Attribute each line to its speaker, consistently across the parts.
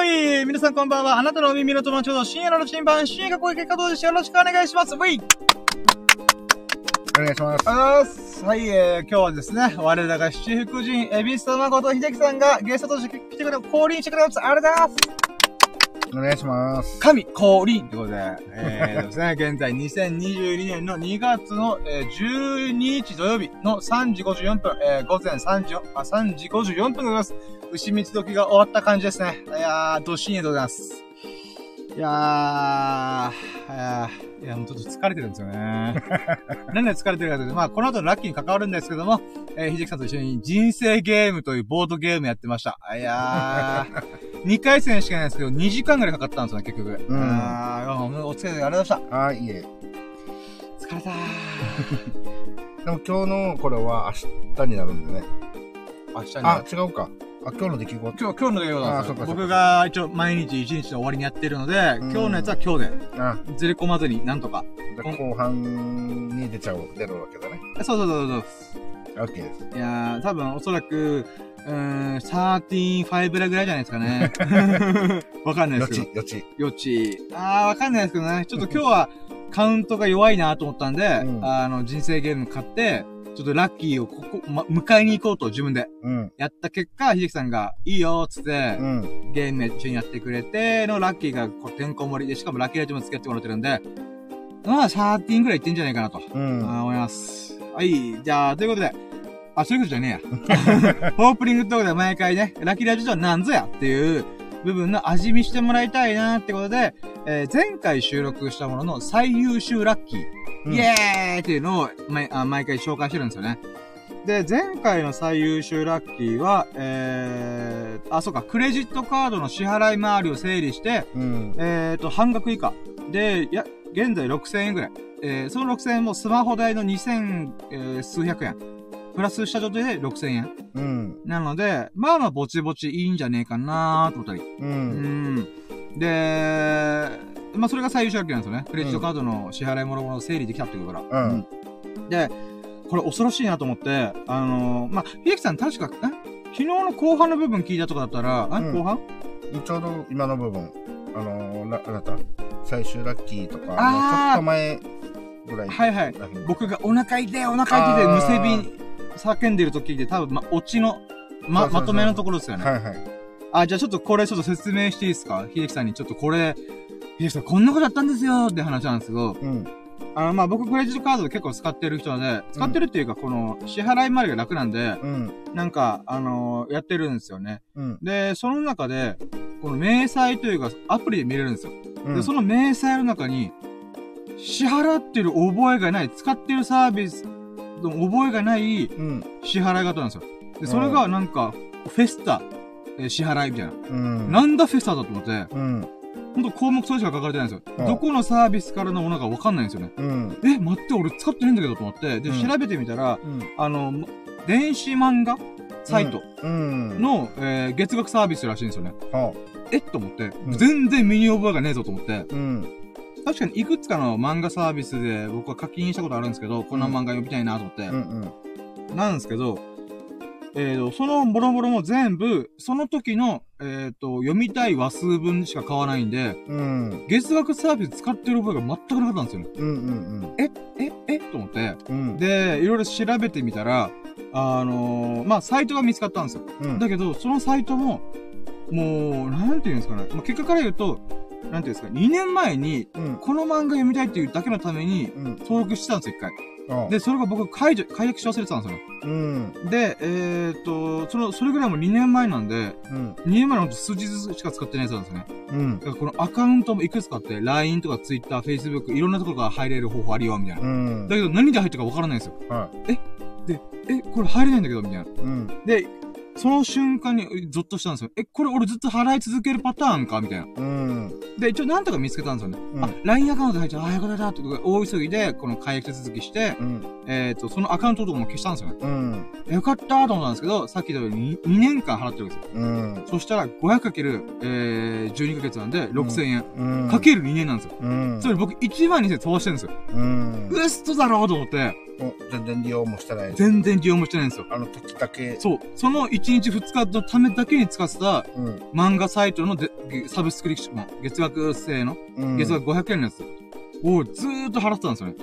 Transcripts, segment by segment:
Speaker 1: ほい皆さんこんばんは。あなたのお耳の友達ほど深夜の新版、深夜が声結果どうですよろしくお願いします。ウィイ
Speaker 2: お願いします。
Speaker 1: あ。はい、えー、今日はですね、我らが七福神、エビスト誠秀樹さんがゲストとして来てくれ、降臨してくれます。ありがとうございます。
Speaker 2: お願いします。
Speaker 1: 神降臨ということで、えー ですね、現在2022年の2月の、えー12日土曜日の3時54分、えー午前3時、あ、3時54分でございます。牛三つ時が終わった感じですね。いやー、ど深夜でございます。いやー、いやーいや、もうちょっと疲れてるんですよね。なんで疲れてるかというと、まあ、この後のラッキーに関わるんですけども、えー、秀樹さんと一緒に人生ゲームというボードゲームやってました。いやー、2回戦しかないんですけど、2時間ぐらいかかったんですよね、結局。
Speaker 2: うん
Speaker 1: あー、もうお疲れ様ありがとうございました。
Speaker 2: はい、いえ。
Speaker 1: 疲れたー。
Speaker 2: でも今日のこれは明日になるんでね。
Speaker 1: 明日に
Speaker 2: あ、違うか。あ、今日の出来事？
Speaker 1: 今日、今日の出来事なん僕が一応毎日一日の終わりにやってるので、
Speaker 2: うん
Speaker 1: 今日のやつは今日で、
Speaker 2: あ、
Speaker 1: ずれ込まずになんとか。
Speaker 2: 後半に出ちゃう、出るわけだね。
Speaker 1: そうそうそうそう。
Speaker 2: OK です。
Speaker 1: いやー、多分おそらく、うーん、13-5ぐらいじゃないですかね。わかんないで
Speaker 2: よ
Speaker 1: すけど
Speaker 2: ち。、よち。
Speaker 1: よち。あー、わかんないですけどね。ちょっと今日はカウントが弱いなと思ったんで、
Speaker 2: うん
Speaker 1: あの、人生ゲーム買って、ちょっとラッキーをここ、ま、迎えに行こうと自分で
Speaker 2: うん。
Speaker 1: やった結果、秀樹さんがいいよつって、
Speaker 2: うん。
Speaker 1: ゲーム一緒にやってくれて、のラッキーがこうてんこ盛りで、しかもラッキーライトも付き合ってもらってるんで、まあ、13ぐらいいってんじゃないかなと、
Speaker 2: うん。
Speaker 1: 思います。はい、じゃあ、ということで、あ、そういうことじゃねえや。オープニングトークで毎回ね、ラッキーラジオとは何ぞやっていう部分の味見してもらいたいなってことで、えー前回収録したものの最優秀ラッキー、
Speaker 2: うん
Speaker 1: イエーイっていうのを毎あ毎回紹介してるんですよね。で、前回の最優秀ラッキーは、えー、あ、そうか、クレジットカードの支払い回りを整理して、
Speaker 2: うん。
Speaker 1: えーと、半額以下。で、いや、現在6000円ぐらい。えー、その6000円もスマホ代の2000、えー、数百円。プラスした状態で6000円。
Speaker 2: うん。
Speaker 1: なので、まあまあぼちぼちいいんじゃねえかなーと思ったり。
Speaker 2: う。
Speaker 1: うんん。で、まあそれが最優秀ラッキーなんですよね。クレジットカードの支払いもろもろ整理できたってことから。
Speaker 2: うん。
Speaker 1: で、これ恐ろしいなと思って、あのー、まあ、秀樹さん確か、え？昨日の後半の部分聞いたとかだったら、あ、
Speaker 2: うん
Speaker 1: 後半？
Speaker 2: ちょうど今の部分、あのー、な、あなた、最終ラッキーとか、ちょっと前ぐらい。
Speaker 1: はいはい。僕がお腹痛いお腹痛いでむせび叫んでる時で多分、ま、オチの、ま、まとめのところですよね。
Speaker 2: はいはい。
Speaker 1: あ、じゃあちょっとこれちょっと説明していいですか？秀樹さんにちょっとこれ、秀樹さんこんなことやったんですよって話なんですけど、
Speaker 2: うん。
Speaker 1: あの、まあ、僕クレジットカードで結構使ってる人で、使ってるっていうか、この支払い回りが楽なんで、
Speaker 2: うん。
Speaker 1: なんか、あのーやってるんですよね。
Speaker 2: うん。
Speaker 1: で、その中で、この明細というか、アプリで見れるんですよ。
Speaker 2: うん。
Speaker 1: で、その明細の中に、支払ってる覚えがない、使ってるサービスの覚えがない
Speaker 2: うん。
Speaker 1: 支払い方なんですよ。で、それがなんか、フェスタ、えー支払いみたいな。
Speaker 2: うん。
Speaker 1: なんだフェスタだと思って、
Speaker 2: うん。
Speaker 1: ほんと項目それしか書かれてないんですよ。
Speaker 2: うん
Speaker 1: どこのサービスからのものかわかんないんですよね。
Speaker 2: うん。
Speaker 1: え、待って、俺使ってないんだけどと思って、で、
Speaker 2: うん
Speaker 1: 調べてみたら、
Speaker 2: うん。
Speaker 1: あの、電子漫画サイト
Speaker 2: うん。
Speaker 1: の、えー月額サービスらしいんですよね。
Speaker 2: は
Speaker 1: えっと思って、
Speaker 2: うん
Speaker 1: 全然身に覚えがねえぞと思って。確かにいくつかの漫画サービスで僕は課金したことあるんですけど、こんな漫画読みたいなと思って、
Speaker 2: うん。うん。
Speaker 1: なんですけど、えーと、そのボロボロも全部、その時の、えーと、読みたい話数分しか買わないんで、
Speaker 2: うん。
Speaker 1: 月額サービス使ってる覚えが全くなかったんですよね。
Speaker 2: うん。うん。
Speaker 1: え、えと思って。
Speaker 2: うん。
Speaker 1: で、いろいろ調べてみたら、あのーまあ、サイトが見つかったんですよ。
Speaker 2: うん。
Speaker 1: だけど、そのサイトも、もう、なんていうんですかね。まあ、結果から言うと、なんていうんですか、2年前に、
Speaker 2: うん。
Speaker 1: この漫画読みたいっていうだけのために、
Speaker 2: うん。
Speaker 1: 登録してたんですよ、一回。
Speaker 2: あ
Speaker 1: で、それが僕、解除、解約し忘れてたんですよね。
Speaker 2: うん。
Speaker 1: で、えーっと、その、それぐらいも2年前なんで、
Speaker 2: うん。
Speaker 1: 2年前のほんと数日しか使ってないやつなんですよね。
Speaker 2: うん
Speaker 1: だ。からこのアカウントもいくつかあって、LINE とか Twitter、Facebook、いろんなところから入れる方法あるよ、みたいな。
Speaker 2: うん。
Speaker 1: だけど何で入ったかわからないんですよ。
Speaker 2: は
Speaker 1: え、これ入れないんだけど、みたいな。
Speaker 2: い。うん。
Speaker 1: で、その瞬間に、ゾッとしたんですよ。え、これ俺ずっと払い続けるパターンか？みたいな。
Speaker 2: うん。うん。
Speaker 1: で、一応なんとか見つけたんですよね。
Speaker 2: うん
Speaker 1: あ、LINE アカウント入っちゃう、あ、よかったったって大急ぎで、この解約手続きして、
Speaker 2: うん。
Speaker 1: えっ、と、そのアカウントとかも消したんですよね。
Speaker 2: うん。
Speaker 1: よかったと思ったんですけど、さっき言ったように 2, 年間払ってるんですよ。
Speaker 2: うん。
Speaker 1: そしたら 500× えー、12ヶ月なんで6000円。
Speaker 2: うん。
Speaker 1: かける2年なんですよ。
Speaker 2: うん。
Speaker 1: つまり僕1万2000円飛ばしてるんですよ。
Speaker 2: うん。
Speaker 1: ウエストだろうと思って、
Speaker 2: お全然利用もしてない。
Speaker 1: 全然利用もしてないんですよ。
Speaker 2: あの時だけ。
Speaker 1: そう。その1日2日のためだけに使ってた
Speaker 2: うん。
Speaker 1: 漫画サイトのでサブスクリプション、月額制の、
Speaker 2: うん。
Speaker 1: 月額500円のやつをずーっと払ってたんですよね。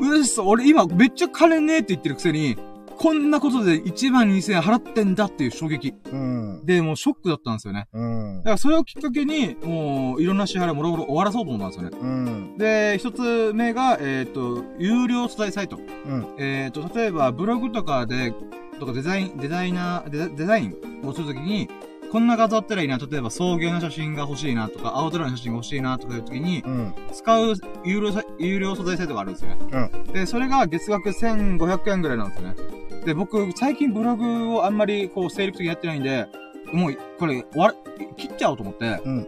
Speaker 2: うん。
Speaker 1: うっそ、俺今めっちゃ金ねえって言ってるくせに、こんなことで1万2000円払ってんだっていう衝撃。
Speaker 2: うん。
Speaker 1: で、もうショックだったんですよね。
Speaker 2: うん
Speaker 1: だ。からそれをきっかけに、もういろんな支払いもろもろ終わらそうと思ったんですよね。
Speaker 2: うん。
Speaker 1: で、一つ目が、えっ、と、有料素材サイト。
Speaker 2: うん。
Speaker 1: えっ、と、例えばブログとかで、とかデザイン、デザイナー、デザデザインをするときに、こんな画像あったらいいな。例えば、送迎の写真が欲しいなとか、青空の写真が欲しいなとかいうときに、
Speaker 2: うん。
Speaker 1: 使う有料さ、有料素材サイトがあるんですよね。で、それが月額1500円ぐらいなんですよね。で、僕、最近ブログをあんまり、こう、精力的にやってないんで、もう、これ、わ切っちゃおうと思って、
Speaker 2: うん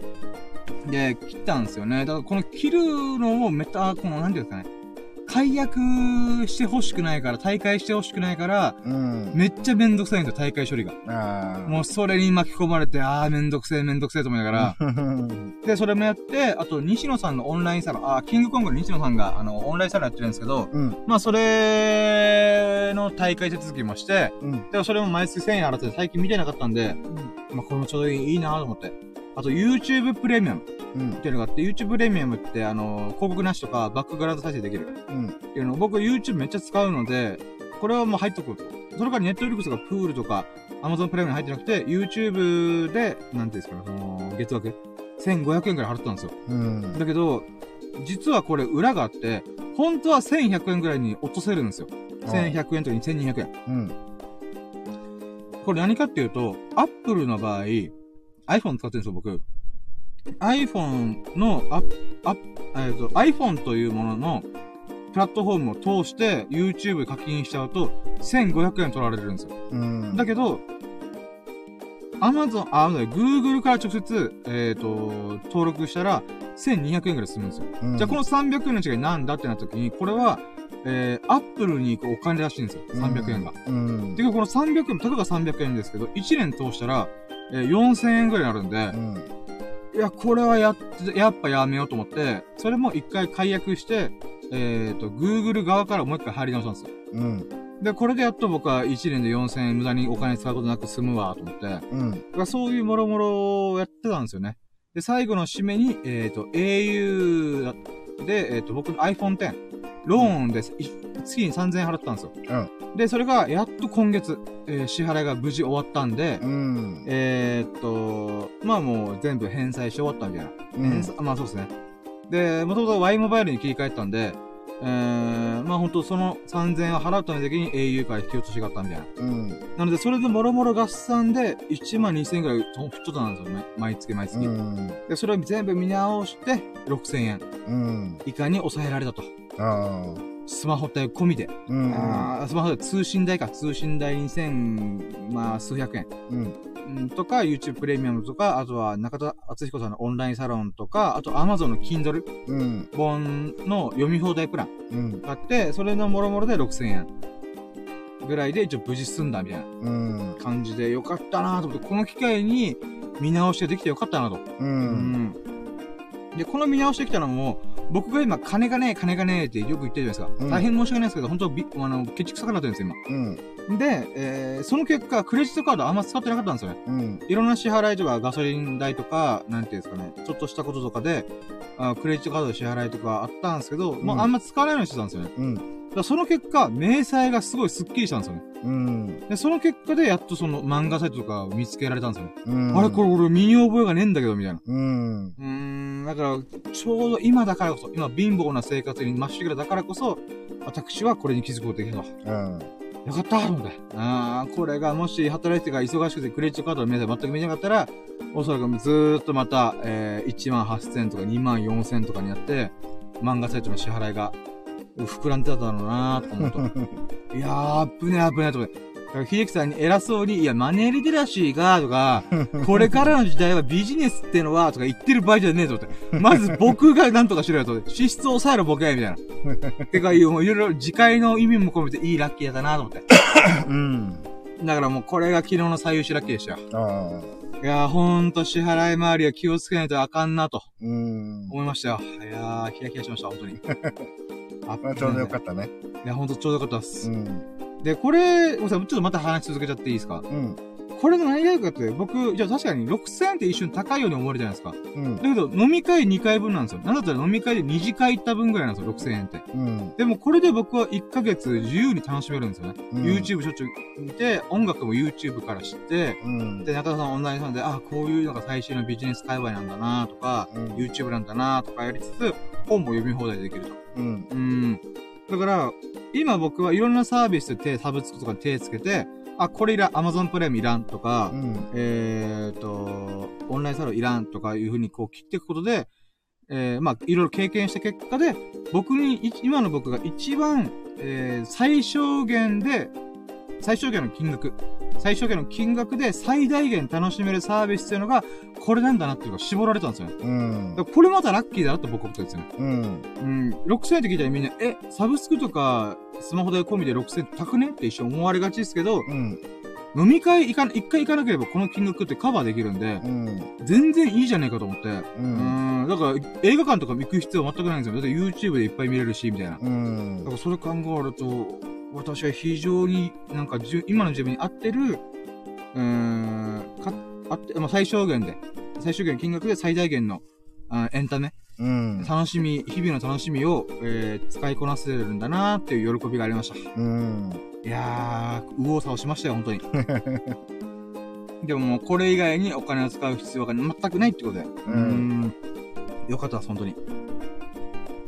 Speaker 1: で、切ったんですよね。だから、この切るのをめた、この、なんていうんですかね。解約して欲しくないから、大会して欲しくないから、
Speaker 2: うん。
Speaker 1: めっちゃめんどくさいんですよ、大会処理が。
Speaker 2: ああ。
Speaker 1: もうそれに巻き込まれて、あーめんどくせえめんどくせえと思いながら、
Speaker 2: うん。
Speaker 1: で、それもやって、あと、西野さんのオンラインサロン、あー、キングコングの西野さんが、あの、オンラインサロンやってるんですけど、
Speaker 2: うん。
Speaker 1: まあ、それの大会手続きもして、
Speaker 2: うん。
Speaker 1: で、それも毎月1000円払って最近見てなかったんで、まあ、これもちょうどいいいいなと思って。あと、YouTube プレミアム
Speaker 2: うん
Speaker 1: っ。ていうのがあって、YouTube プレミアムって、あの、広告なしとか、バックグラウンド再生できる
Speaker 2: うん。
Speaker 1: っていうのを、僕 YouTube めっちゃ使うので、これはもう入っとくと。それから Netflix とか Pool とか、Amazon プレミアムに入ってなくて、YouTube で、なんていうんですかね、その、月額、1500円くらい払ったんですよ。
Speaker 2: うん。
Speaker 1: だけど、実はこれ裏があって、本当は1100円ぐらいに落とせるんですよ。1100円とか2200円。
Speaker 2: うん。
Speaker 1: これ何かっていうと、Apple の場合、iPhone 使ってるんですよ、僕。iPhone の、アップ、えっ、と、iPhone というものの、プラットフォームを通して YouTube 課金しちゃうと、1500円取られるんですよ。
Speaker 2: うん。
Speaker 1: だけど、Amazon、あ、Google から直接、えっ、と、登録したら、1200円ぐらいするんですよ。
Speaker 2: うん
Speaker 1: じゃあこの300円の違いなんだってなった時に、これは、えー、Apple に行くお金らしいんですよ。300円が。
Speaker 2: うん。
Speaker 1: てか、この300円、たかが300円ですけど、1年通したら、えー、4000円ぐらいになるんで
Speaker 2: う、ん。
Speaker 1: いや、これはやっ、やっぱやめようと思って、それも一回解約して、えっ、と、Google 側からもう一回入り直したんですよ。
Speaker 2: うん。
Speaker 1: で、これでやっと僕は1年で4000円無駄にお金使うことなく済むわ、と思って。だ
Speaker 2: うん。
Speaker 1: からそういうもろもろをやってたんですよね。で、最後の締めに、えっ、と、au で、えっ、と、僕の iPhone X、ローンです。い月に3000円払ったんですよ。
Speaker 2: うん。
Speaker 1: で、それが、やっと今月、えー支払いが無事終わったんで、
Speaker 2: うん。
Speaker 1: えーっと、まあもう全部返済し終わったみたいな。
Speaker 2: うん
Speaker 1: まあそうですね。で、もともと Y モバイルに切り替えたんで、えー、まあ本当その3000円を払うためだけに au から引き落としがあったみたいな。
Speaker 2: うん。
Speaker 1: なので、それでもろもろ合算で1万2000円ぐらいふっとったんですよね。毎月毎月。
Speaker 2: うん。
Speaker 1: で、それを全部見直して、6000円
Speaker 2: うん。
Speaker 1: 以下に抑えられたと。
Speaker 2: ああ。
Speaker 1: スマホ代込みで。
Speaker 2: うん。
Speaker 1: あースマホ代通信代か。通信代2000、まあ数百円。
Speaker 2: うん。
Speaker 1: うんとか、YouTube プレミアムとか、あとは中田敦彦さんのオンラインサロンとか、あと Amazon の Kindle
Speaker 2: うん。
Speaker 1: 本の読み放題プラン
Speaker 2: うん。
Speaker 1: があって、それのもろもろで6000円ぐらいで一応無事済んだみたいな
Speaker 2: うん。
Speaker 1: 感じでよかったなと思って、この機会に見直してできてよかったなと。
Speaker 2: う。
Speaker 1: うんで、この見直してきたのも、僕が今、金がねえ、金がねえってよく言ってるじゃないですか。
Speaker 2: うん
Speaker 1: 大変申し訳ないですけど、本当び、あの、ケチくさくなってるんですよ、
Speaker 2: うん。
Speaker 1: 今。で、えー、その結果、クレジットカードあんま使ってなかったんですよね。
Speaker 2: うん。
Speaker 1: いろんな支払いとか、ガソリン代とか、なんていうんですかね、ちょっとしたこととかで、あクレジットカードで支払いとかあったんですけど、もうあんま使わないようにしてたんですよね。
Speaker 2: うん。
Speaker 1: だその結果、明細がすごいスッキリしたんですよね。
Speaker 2: うん。
Speaker 1: で、その結果でやっとその漫画サイトとかを見つけられたんですよね。
Speaker 2: うん。
Speaker 1: あれこれ俺身に覚えがねえんだけど、みたいな。
Speaker 2: うん。
Speaker 1: うーん、だから、ちょうど今だからこそ、今貧乏な生活にまっしぐらだからこそ、私はこれに気づくことができたと。
Speaker 2: うん。
Speaker 1: よかったと思って。あー、これがもし働いてから忙しくてクレジットカードの明細全く見えなかったら、おそらくずーっとまた、えー、1万8000とか2万4000とかになって、漫画サイトの支払いが膨らんでただろうなと思うと。いやー、危ねえ危ねえと思って。から秀樹さんに偉そうに、いや、マネーリテラシーが、とか、これからの時代はビジネスってのは、とか言ってる場合じゃねえぞって。まず僕がなんとかしろよと。支出を抑えろボケみたいな。てか、いろいろ次回の意味も込めていいラッキーだなと思って。
Speaker 2: うん。だ
Speaker 1: だからもうこれが昨日の最優秀ラッキーでしたよ。
Speaker 2: ああ。
Speaker 1: いやー、ほんと支払い回りは気をつけないとあかんなと
Speaker 2: うん。
Speaker 1: 思いましたよ。いやー、ヒヤヒヤしました、本当に。あ
Speaker 2: まあ、ちょうどよかったね。
Speaker 1: いや、ほんとちょうどよかったっ
Speaker 2: う
Speaker 1: す。
Speaker 2: ん。
Speaker 1: で、これ、ごめんなさいちょっとまた話続けちゃっていいですか？
Speaker 2: うん。
Speaker 1: これが何がいいかって、僕、じゃあ確かに6000円って一瞬高いように思われるじゃないですか。
Speaker 2: うん
Speaker 1: だ。けど、飲み会2回分なんですよ。なんだったら飲み会で2次会行った分ぐらいなんですよ、6000円って。
Speaker 2: うん。
Speaker 1: でもこれで僕は1ヶ月自由に楽しめるんですよね。
Speaker 2: うん
Speaker 1: YouTube しょっちゅう見て、音楽も YouTube から知って、
Speaker 2: うん。
Speaker 1: で、中田さんオンラインさんで、あ、こういうのが最新のビジネス界隈なんだなとか、
Speaker 2: うん
Speaker 1: YouTube なんだなとかやりつつ、本も読み放題できると。
Speaker 2: うん。
Speaker 1: うん。だから、今僕はいろんなサービスで手、サブスクとかに手つけて、あ、これいらん、Amazon プライムいらんとか
Speaker 2: う、ん。
Speaker 1: えーと、オンラインサロンいらんとかいうふうにこう切っていくことで、えー、まあ、いろいろ経験した結果で、僕に、い今の僕が一番、えー、最小限で、最小限の金額、最小限の金額で最大限楽しめるサービスっていうのが、これなんだなっていうのが絞られたんですよね。
Speaker 2: うん
Speaker 1: だからこれまたラッキーだなって僕は思ったんですよね。
Speaker 2: うん。
Speaker 1: うん、6000円って聞いたらみんな、え、サブスクとか、スマホ代込みで6000円高くねって一瞬思われがちですけど、
Speaker 2: うん。
Speaker 1: 飲み会行かな、一回行かなければこの金額ってカバーできるんで
Speaker 2: う、ん。
Speaker 1: 全然いいじゃねえかと思って。
Speaker 2: う。
Speaker 1: うんん、だから映画館とかも行く必要は全くないんですよ。だって YouTube でいっぱい見れるし、みたいな。だ
Speaker 2: うん
Speaker 1: か。らそれ考えると、私は非常になんかじゅ今の自分に合ってる、うーん、か、あって、まあ、最小限で、最小限の金額で最大限の、あエンタメ、
Speaker 2: うん。
Speaker 1: 楽しみ、日々の楽しみを、えー使いこなせるんだなーっていう喜びがありました。
Speaker 2: うん。
Speaker 1: いやー、右往左往しましたよ、本当に。でももうこれ以外にお金を使う必要が全くないってことで。うーん。よかったです、本当に。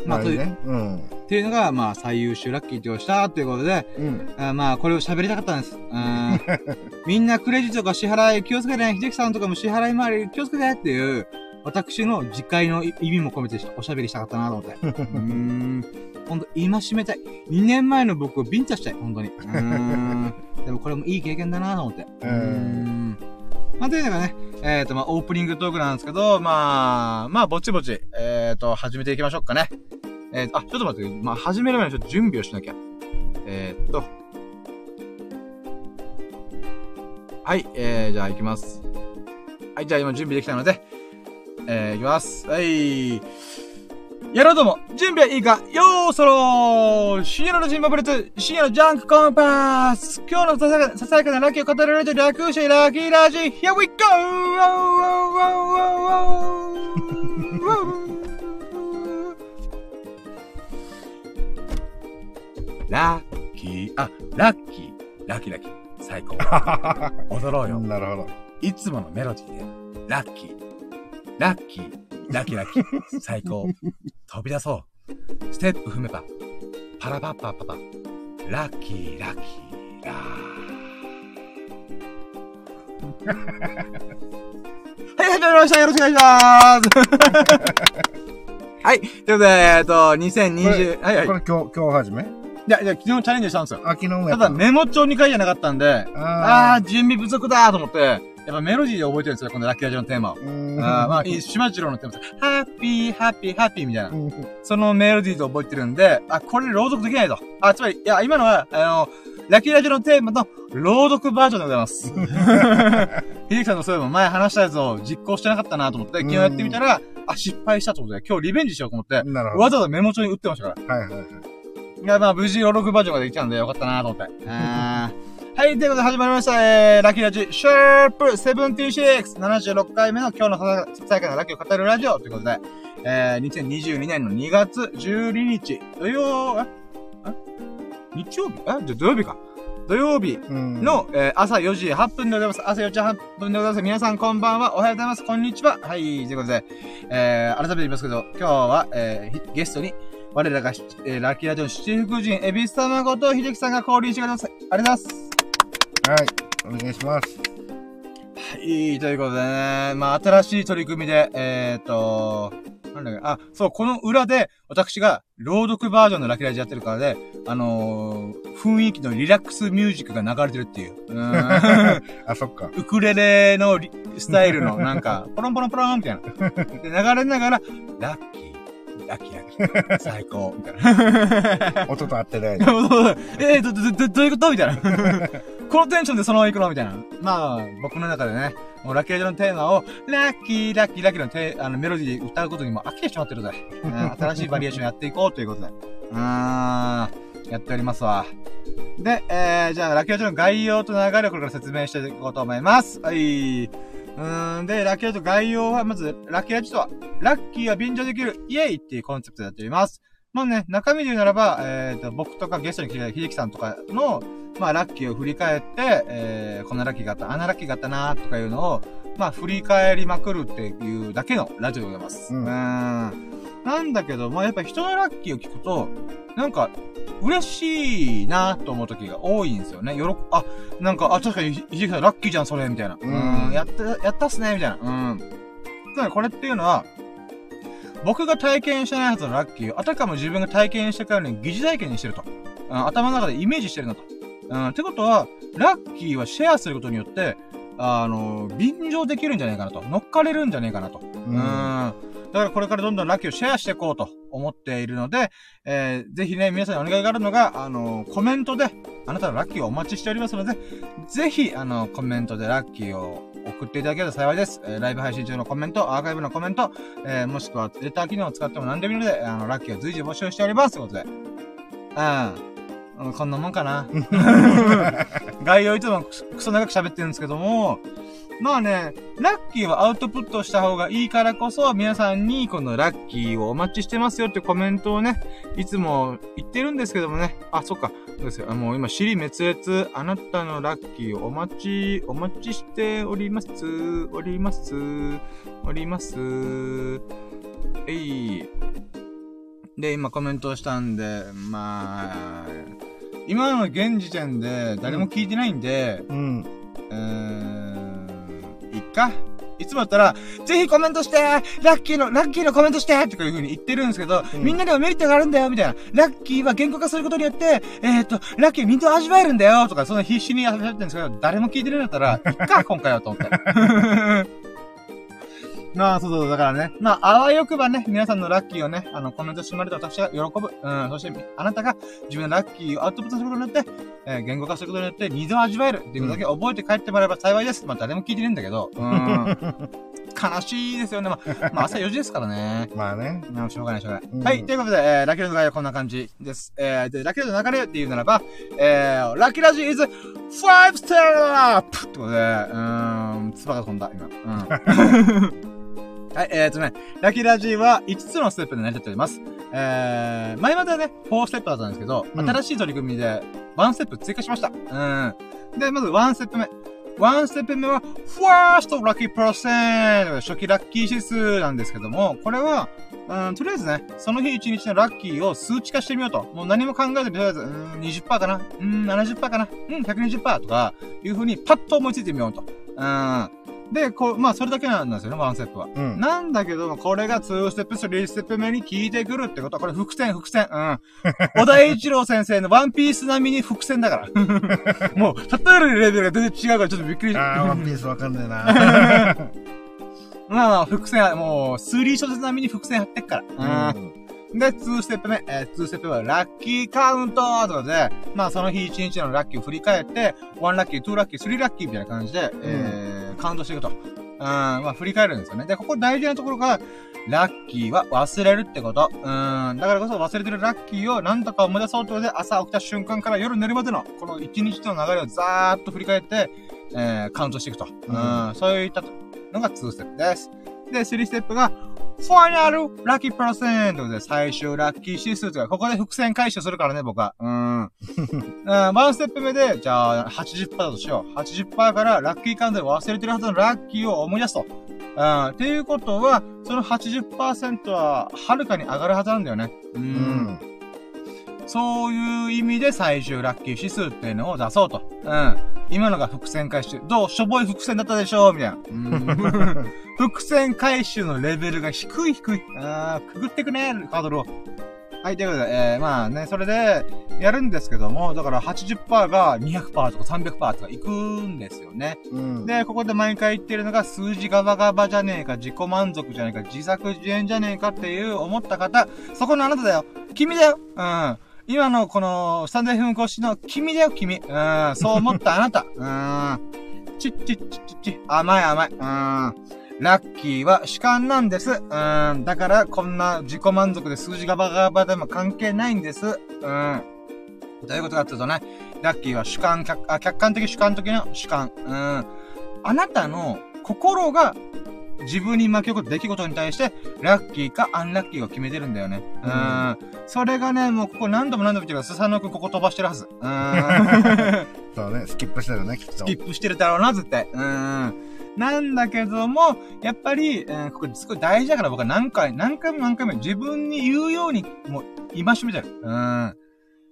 Speaker 1: まあ、という、
Speaker 2: ね。うん。
Speaker 1: っていうのが、まあ、最優秀ラッキーってことしたということで、
Speaker 2: うん。
Speaker 1: あまあ、これを喋りたかったんです。うん みんなクレジットとか支払い気をつけてね、秀樹さんとかも支払い回り気をつけてっていう、私の次回の意味も込めておしゃべりしたかったなと思って。うーん。ほんと、今しめたい。2年前の僕をビンタしたい、本当に。うーん。でもこれもいい経験だなと思って。うーん。まあ、というのがね、えっ、と、まあ、オープニングトークなんですけど、まあ、まあ、ぼちぼち、えっ、と、始めていきましょうかね。えー、あ、ちょっと待って、まあ、始める前にちょっと準備をしなきゃ。えー、っと。はい、えー、じゃあ行きます。はい、じゃあ今準備できたので、えー、行きます。はい。やろうとも、準備はいいかよーそろー。深夜のジンバブレツ、深夜のジャンクコンパス。今日のささやかささやかなラッキーを語られて略してラッキーラジ。Here we go! ラッキー、あ、ラッキー、ラッキーラッキー、最高。踊ろうよ。
Speaker 2: なるほど。
Speaker 1: いつものメロディーで、ラッキー、ラッキー、ラッキーラッキー、最高。飛び出そう。ステップ踏めば、パラパッパッパパ、ラッキー、ラッキー、ラー。はい、始まりました。よろしくお願いします。はい。ということで、えっと、2020、はいはい。
Speaker 2: これ今日、今日始め？
Speaker 1: いや、いや、昨日チャレンジしたんですよ。
Speaker 2: あ、昨日もや
Speaker 1: ただ
Speaker 2: ったの。
Speaker 1: メモ帳2回じゃなかったんで、あ
Speaker 2: あ
Speaker 1: あー、準備不足だと思って、やっぱメロディーで覚えてるんですよ、このラッキーラジオのテーマを。あーまあ、いい島次郎のテーマです。ハッピー、ハッピー、ハッピーみたいな。
Speaker 2: うん
Speaker 1: そのメロディーで覚えてるんで、あ、これ朗読できないと。あ、つまり、いや、今のは、あの、ラッキーラジオのテーマの朗読バージョンでございます。秀樹さんのそういえば前話したやつを実行してなかったなと思って、昨日やってみたら、あ、失敗したということで、今日リベンジしようと思って、
Speaker 2: なるほど。
Speaker 1: わざわざメモ帳に打ってましたから。
Speaker 2: はいはいはい。
Speaker 1: いや、まあ、無事、朗読バージョンができたんでよかったなと思って。あーはい、ということで始まりました。えー、ラッキーラジ、シャープ76、76回目の今日のささやかなラッキーを語るラジオということで、えー、2022年の2月12日、土曜、ああ日曜日？あじゃあ土曜日か。土曜日
Speaker 2: うん。
Speaker 1: の、えー朝4時8分でございます。朝4時8分でございます。皆さんこんばんは。おはようございます。こんにちは。はい、ということで、えー、改めて言いますけど、今日は、えーひゲストに、我らがし、えーラッキーラジオ七福神、エビス様こと秀樹さんが降臨してください。ありがとうございます。
Speaker 2: はい。お願いします。
Speaker 1: はい、ということでね、まあ、新しい取り組みで、えーと、なんだっけあ、そう、この裏で、私が、朗読バージョンのラキラジやってるからで、あのー、雰囲気のリラックスミュージックが流れてるっていう。うーん
Speaker 2: あ、そっか。
Speaker 1: ウクレレのリスタイルの、なんか、ポロンポロンポロンみたいな。で、流れながら、ラッキー、ラッキーラッキー、最高、みたいな。
Speaker 2: 音と合ってない。
Speaker 1: えー、ど、ど、ど、どういうこと？みたいな。このテンションでそのまま行くの？みたいな。まあ、僕の中でね、もうラッキーラジオのテーマを、ラッキー、ラッキー、ラッキーのテあのメロディー歌うことにも飽きてしまってるぜ。新しいバリエーションやっていこうということで。うーん、やっておりますわ。で、えー、じゃあ、ラッキーラジオの概要と流れをこれから説明していこうと思います。はい。うーん、で、ラッキーラジオ概要は、まず、ラッキーラジオとは、ラッキーは便乗できる、イエイっていうコンセプトでやっております。まあね、中身で言うならば、えっ、と、僕とかゲストに来た秀樹さんとかの、まあ、ラッキーを振り返って、えー、こんなラッキーがあった、あんなラッキーがあったなとかいうのを、まあ、振り返りまくるっていうだけのラジオでございます。
Speaker 2: う
Speaker 1: うんん。なんだけど、まあ、やっぱ人のラッキーを聞くと、なんか、嬉しいなと思う時が多いんですよね。よろ、あ、なんか、あ、確かに、ひ秀樹さんラッキーじゃん、それ、みたいな。
Speaker 2: うん
Speaker 1: うん、やった、やったっすね、みたいな。うん。つまりこれっていうのは、僕が体験してないはずのラッキーを、あたかも自分が体験してからに疑似体験にしてると。うん、頭の中でイメージしてるなと。うん、ってことは、ラッキーはシェアすることによって、あの、便乗できるんじゃないかなと。乗っかれるんじゃないかなと。うん。だからこれからどんどんラッキーをシェアしていこうと思っているので、えー、ぜひね、皆さんにお願いがあるのが、あの、コメントで、あなたのラッキーをお待ちしておりますので、ぜひ、あの、コメントでラッキーを送っていただけると幸いです。えーライブ配信中のコメント、アーカイブのコメント、えー、もしくはレター機能を使っても何でもいいので、あの、ラッキーを随時募集しております。ということで。うん。こんなもんかな。概要いつもクソ長く喋ってるんですけども、まあね、ラッキーはアウトプットした方がいいからこそ、皆さんにこのラッキーをお待ちしてますよってコメントをね、いつも言ってるんですけどもね。あ、そっか。そうですよ。あもう今、尻滅裂。あなたのラッキーをお待ち、お待ちしております。おります。おります。えい。で、今コメントをしたんで、まあ、今の現時点で誰も聞いてないんで、
Speaker 2: うん。
Speaker 1: うーん、いっか？いつもだったら、ぜひコメントしてラッキーの、ラッキーのコメントしてとかいう風に言ってるんですけど、
Speaker 2: うん
Speaker 1: みんなでもメリットがあるんだよみたいな。ラッキーは言語化することによって、えっ、と、ラッキーみんな味わえるんだよとか、そんな必死にやってるんですけど、誰も聞いてるんだったら、いっか、今回はと思って。まあ、そうそう、だからね。まあ、あわよくばね、皆さんのラッキーをね、あの、コメントしてもらえると私が喜ぶ。うん、そして、あなたが自分のラッキーをアウトプットすることによって、えー言語化することによって二度味わえるっていうことだけ覚えて帰ってもらえば幸いです。まあ、誰も聞いてねえんだけど。うん。悲しいですよね。まあ、まあ、朝4時ですからね。
Speaker 2: まあね。
Speaker 1: まあ、しょうがない、しょうがない。
Speaker 2: うん
Speaker 1: はい、ということで、えー、ラッキーラの概要はこんな感じです。えー、で、ラッキーラの流れっていうならば、えー、ラッキーラジオ is 5 star up! ってことで、うーん、つばが飛んだ、今。うん。はい、えーとね、ラッキーラジは5つのステップで成り立っております。えー、前まではね、4ステップだったんですけど、
Speaker 2: うん
Speaker 1: 新しい取り組みで1ステップ追加しました。うん。で、まず1ステップ目。1ステップ目は、First Lucky Percent! 初期ラッキー指数なんですけども、これは、うん、とりあえずね、その日一日のラッキーを数値化してみようと。もう何も考えずに、とりあえず、うん、20%かなうん、70%かなうん、120%とか、いう風にパッと思いついてみようと。うん。で、こう、まあ、それだけなんですよね、ワンステップは。
Speaker 2: うん。
Speaker 1: なんだけど、これが2ステップ、3ステップ目に効いてくるってことは、これ伏線、伏線。うん。小田栄一郎先生のワンピース並みに伏線だから。もう、例えるレベルが全然違うから、ちょっとびっくり
Speaker 2: あー、ワンピースわかんねえな。
Speaker 1: まあまあ、伏線は、もう、スリー小説並みに伏線張ってっから。うん。で、2ステップ目、えー、2ステップ目はラッキーカウントとかで、まあその日1日のラッキーを振り返って、1ラッキー、2ラッキー、3ラッキーみたいな感じで、えー、カウントしていくと。うん、まあ振り返るんですよね。で、ここ大事なところが、ラッキーは忘れるってこと。うん、だからこそ忘れてるラッキーを何とか思い出そうということで、朝起きた瞬間から夜寝るまでの、この1日の流れをざーっと振り返って、えー、カウントしていくと。うん、そういったのが2ステップです。で、3ステップが、ファイナルラッキーパーセントで最終ラッキー指数とか、ここで伏線回収するからね、僕は。うん。うん、ワンステップ目で、じゃあ、80%だとしよう。80%からラッキーカウントで忘れてるはずのラッキーを思い出すと。うん。っていうことは、その80%は、はるかに上がるはずなんだよね。う。
Speaker 2: うんん。
Speaker 1: そういう意味で最終ラッキー指数っていうのを出そうと。うん。今のが伏線回収。どう？しょぼい伏線だったでしょみたいな。うん 伏線回収のレベルが低い低い。あーくぐってくねハードルを。はい、ということで、えー、まあね、それで、やるんですけども、だから80%が200%とか300%とかいくんですよね。
Speaker 2: うん。
Speaker 1: で、ここで毎回言ってるのが、数字ガバガバじゃねえか、自己満足じゃねえか、自作自演じゃねえかっていう思った方、そこのあなただよ。君だよ。うん。今のこの、スタンド FM 越しの君だよ、君。うん。そう思ったあなた。うん。ちっちっちっちっち、甘い甘い。うん。ラッキーは主観なんです。うん。だから、こんな自己満足で数字ガバガバでも関係ないんです。うん。どういうことかっていうとね、ラッキーは主観、客あ客観的主観的な主観。うん。あなたの心が自分に巻き起こった出来事に対して、ラッキーかアンラッキーを決めてるんだよね。う。
Speaker 2: うん
Speaker 1: それがね、もうここ何度も何度も言ってるから、スサノくんここ飛ばしてるはず。うん。
Speaker 2: そうね、スキップしてるね、きっと。
Speaker 1: スキップしてるだろうな、絶対。うん。なんだけども、やっぱり、うん、ここすごい大事だから僕は何回、何回も何回も自分に言うように、もう、今しめてる。うん。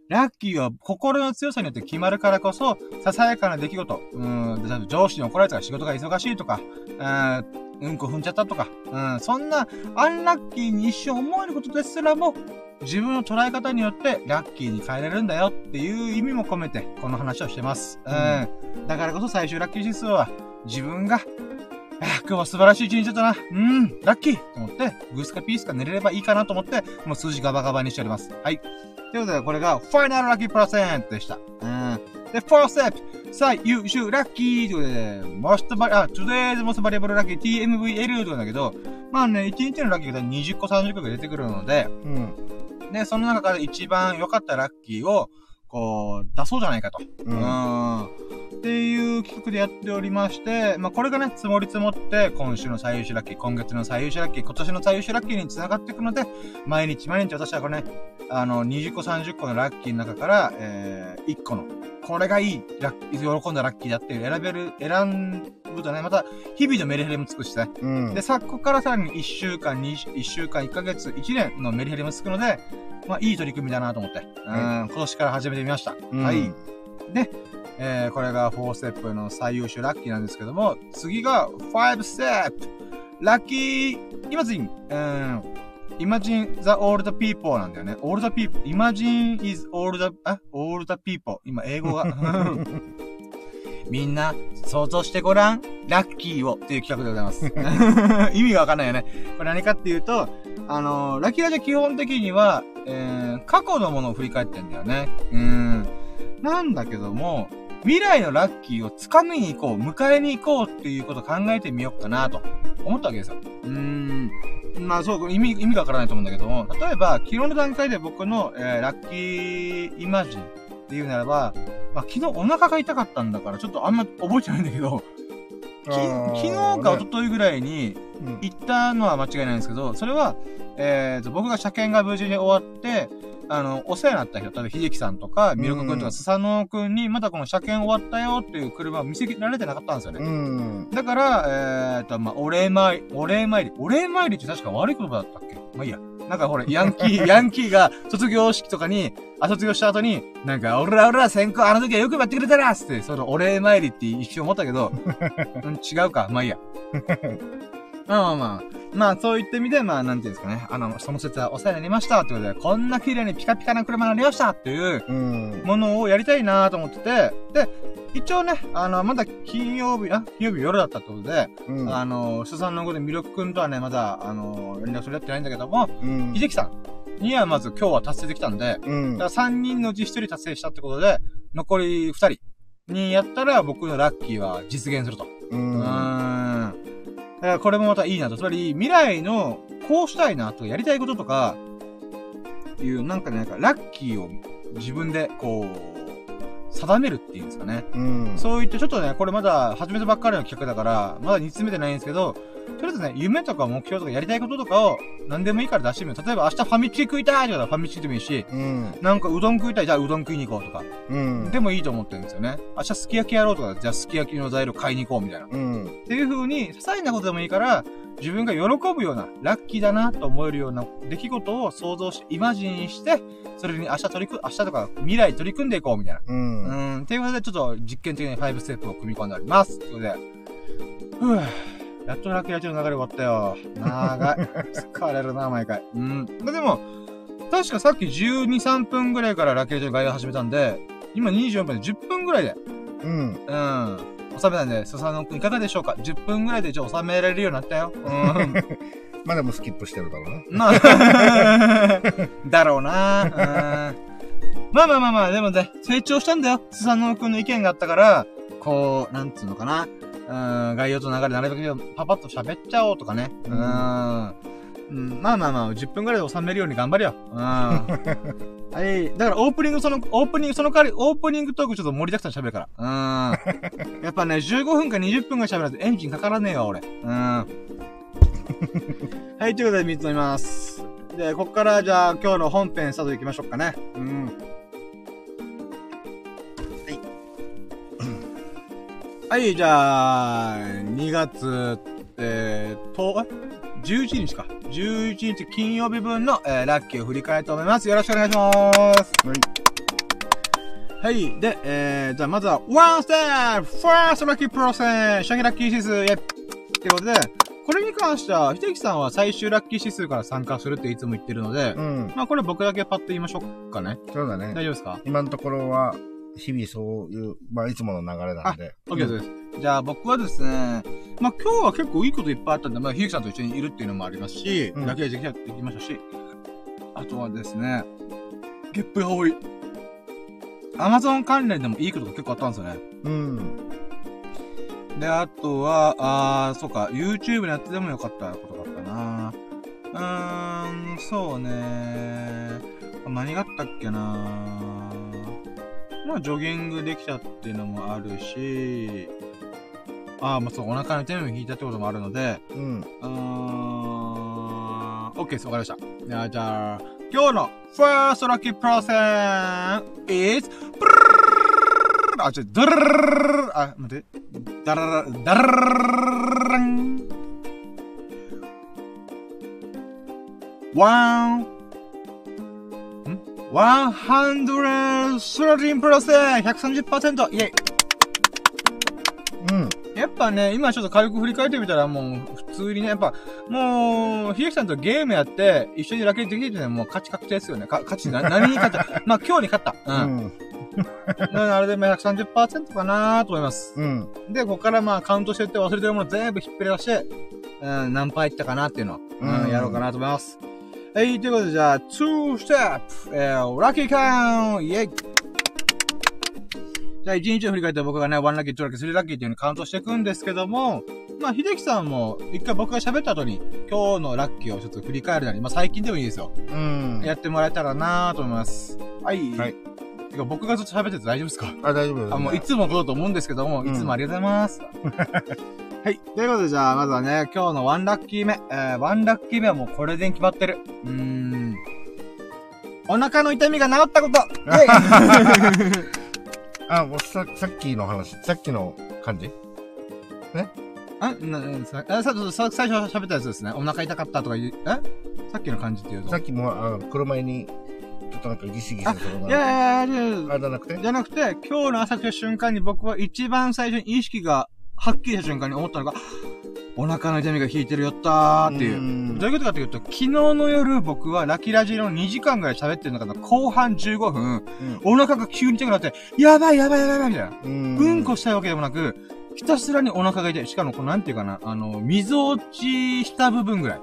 Speaker 1: ラッキーは心の強さによって決まるからこそ、ささやかな出来事、うん、上司に怒られたとか仕事が忙しいとか、うん、うんこ踏んじゃったとか、うん、そんなアンラッキーに一瞬思えることですらも、自分の捉え方によってラッキーに変えれるんだよっていう意味も込めて、この話をしてます。うん。だからこそ最終ラッキー指数は、自分が、あ今日は素晴らしい一日だったな。うん、ラッキーと思って、グースかピースか寝れればいいかなと思って、もう数字ガバガバにしております。はい。ということで、これが、ファイナルラッキープラセントでした。うん。で、フォーステップ、最優秀ラッキーということで、most vari- あ、today's most valuable lucky TMVL というんだけど、まあね、1日のラッキーが20個30個が出てくるので、
Speaker 2: うん。
Speaker 1: で、その中から一番良かったラッキーを、こう、出そうじゃないかと。
Speaker 2: う。
Speaker 1: うんん。っていう企画でやっておりまして、まあ、これがね、積もり積もって、今週の最優秀ラッキー、今月の最優秀ラッキー、今年の最優秀ラッキーに繋がっていくので、毎日毎日私はこれね、あの、20個30個のラッキーの中から、えー、1個の、これがいい、ラッキー、喜んだラッキーだっていう選べる、選ぶとね、また、日々のメリヘリもつくしね。
Speaker 2: うん。
Speaker 1: で、さ、ここからさらに1週間、2、1週間、1ヶ月、1年のメリヘリもつくので、まあ、いい取り組みだなと思って、うん、今年から始めてみました。
Speaker 2: うん
Speaker 1: はい。で、えー、これが4ステップの最優秀ラッキーなんですけども、次が5ステップラッキーイマジンうん。Imagine the old people なんだよね。old people. Imagine is old, あ？old people. 今、英語が。みんな、想像してごらん。ラッキーをっていう企画でございます。意味がわかんないよね。これ何かっていうと、あのーラッキーラジオ基本的には、えー、過去のものを振り返ってんだよね。うん。なんだけども、未来のラッキーを掴みに行こう、迎えに行こうっていうことを考えてみようかなと思ったわけですよ。うーん。まあそう、意味、意味がわからないと思うんだけども、例えば、昨日の段階で僕の、えー、ラッキーイマジンっていうならば、まあ昨日お腹が痛かったんだから、ちょっとあんま覚えてないんだけど、き昨日か一昨日ぐらいに
Speaker 2: うん
Speaker 1: 行ったのは間違いないんですけど、それは、えーと、僕が車検が無事に終わって、あの、お世話になった人、例えば秀樹さんとか、ミルク君と
Speaker 2: うん
Speaker 1: かスサノオ君に、まだこの車検終わったよっていう車を見せられてなかったんですよね。
Speaker 2: うん。
Speaker 1: だから、えーと、まあ、お礼参り、お礼参り、お礼参りって確か悪い言葉だったっけ？まあいいや。なんかほら、ヤンキー、ヤンキーが卒業式とかに、あ、卒業した後に、なんか、俺ら俺ら先行、あの時はよくやってくれたなっつって、そのお礼参りって一瞬思ったけど、うん、違うか。まあいいや。まあまあまあ。まあ、そういった意味で、まあ、なんていうんですかね。あの、その説はお世話になりましたってことで、こんな綺麗にピカピカな車になりましたっていう
Speaker 2: うん。
Speaker 1: ものをやりたいなと思ってて、で、一応ね、あの、まだ金曜日、あ、金曜日夜だったってことで、
Speaker 2: うん。
Speaker 1: あの、主さんの子で魅力くんとはね、まだ、あの、連絡取り合ってないんだけども、
Speaker 2: うん。
Speaker 1: 秀樹さんにはまず今日は達成できたんで、
Speaker 2: うん。
Speaker 1: だから3人のうち1人達成したってことで、残り2人にやったら僕のラッキーは実現すると。
Speaker 2: う。
Speaker 1: うんーん。だからこれもまたいいなと。つまり、未来のこうしたいなとか、やりたいこととか、いう、なんかね、なんかラッキーを自分で、こう、定めるっていうんですかね。
Speaker 2: うん。
Speaker 1: そういってちょっとね、これまだ始めたばっかりの企画だから、まだ煮詰めてないんですけど、とりあえずね、夢とか目標とかやりたいこととかを何でもいいから出してみよう。例えば明日ファミチキ食いたいって言ったらファミチキでもいいし、
Speaker 2: うん。
Speaker 1: なんかうどん食いたい、じゃあうどん食いに行こうとか。
Speaker 2: うん。
Speaker 1: でもいいと思ってるんですよね。明日すき焼きやろうとか、じゃあすき焼きの材料買いに行こうみたいな。
Speaker 2: うん。
Speaker 1: っていう風に、些細なことでもいいから、自分が喜ぶような、ラッキーだなと思えるような出来事を想像し、イマジンして、それに明日取り組、明日とか未来取り組んでいこうみたいな。うん。うん。っていうことで、ちょっと実験的に5ステップを組み込んでおります。ということで、ふぅ。やっとラッキーラジオの流れ終わったよ。長い。疲れるな、毎回。うん。でも、確かさっき12、3分ぐらいからラッキーラジオの外野始めたんで、今24分で10分ぐらいで。うん。うん。収めたんで、スサノくんいかがでしょうか ?10 分ぐらいで一応収められるようになったよ。うん。
Speaker 2: まあでもスキップしてるだろうな。ま
Speaker 1: あ、だろうな。うん。まあまあまあまあ、でもね、成長したんだよ。スサノくんの意見があったから、こう、なんつうのかな。うん、概要と流れなるべくパパッと喋っちゃおうとかね。うん。うん、まあまあまあ、10分ぐらいで収めるように頑張るよ。うん。はい。だからオープニングその、オープニング、その代わり、オープニングトークちょっと盛りだくさん喋るから。うん。やっぱね、15分か20分ぐらい喋らずエンジンかからねえよ、俺。うん。はい、ということで3つ飲みます。で、こっからじゃあ今日の本編スタート行きましょうかね。うん。はい、じゃあ、2月、えー、と、11日か。11日金曜日分の、えー、ラッキーを振り返りと思います。よろしくお願いします。はい。はい。で、えー、じゃあまずは、 one step first lucky process 初期ラッキー指数イェってことで、これに関しては、ひてきさんは最終ラッキー指数から参加するっていつも言ってるので、うん。まあこれ僕だけパッと言いましょうかね。
Speaker 2: そうだね。
Speaker 1: 大丈夫ですか？
Speaker 2: 今のところは、日々そういう、まあ、いつもの流れなんで。
Speaker 1: OK です。じゃあ僕はですね、まあ今日は結構いいこといっぱいあったんで、まあひゆきさんと一緒にいるっていうのもありますし、うん、だけでできましたし、あとはですね、ゲップが多い。アマゾン関連でもいいことが結構あったんですよね。うん。で、あとは、あー、そうか、YouTube のやってでもよかったことがあったなうーん、そうね何があったっけなまあ、ジョギングできたっていうのもあるし、ああ、まあそう、お腹の痛みも引いたってこともあるので、うん。うーん、OK です、わかりました。じゃあ、今日のファーストラッキープロセン is, プルルあ、ちょ、ドルルルあ、待って、ダララ、ダララランワン、113%プラス !130%! イェイうん。やっぱね、今ちょっと軽く振り返ってみたらもう普通にね、やっぱ、もう、ひゆきさんとゲームやって、一緒にラケットできてね、もう勝ち確定ですよね。か勝ちな、何に勝った？まあ今日に勝った。うん。うんあれでも130%かなと思います。うん。で、ここからまあカウントしてって忘れてるもの全部引っ張り出して、うん、何パーいったかなっていうのを、うん、やろうかなと思います。はい、ということで、じゃあ、2ステップ、えー、ラッキーカウンイェイじゃあ、1日を振り返って僕がね、1ラッキー、2ラッキー、3ラッキーっていうのをカウントしていくんですけども、まあ、秀樹さんも、一回僕が喋った後に、今日のラッキーをちょっと振り返るなり、まあ、最近でもいいですよ。うん。やってもらえたらなと思います。はい。はい。てか、僕がずっと喋ってて大丈夫ですか？
Speaker 2: あ、大丈夫です。
Speaker 1: あ、もういつもことと思うんですけども、いつもありがとうございます。はい。ということで、じゃあ、まずはね、今日のワンラッキー目。えー、ワンラッキー目はもうこれで決まってる。うーん。お腹の痛みが治ったこと
Speaker 2: あ、もうさ、さっきの話、さっきの感じ？ね
Speaker 1: あ、な、さ、あ、さ、さ、最初喋ったやつですね。お腹痛かったとか言う、え？さっきの感じっていうと？
Speaker 2: さっきも、あの、黒前に、ちょっとなんかギシギシする
Speaker 1: いやいやいや、
Speaker 2: あ、じゃなくて？
Speaker 1: じゃなくて、今日の朝来た瞬間に僕は一番最初に意識がはっきりした瞬間に思ったのが、お腹の痛みが引いてるよったーっていう。うどういうことかというと、昨日の夜僕はラキラジの2時間ぐらい喋ってる中の後半15分、うん、お腹が急に痛くなって、やばいやばいやばいやばいみたいな。うん、うんこしたいわけでもなく、ひたすらにお腹が痛い。しかも、このなんていうかな、あの、溝落ちした部分ぐらい。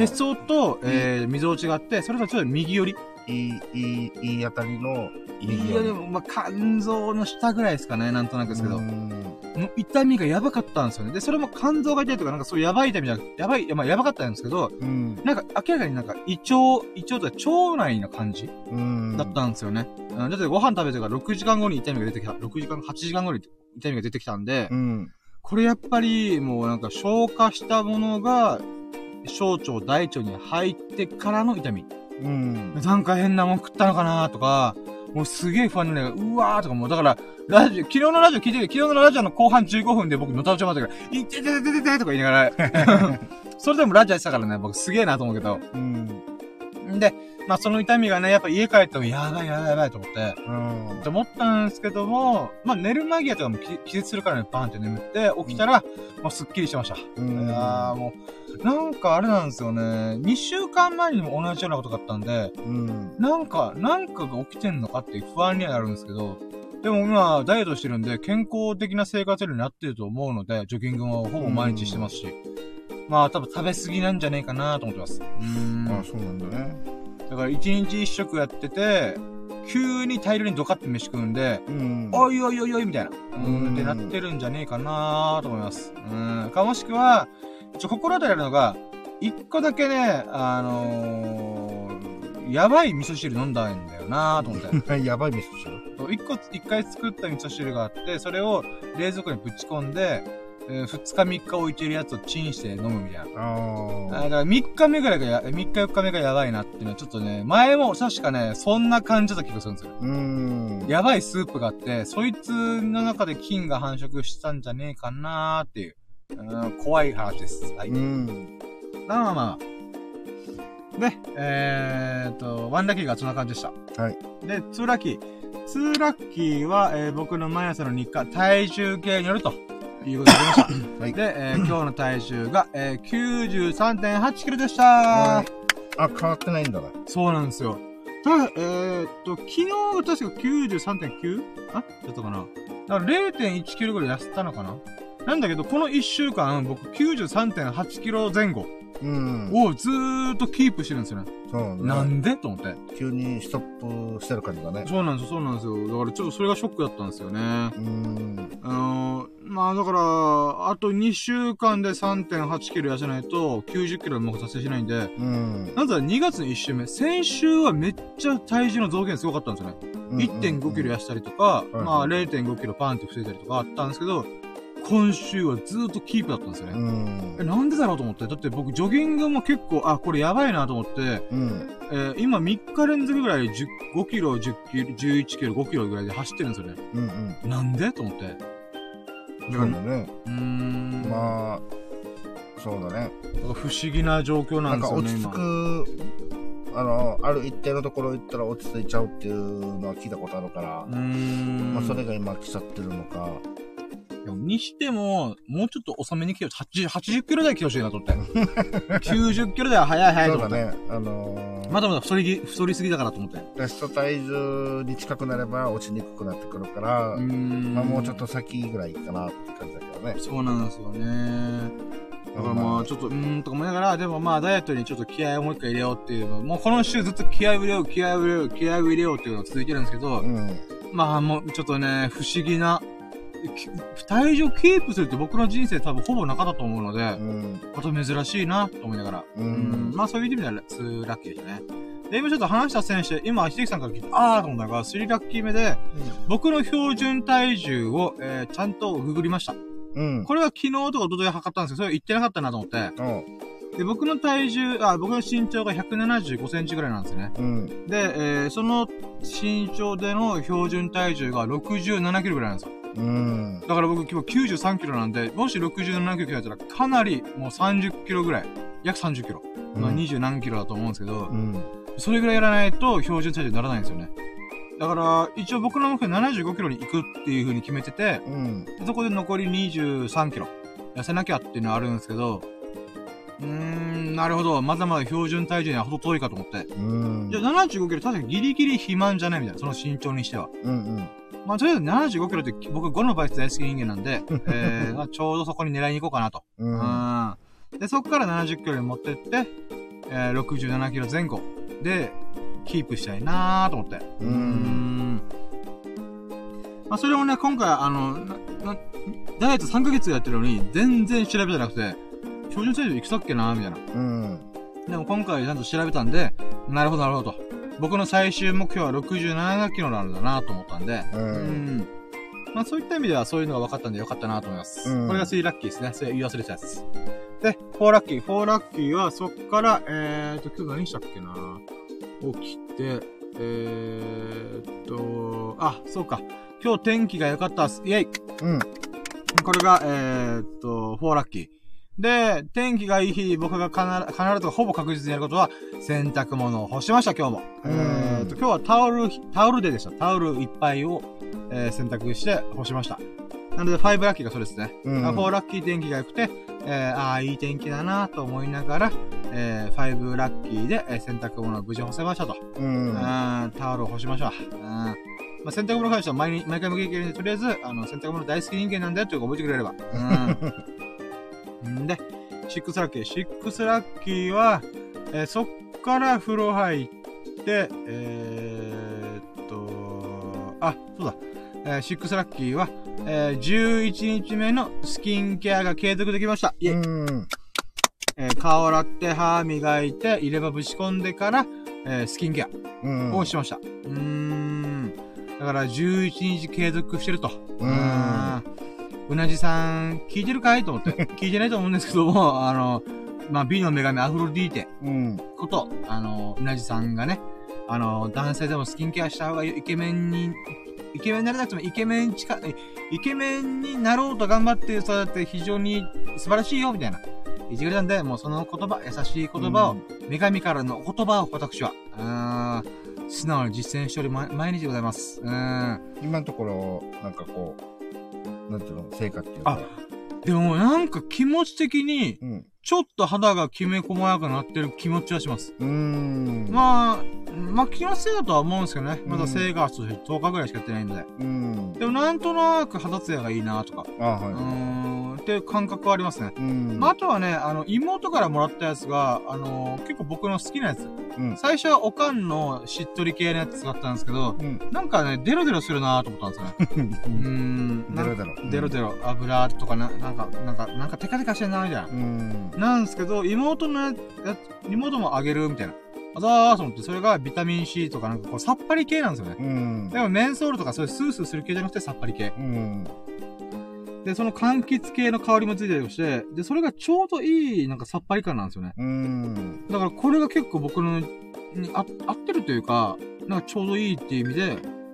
Speaker 1: へそと、えー、溝落ちがあって、それとちょっと右寄り。
Speaker 2: いい、いい、いいあたりの、
Speaker 1: いや、でも、まあ、肝臓の下ぐらいですかね、なんとなくですけど。痛みがやばかったんですよね。で、それも肝臓が痛いとか、なんかそういうやばい痛みじゃなくて、やばい、まあ、やばかったんですけど、うん、なんか明らかになんか胃腸、胃腸とか腸内の感じ、うん、だったんですよね。だってご飯食べてから6時間後に痛みが出てきた、6時間、8時間後に痛みが出てきたんで、うん、これやっぱりもうなんか消化したものが、小腸、大腸に入ってからの痛み。うん。なんか変なもん食ったのかなとか、もうすげえ不安になる。うわーとかもう、だから、ラジオ、昨日のラジオ聞いてる、昨日のラジオの後半15分で僕のたうちまったから、いてててててとか言いながら、それでもラジャーしたからね、僕すげえなと思うけど。
Speaker 2: うん。
Speaker 1: んで、まあその痛みがね、やっぱ家帰ってもやばいやばいやばいと思って、
Speaker 2: うん。
Speaker 1: って思ったんですけども、まあ寝る間際とかも気気絶するからね、バーンって眠って、起きたら、もうすっきりしてました。
Speaker 2: うん。
Speaker 1: いやーもう、なんかあれなんですよね。2週間前にも同じようなことがあったんで、
Speaker 2: うん。
Speaker 1: なんか、なんかが起きてんのかって不安にはなるんですけど、でも今、ダイエットしてるんで、健康的な生活になってると思うので、ジョギングもほぼ毎日してますし、まあ多分食べ過ぎなんじゃねえかなと思ってます。うーん。
Speaker 2: あ、そうなんだね。
Speaker 1: だから一日一食やってて、急に大量にドカって飯食うんで、
Speaker 2: うん。
Speaker 1: おいおいおいおいみたいな。う
Speaker 2: ん、
Speaker 1: ってなってるんじゃねえかなと思います。うん。かもしくは、ちょ、心当たりあるのが、一個だけね、あのー、やばい味噌汁飲んだんだよなと思って。
Speaker 2: やばいミスしろ。
Speaker 1: 一個、一回作った味噌汁があって、それを冷蔵庫にぶち込んで、えー二日三日置いてるやつをチンして飲むみたいな。
Speaker 2: あ
Speaker 1: あ
Speaker 2: あ。
Speaker 1: だから3日目ぐらいがや、3日4日目がやばいなっていうのはちょっとね、前も確かね、そんな感じだった気がするんですよ。
Speaker 2: うん。
Speaker 1: やばいスープがあって、そいつの中で菌が繁殖したんじゃねえかなーっていう、うん、怖い話です。はい。
Speaker 2: うん。
Speaker 1: まあまあまあ。で、えーっと、ワンラッキーがそんな感じでした。
Speaker 2: はい。
Speaker 1: で、ツーラッキー。ツーラッキーは、えー僕の毎朝の日課、体重計によると。いうことになりました。
Speaker 2: はい
Speaker 1: で、えー 今日の体重が、えー、93.8キロでした
Speaker 2: はいあ、変わってないんだな。
Speaker 1: そうなんですよ。ただ、えー、っと、昨日が確か 93.9? あ？ちょっとかな。だから0.1キロぐらい痩せたのかな？なんだけど、この1週間、僕93.8キロ前後
Speaker 2: うん。
Speaker 1: をずーっとキープしてるんですよね。
Speaker 2: そうなんだ、ね。
Speaker 1: なんで？と思って。
Speaker 2: 急にストップしてる感じだね。
Speaker 1: そうなんですよ、そうなんですよ。だからちょっとそれがショックだったんですよね。
Speaker 2: うん。
Speaker 1: あのー、まあだから、あと2週間で3.8キロ痩せないと90キロも達成しないんで、
Speaker 2: うん。
Speaker 1: なんだ2月の1週目、先週はめっちゃ体重の増減すごかったんですよね。1.5キロ痩せたりとか、
Speaker 2: うん
Speaker 1: まあ0.5キロパンって増えたりとかあったんですけど、今週はずーっとキープだったんですよ
Speaker 2: う
Speaker 1: ね。
Speaker 2: ん
Speaker 1: え、。なんでだろうと思って。だって僕ジョギングも結構、あ、これやばいなと思って、
Speaker 2: うん。
Speaker 1: えー今3日連続ぐらい10 5キロ、10キロ、11キロ、5キロぐらいで走ってるんですよね。
Speaker 2: うん。うん。
Speaker 1: なんでと思って。
Speaker 2: そうだね。
Speaker 1: うーん。
Speaker 2: まあ、そうだね。
Speaker 1: なんか不思議な状況な
Speaker 2: なんん
Speaker 1: ですよね、
Speaker 2: か落ち着
Speaker 1: 今。
Speaker 2: く、あの、ある一定のところ行ったら落ち着いちゃうっていうのは聞いたことあるから
Speaker 1: うー、ん。
Speaker 2: まあそれが今来ちゃってるのか。
Speaker 1: でもにしても、もうちょっと遅めに来てほしい。80、80キロ台来てほしいなと思って。90キロ台は早い早いと思って。
Speaker 2: そうだね。あのー
Speaker 1: まだまだ太りぎ、太りすぎだからと思って。
Speaker 2: ベスト体重に近くなれば落ちにくくなってくるから、
Speaker 1: うーん
Speaker 2: まあもうちょっと先ぐらいかなって感じだけどね。
Speaker 1: そうなんですよね。だからまあ、ちょっと、うーんとか思いながら、でもまあ、ダイエットにちょっと気合をもう一回入れようっていうの、もうこの週ずっと気合を入れよう、気合を入れよう、気合を入れようっていうのが続いてるんですけど、
Speaker 2: うん。
Speaker 1: まあもうちょっとね、不思議な、き体重キープするって僕の人生多分ほぼなかったと思うので、
Speaker 2: うん。
Speaker 1: 珍しいなと思いながら。
Speaker 2: う
Speaker 1: うん
Speaker 2: ん。
Speaker 1: まあそういう意味では、ツーラッキーでしたね。で、今ちょっと話した選手、今、秀樹さんから聞いて、あーと思ったのが、スリラッキー目で、僕の標準体重を、えー、ちゃんとググりました。
Speaker 2: うん。
Speaker 1: これは昨日とか一昨日測ったんですけど、それは言ってなかったなと思って。
Speaker 2: うん。
Speaker 1: で、僕の体重、あ、僕の身長が175センチぐらいなんですね。
Speaker 2: うん。
Speaker 1: で、えー、その身長での標準体重が67キロぐらいなんですよ。
Speaker 2: うん。
Speaker 1: だから僕今日93キロなんで、もし67キロだったらかなりもう30キロぐらい、約30キロ。まあ20何キロだと思うんですけど、
Speaker 2: うん。
Speaker 1: それぐらいやらないと標準体重にならないんですよね。だから、一応僕の目標75キロに行くっていう風に決めてて、
Speaker 2: うん。
Speaker 1: そこで残り23キロ痩せなきゃっていうのはあるんですけど、うーん、なるほど。まだまだ標準体重にはほど遠いかと思って。
Speaker 2: うん。
Speaker 1: じゃあ75キロ確かにギリギリ肥満じゃないみたいな。その身長にしては。
Speaker 2: うん。
Speaker 1: まあ、とりあえず75キロって僕5のバイト大好き人間なんで、えー、まあちょうどそこに狙いに行こうかなと。
Speaker 2: うん。うん。
Speaker 1: うん。で、そこから70キロに持ってって、えー、67キロ前後で、キープしたいなーと思って。
Speaker 2: う
Speaker 1: うんん。まあ、それもね、今回、あの、な、な、ダイエット3ヶ月やってるのに、全然調べてなくて、標準体重いくつだっけなみたいな。
Speaker 2: うん。
Speaker 1: でも今回ちゃんと調べたんで、なるほどなるほどと。僕の最終目標は67キロなんだなと思ったんで、
Speaker 2: うん
Speaker 1: んまあそういった意味ではそういうのが分かったんでよかったなと思います。
Speaker 2: うん
Speaker 1: これが3ラッキーですね。それ言い忘れてたやつ。で、4ラッキー。4ラッキーはそっから、えーと、今日何したっけな起きて、えーっと、あ、そうか。今日天気が良かったっす。イェイ
Speaker 2: うん。
Speaker 1: これが、えーっと、4ラッキー。で、天気がいい日、僕が必ず必ずほぼ確実にやることは、洗濯物を干しました、今日も。
Speaker 2: うん
Speaker 1: えーと、今日はタオル、タオルデーでした。タオルいっぱいを、えー洗濯して干しました。なので、5ラッキーがそうですね。
Speaker 2: うん
Speaker 1: あ4ラッキー天気が良くて、えー、ああ、いい天気だなと思いながら、えー、5ラッキーで、えー洗濯物を無事干せましたと。
Speaker 2: うん。
Speaker 1: うん、タオルを干しましょう。うん。まあ、洗濯物に関しては毎日、毎回も経験で、とりあえず、あの、洗濯物大好き人間なんだよっていうのを覚えてくれれば。うん。んで、シックスラッキー。シックスラッキーは、えーそっから風呂入って、えー、っと、あ、そうだ。えーシックスラッキーは、えー11日目のスキンケアが継続できました。イェイ
Speaker 2: うん。
Speaker 1: えー顔洗って、歯磨いて、入れ歯ぶち込んでから、えースキンケア
Speaker 2: うん。
Speaker 1: をしました。うーん。だから、11日継続してると。
Speaker 2: うん
Speaker 1: ん。うなじさん、聞いてるかいと思って。聞いてないと思うんですけども、あの、まあ、美の女神アフロディーテ
Speaker 2: うん。
Speaker 1: こと、あの、うなじさんがね、あの、男性でもスキンケアした方がいいイケメンに、イケメンになれなくてもイケメン近い、イケメンになろうと頑張ってる人だって非常に素晴らしいよ、みたいな。いじくれたんで、もうその言葉、優しい言葉を、女神からのお言葉を私は、うーん、素直に実践しており、ま、毎日でございます。うーん。
Speaker 2: 今のところ、なんかこう、なんていうの、成果っていうか。
Speaker 1: でもなんか気持ち的に、
Speaker 2: うん。
Speaker 1: ちょっと肌がきめ細やかになってる気持ちはします。
Speaker 2: うーん。
Speaker 1: まあ、まあ気のせいだとは思うんですけどね。まだ
Speaker 2: うん
Speaker 1: 生活として10日ぐらいしかやってないんで。
Speaker 2: うん。
Speaker 1: でもなんとなく肌ツヤがいいなとか、
Speaker 2: あ、
Speaker 1: うー
Speaker 2: は
Speaker 1: ん、っていう感覚はありますね。
Speaker 2: い。うん。
Speaker 1: まあ、あとはね、あの、妹からもらったやつが、あの結構僕の好きなやつ。
Speaker 2: うん。
Speaker 1: 最初はおかんのしっとり系のやつ使ったんですけど、
Speaker 2: うん。
Speaker 1: なんかね、デロデロするなと思ったんですよね。うーん。
Speaker 2: デロデロ。
Speaker 1: デロデロ、油とかな、なんか、なんか、なんかテカテカしてんな、みたいな。
Speaker 2: うん。
Speaker 1: なんですけど、妹のやや妹もあげる、みたいな。あざーと思って、それがビタミン C とかなんかこう、さっぱり系なんですよね。
Speaker 2: うん。
Speaker 1: でもメンソールとかそういうスースーする系じゃなくてさっぱり系。
Speaker 2: うん。
Speaker 1: で、その柑橘系の香りもついたりして、で、それがちょうどいい、なんかさっぱり感なんですよね。
Speaker 2: うん。
Speaker 1: だからこれが結構僕の、にあ合ってるというか、なんかちょうどいいっていう意味で、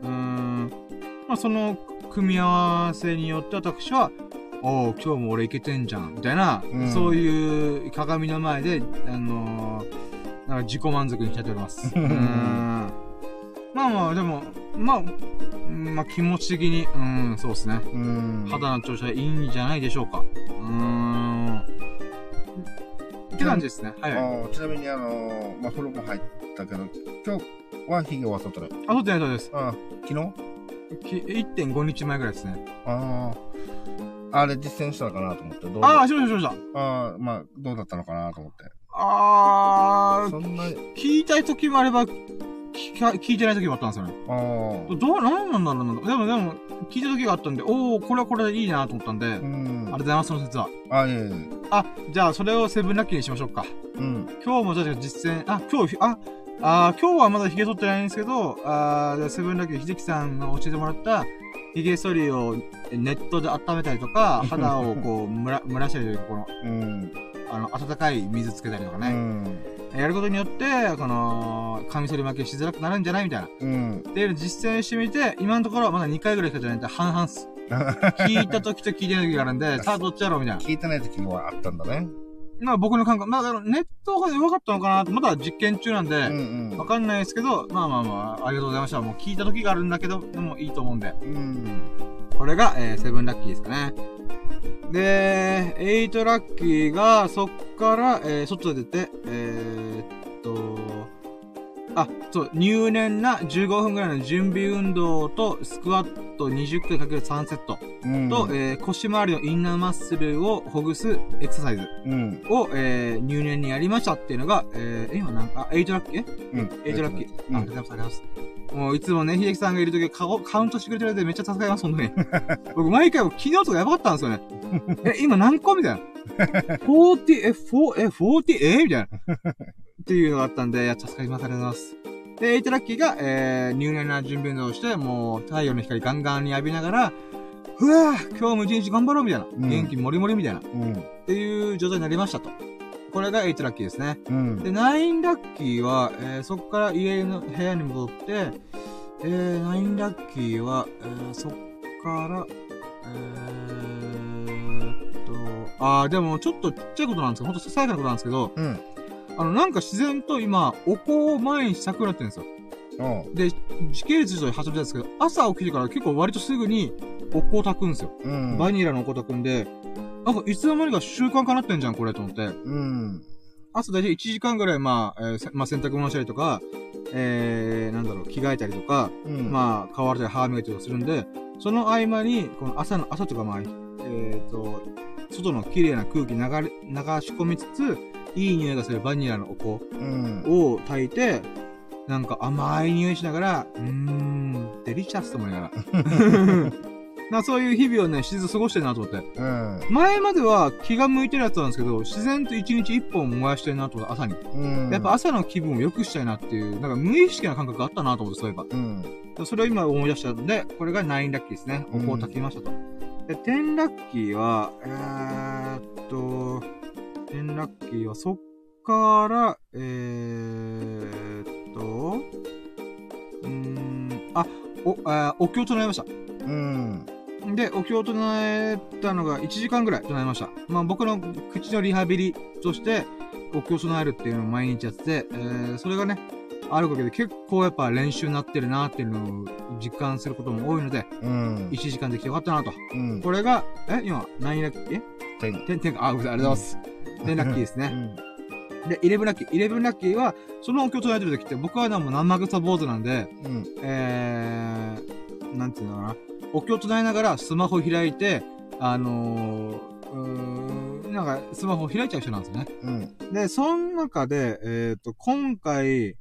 Speaker 1: うーん、まあその組み合わせによって私は、おう今日も俺いけてんじゃん、みたいな、
Speaker 2: うん
Speaker 1: そういう鏡の前で、あのーなんか自己満足に浸っております。うーん。まあまあ、でも、まあ、うんまあ気持ち的に、うん、そうですね。
Speaker 2: うん。
Speaker 1: 肌の調子はいいんじゃないでしょうか。うーん。って感じですね。はい、はい。
Speaker 2: ちなみにあのー、まあ、風呂も入ったけど、今日は髭は剃ったの
Speaker 1: あ、そうってないそうです。
Speaker 2: あー昨日？
Speaker 1: き1.5日前ぐらいですね。
Speaker 2: ああ。あれ実践したのかなと思って。どう？
Speaker 1: ああ、しましたしました。
Speaker 2: ああ、まあ、どうだったのかなと思って。
Speaker 1: あー、
Speaker 2: そんな、
Speaker 1: 聞いたい時もあれば、聞いてない時もあったんですよね。
Speaker 2: ああ。
Speaker 1: どう、なんなんだろうな。でも、でも、聞いた時があったんで、おー、これはこれでいいなと思ったんで、ありが
Speaker 2: うん
Speaker 1: とう。ございます、その説は。
Speaker 2: あ、いえいえ。
Speaker 1: あ、じゃあ、それをセブンラッキーにしましょうか。
Speaker 2: うん。
Speaker 1: 今日も確か実践、あ、今日、あ、あー今日はまだ髭剃ってないんですけど、あーじゃあセブンラッキー、秀樹さんが教えてもらった、髭剃りをネットで温めたりとか、肌をこう、蒸ら、蒸らしたりとか、この、
Speaker 2: うん。
Speaker 1: あの、温かい水つけたりとか
Speaker 2: う
Speaker 1: ね。
Speaker 2: ん。
Speaker 1: やることによって、この、カミソリ負けしづらくなるんじゃない？みたいな。
Speaker 2: うん。
Speaker 1: っていうのを実践してみて、今のところまだ2回ぐらいしかじゃないんで半々っす。聞いた時と聞いてない時があるんで、さあどっちやろう？みたいな。
Speaker 2: 聞いてない時はあったんだね。
Speaker 1: まあ僕の感覚、まあネットが弱かったのかなと、まだ実験中なん
Speaker 2: う
Speaker 1: で、
Speaker 2: んうん。
Speaker 1: わかんないですけど、まあまあまあ、ありがとうございました。もう聞いた時があるんだけど、でもいいと思うんで。
Speaker 2: うん。
Speaker 1: これが、えー、セブンラッキーですかね。で、エイトラッキーが、そっから、えー、外出て、えー、っと、あ、そう、入念な15分ぐらいの準備運動と、スクワット20回かける3セット
Speaker 2: うん。
Speaker 1: と、えー、腰回りのインナーマッスルをほぐすエクササイズ
Speaker 2: うん。
Speaker 1: を、えー、入念にやりましたっていうのが、えー、今なんか、あ、 eight lucky？え
Speaker 2: うん。
Speaker 1: eight lucky。
Speaker 2: うん
Speaker 1: あ、ありがとうございます。もういつもね、秀樹さんがいるときカウカウントしてくれてるんでめっちゃ助かります、本当に。僕毎回昨日とかやばかったんですよね。え、今何個みたいな。40、え、4、え、40、え？みたいな。っていうのがあったんで、いや、助かります、ありがとうございます。で、 eight lucky が、えー、入念な準備運動をして、もう太陽の光ガンガンに浴びながら、ふわぁ、今日も一日頑張ろうみたいな。
Speaker 2: うん
Speaker 1: 元気もりもりみたいな。っ
Speaker 2: うん。
Speaker 1: ていう状態になりましたと。これが eight lucky ですね。
Speaker 2: うん。
Speaker 1: で、 nine lucky は、えーそこから家の部屋に戻って、えー、 nine lucky は、えーそっから、えーっと、あー、でもちょっとちっちゃいことなんですけど、ほんとささやかなことなんですけど、
Speaker 2: うん。
Speaker 1: あの、なんか自然と今、お香を前にしたくなってるんですよ。で、時系列上で始めたんですけど、朝起きてから結構割とすぐにお香を炊くんですよ。
Speaker 2: うん。
Speaker 1: バニラのお香炊くんで、なんかいつの間にか習慣化なってんじゃん、これ、と思って。
Speaker 2: うん。
Speaker 1: 朝大体1時間ぐらい、まあ、えーせまあ、洗濯物したりとか、えー、なんだろう、着替えたりとか、
Speaker 2: うん。
Speaker 1: まあ、顔洗ったり歯磨いたりとかするんで、その合間に、この朝の、朝とかまあ、えっ、と、外の綺麗な空気流れ、流し込みつつ、いい匂いがするバニラのお香
Speaker 2: うん。
Speaker 1: を炊いて、なんか甘い匂いしながら、うーん、デリシャスと思いながら。なそういう日々をね、しず過ごしてるなと思って。
Speaker 2: うん。
Speaker 1: 前までは気が向いてるやつなんですけど、自然と一日一本燃やしてるなと思って、朝に。
Speaker 2: うん。
Speaker 1: やっぱ、朝の気分を良くしたいなっていう、なんか無意識な感覚があったなと思って、そういえば。
Speaker 2: うん。
Speaker 1: それを今思い出したので、これが9ラッキーですね。お香を炊きましたと。で、10ラッキーは、えーっと、10ラッキーはそっから、えーっと、うーん、あ、お、あーお経を唱えました。
Speaker 2: うん。
Speaker 1: で、お経を唱えたのが1時間ぐらい唱えました。まあ僕の口のリハビリとして、お経を唱えるっていうのを毎日やってて、えー、それがね、あるおかげで結構やっぱ練習になってるなっていうのを実感することも多いので、
Speaker 2: うん。
Speaker 1: 1時間できてよかったなと。
Speaker 2: うん。
Speaker 1: これが、え今、何ラッキー？え
Speaker 2: てん。
Speaker 1: 点、点か、あ、ごめんなさい、ありがとうございます。10ラッキーですね。
Speaker 2: うん。
Speaker 1: で、11ラッキー。11ラッキーは、そのお経を唱えてる時って、僕はもう生臭坊主なんで、
Speaker 2: うん。
Speaker 1: えー、なんていうのかな。お経を唱えながらスマホ開いて、あのー、うーん、なんか、スマホ開いちゃう人なんですよね。
Speaker 2: うん。
Speaker 1: で、その中で、えっ、と、今回、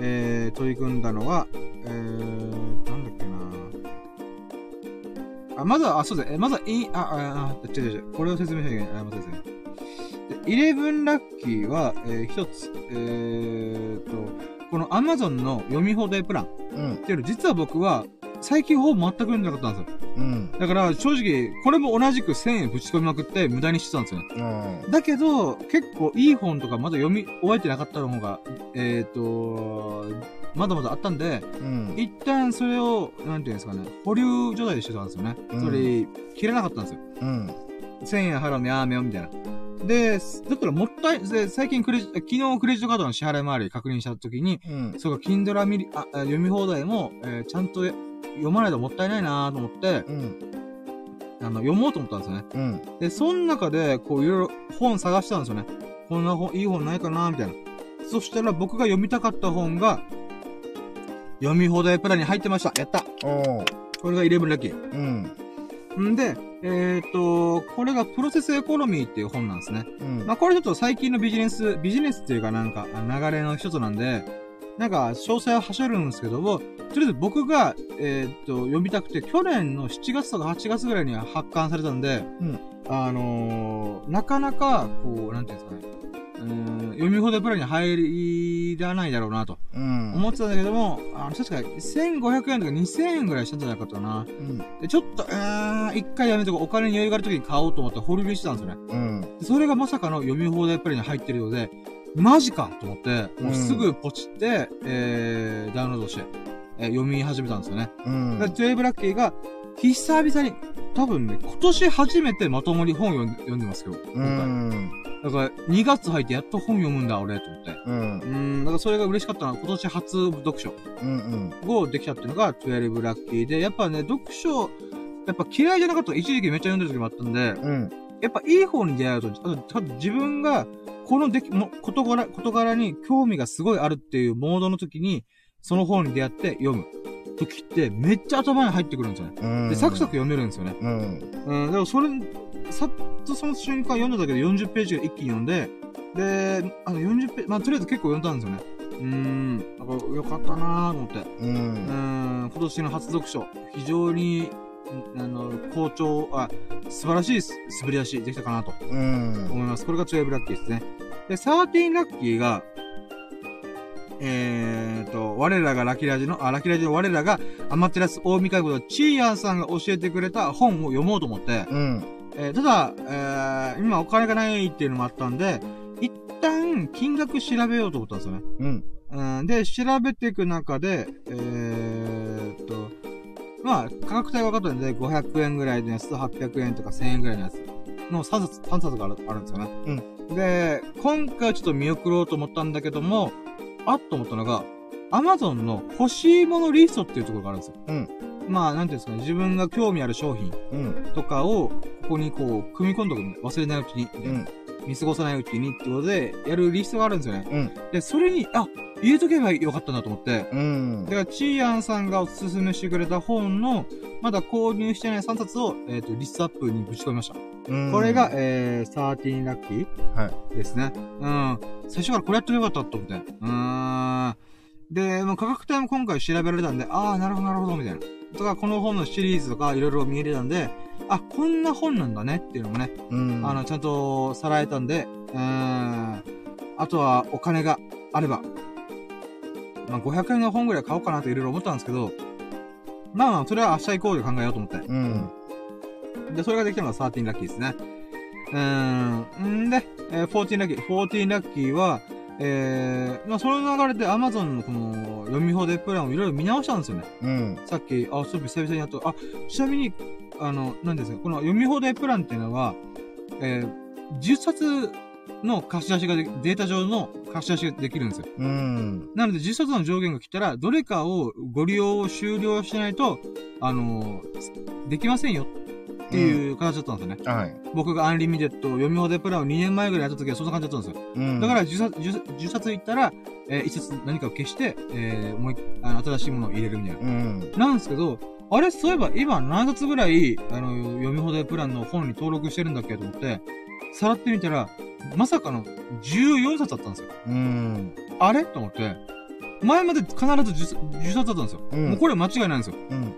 Speaker 1: えー、取り組んだのは、えー、なんだっけなあ、まずは、あ、そうですね。えまずは、い、あ、あ、あ、違う違う違う。これを説明しなきゃいけない。あ、まずですね。で、11ラッキーは、えー、一つ、えーと、この Amazon の読み放題プラン
Speaker 2: うん。
Speaker 1: っていうの、実は僕は、最近ほぼ全く読んでなかったんですよ。
Speaker 2: うん。
Speaker 1: だから、正直、これも同じく1000円ぶち込みまくって無駄にしてたんですよね。
Speaker 2: うん。
Speaker 1: だけど、結構いい本とかまだ読み終えてなかったの方が、えっ、と、まだまだあったんで、
Speaker 2: うん。
Speaker 1: 一旦それを、なんていうんですかね、保留状態でしてたんですよね。
Speaker 2: うん
Speaker 1: それ、切れなかったんですよ。
Speaker 2: うん。
Speaker 1: 1000円払うのやめよ、みたいな。で、だからもったい、で、最近クレジ、昨日クレジットカードの支払い回り確認したときに、
Speaker 2: うん。
Speaker 1: そうか、Kindle ミリ、あ、あ読み放題も、えーちゃんと読まないともったいないなと思って、
Speaker 2: うん。
Speaker 1: あの、読もうと思ったんですよね。
Speaker 2: うん。
Speaker 1: で、その中で、こう、いろいろ本探したんですよね。こんな本、いい本ないかなみたいな。そしたら僕が読みたかった本が、読み放題プランに入ってました。やった。これが11ラッキー。
Speaker 2: うん。
Speaker 1: んで、えっ、と、これがプロセスエコノミーっていう本なんですね。
Speaker 2: うん。
Speaker 1: まあ、これちょっと最近のビジネス、ビジネスっていうかなんかあ流れの一つなんで、なんか詳細ははしょるんですけども、とりあえず僕が、えっ、と、読みたくて、去年の7月とか8月ぐらいには発刊されたんで、
Speaker 2: うん
Speaker 1: あのーなかなか、こう、なんていうんですかね、うーん、読み放題プランに入らないだろうなと
Speaker 2: うん。
Speaker 1: 思ってたんだけども、あの、確か1500円とか2000円ぐらいしたんじゃなかったかな。
Speaker 2: うん。
Speaker 1: で、ちょっと、あー、一回やめとこう、お金に余裕がある時に買おうと思って保留にしてたんですよね。
Speaker 2: うん。
Speaker 1: でそれがまさかの読み放題プランに入ってるので、マジかと思って、もうすぐポチって、えー、ダウンロードして、えー読み始めたんですよね。
Speaker 2: うん。
Speaker 1: で、トゥエブラッキーが、久々に、多分ね、今年初めてまともに本を読ん読んでますけど、
Speaker 2: う
Speaker 1: 今回。
Speaker 2: ん。
Speaker 1: だから、2月入ってやっと本読むんだ、俺、と思って。
Speaker 2: うん
Speaker 1: う。ーん、だからそれが嬉しかったのは、今年初読書
Speaker 2: うん。
Speaker 1: をできたっていうのが、12ラッキーで、やっぱね、読書、やっぱ嫌いじゃなかった一時期めっちゃ読んでる時もあったんで、
Speaker 2: うん。
Speaker 1: やっぱいい本に出会うと、あと、自分が、このでき、も、事柄、事柄に興味がすごいあるっていうモードの時に、その本に出会って読む時って、めっちゃ頭に入ってくるんですよね。
Speaker 2: うん。
Speaker 1: で、サクサク読めるんですよね。
Speaker 2: うん。
Speaker 1: うん、でもそれ、さっとその瞬間読んだだけで40ページが一気に読んで、で、あの40ページ、まあ、とりあえず結構読んだんですよね。うーん、なんかよかったなーと思って。
Speaker 2: う。
Speaker 1: うんん、今年の初読書、非常に、んあの、好調、あ、素晴らしいす滑り出しできたかなと
Speaker 2: うん。
Speaker 1: 思います。これが12ラッキーですね。で、13ラッキーが、えーと、我らがラキラジの、あ、ラキラジの我らがアマテラス大神会ことチーヤンさんが教えてくれた本を読もうと思って、
Speaker 2: うん。
Speaker 1: えーただ、えー今お金がないっていうのもあったんで、一旦金額調べようと思ったんですよね。
Speaker 2: うん。
Speaker 1: うん、で、調べていく中で、えーっと、まあ、価格帯が分かったんで、500円ぐらいのやつと800円とか1000円ぐらいのやつ。の3冊、3冊があるあるんですよね。で、今回ちょっと見送ろうと思ったんだけども、あっと思ったのが、アマゾンの欲しいものリストっていうところがあるんですよ。
Speaker 2: うん
Speaker 1: まあ、なんていうんですかね、自分が興味ある商品
Speaker 2: うん。
Speaker 1: とかを、ここにこう、組み込んどくの忘れないうちに、
Speaker 2: うん。
Speaker 1: 見過ごさないうちにってことで、やるリストがあるんですよね。
Speaker 2: うん。
Speaker 1: で、それに、あ、入れとけばよかったなと思って、
Speaker 2: うん
Speaker 1: だ。から、チーアンさんがおすすめしてくれた本の、まだ購入してない3冊を、えっ、と、リストアップにぶち込みました。
Speaker 2: うん
Speaker 1: これが、、えー、13ラッキー
Speaker 2: は
Speaker 1: ですね。うん。最初からこれやってよかったと思って。うーん。で、もう価格帯も今回調べられたんで、ああ、なるほど、なるほど、みたいな。とか、この本のシリーズとかいろいろ見れたんで、あ、こんな本なんだねっていうのもね、
Speaker 2: うん。
Speaker 1: あの、ちゃんとさらえたんで、うーん。あとは、お金があれば、まあ、500円の本ぐらい買おうかなっていろいろ思ったんですけど、まあまあ、それは明日以降で考えようと思って。
Speaker 2: うん。
Speaker 1: で、それができたのが13ラッキーですね。うーん。んで、えー、14ラッキー。14ラッキーは、えー、まあ、その流れで Amazon のこの読み放題プランをいろいろ見直したんですよね。
Speaker 2: うん。
Speaker 1: さっき、あ、そう、久々にやっと、あ、ちなみに、あの、なんですか、この読み放題プランっていうのは、えー、10冊の貸し出しがで、データ上の貸し出しができるんですよ。
Speaker 2: うん。
Speaker 1: なので、10冊の上限が来たら、どれかをご利用を終了しないと、あのーできませんよっていう形だったんですよね。
Speaker 2: はい。
Speaker 1: 僕が Unlimited 読み放題プランを2年前ぐらいやった時はそんな感じだったんですよ。
Speaker 2: うん。
Speaker 1: だから10冊、10, 10冊いったら、えー、1冊何かを消して、えー、もう一あの新しいものを入れるみたいな。
Speaker 2: うん。
Speaker 1: なんですけど、あれ、そういえば今何冊ぐらい、あの、読み放題プランの本に登録してるんだっけと思って、さらってみたら、まさかの14冊だったんですよ。
Speaker 2: うん。
Speaker 1: あれ？と思って、前まで必ず 10, 10冊だったんですよ。
Speaker 2: うん
Speaker 1: もうこれ間違いないんですよ。
Speaker 2: うん。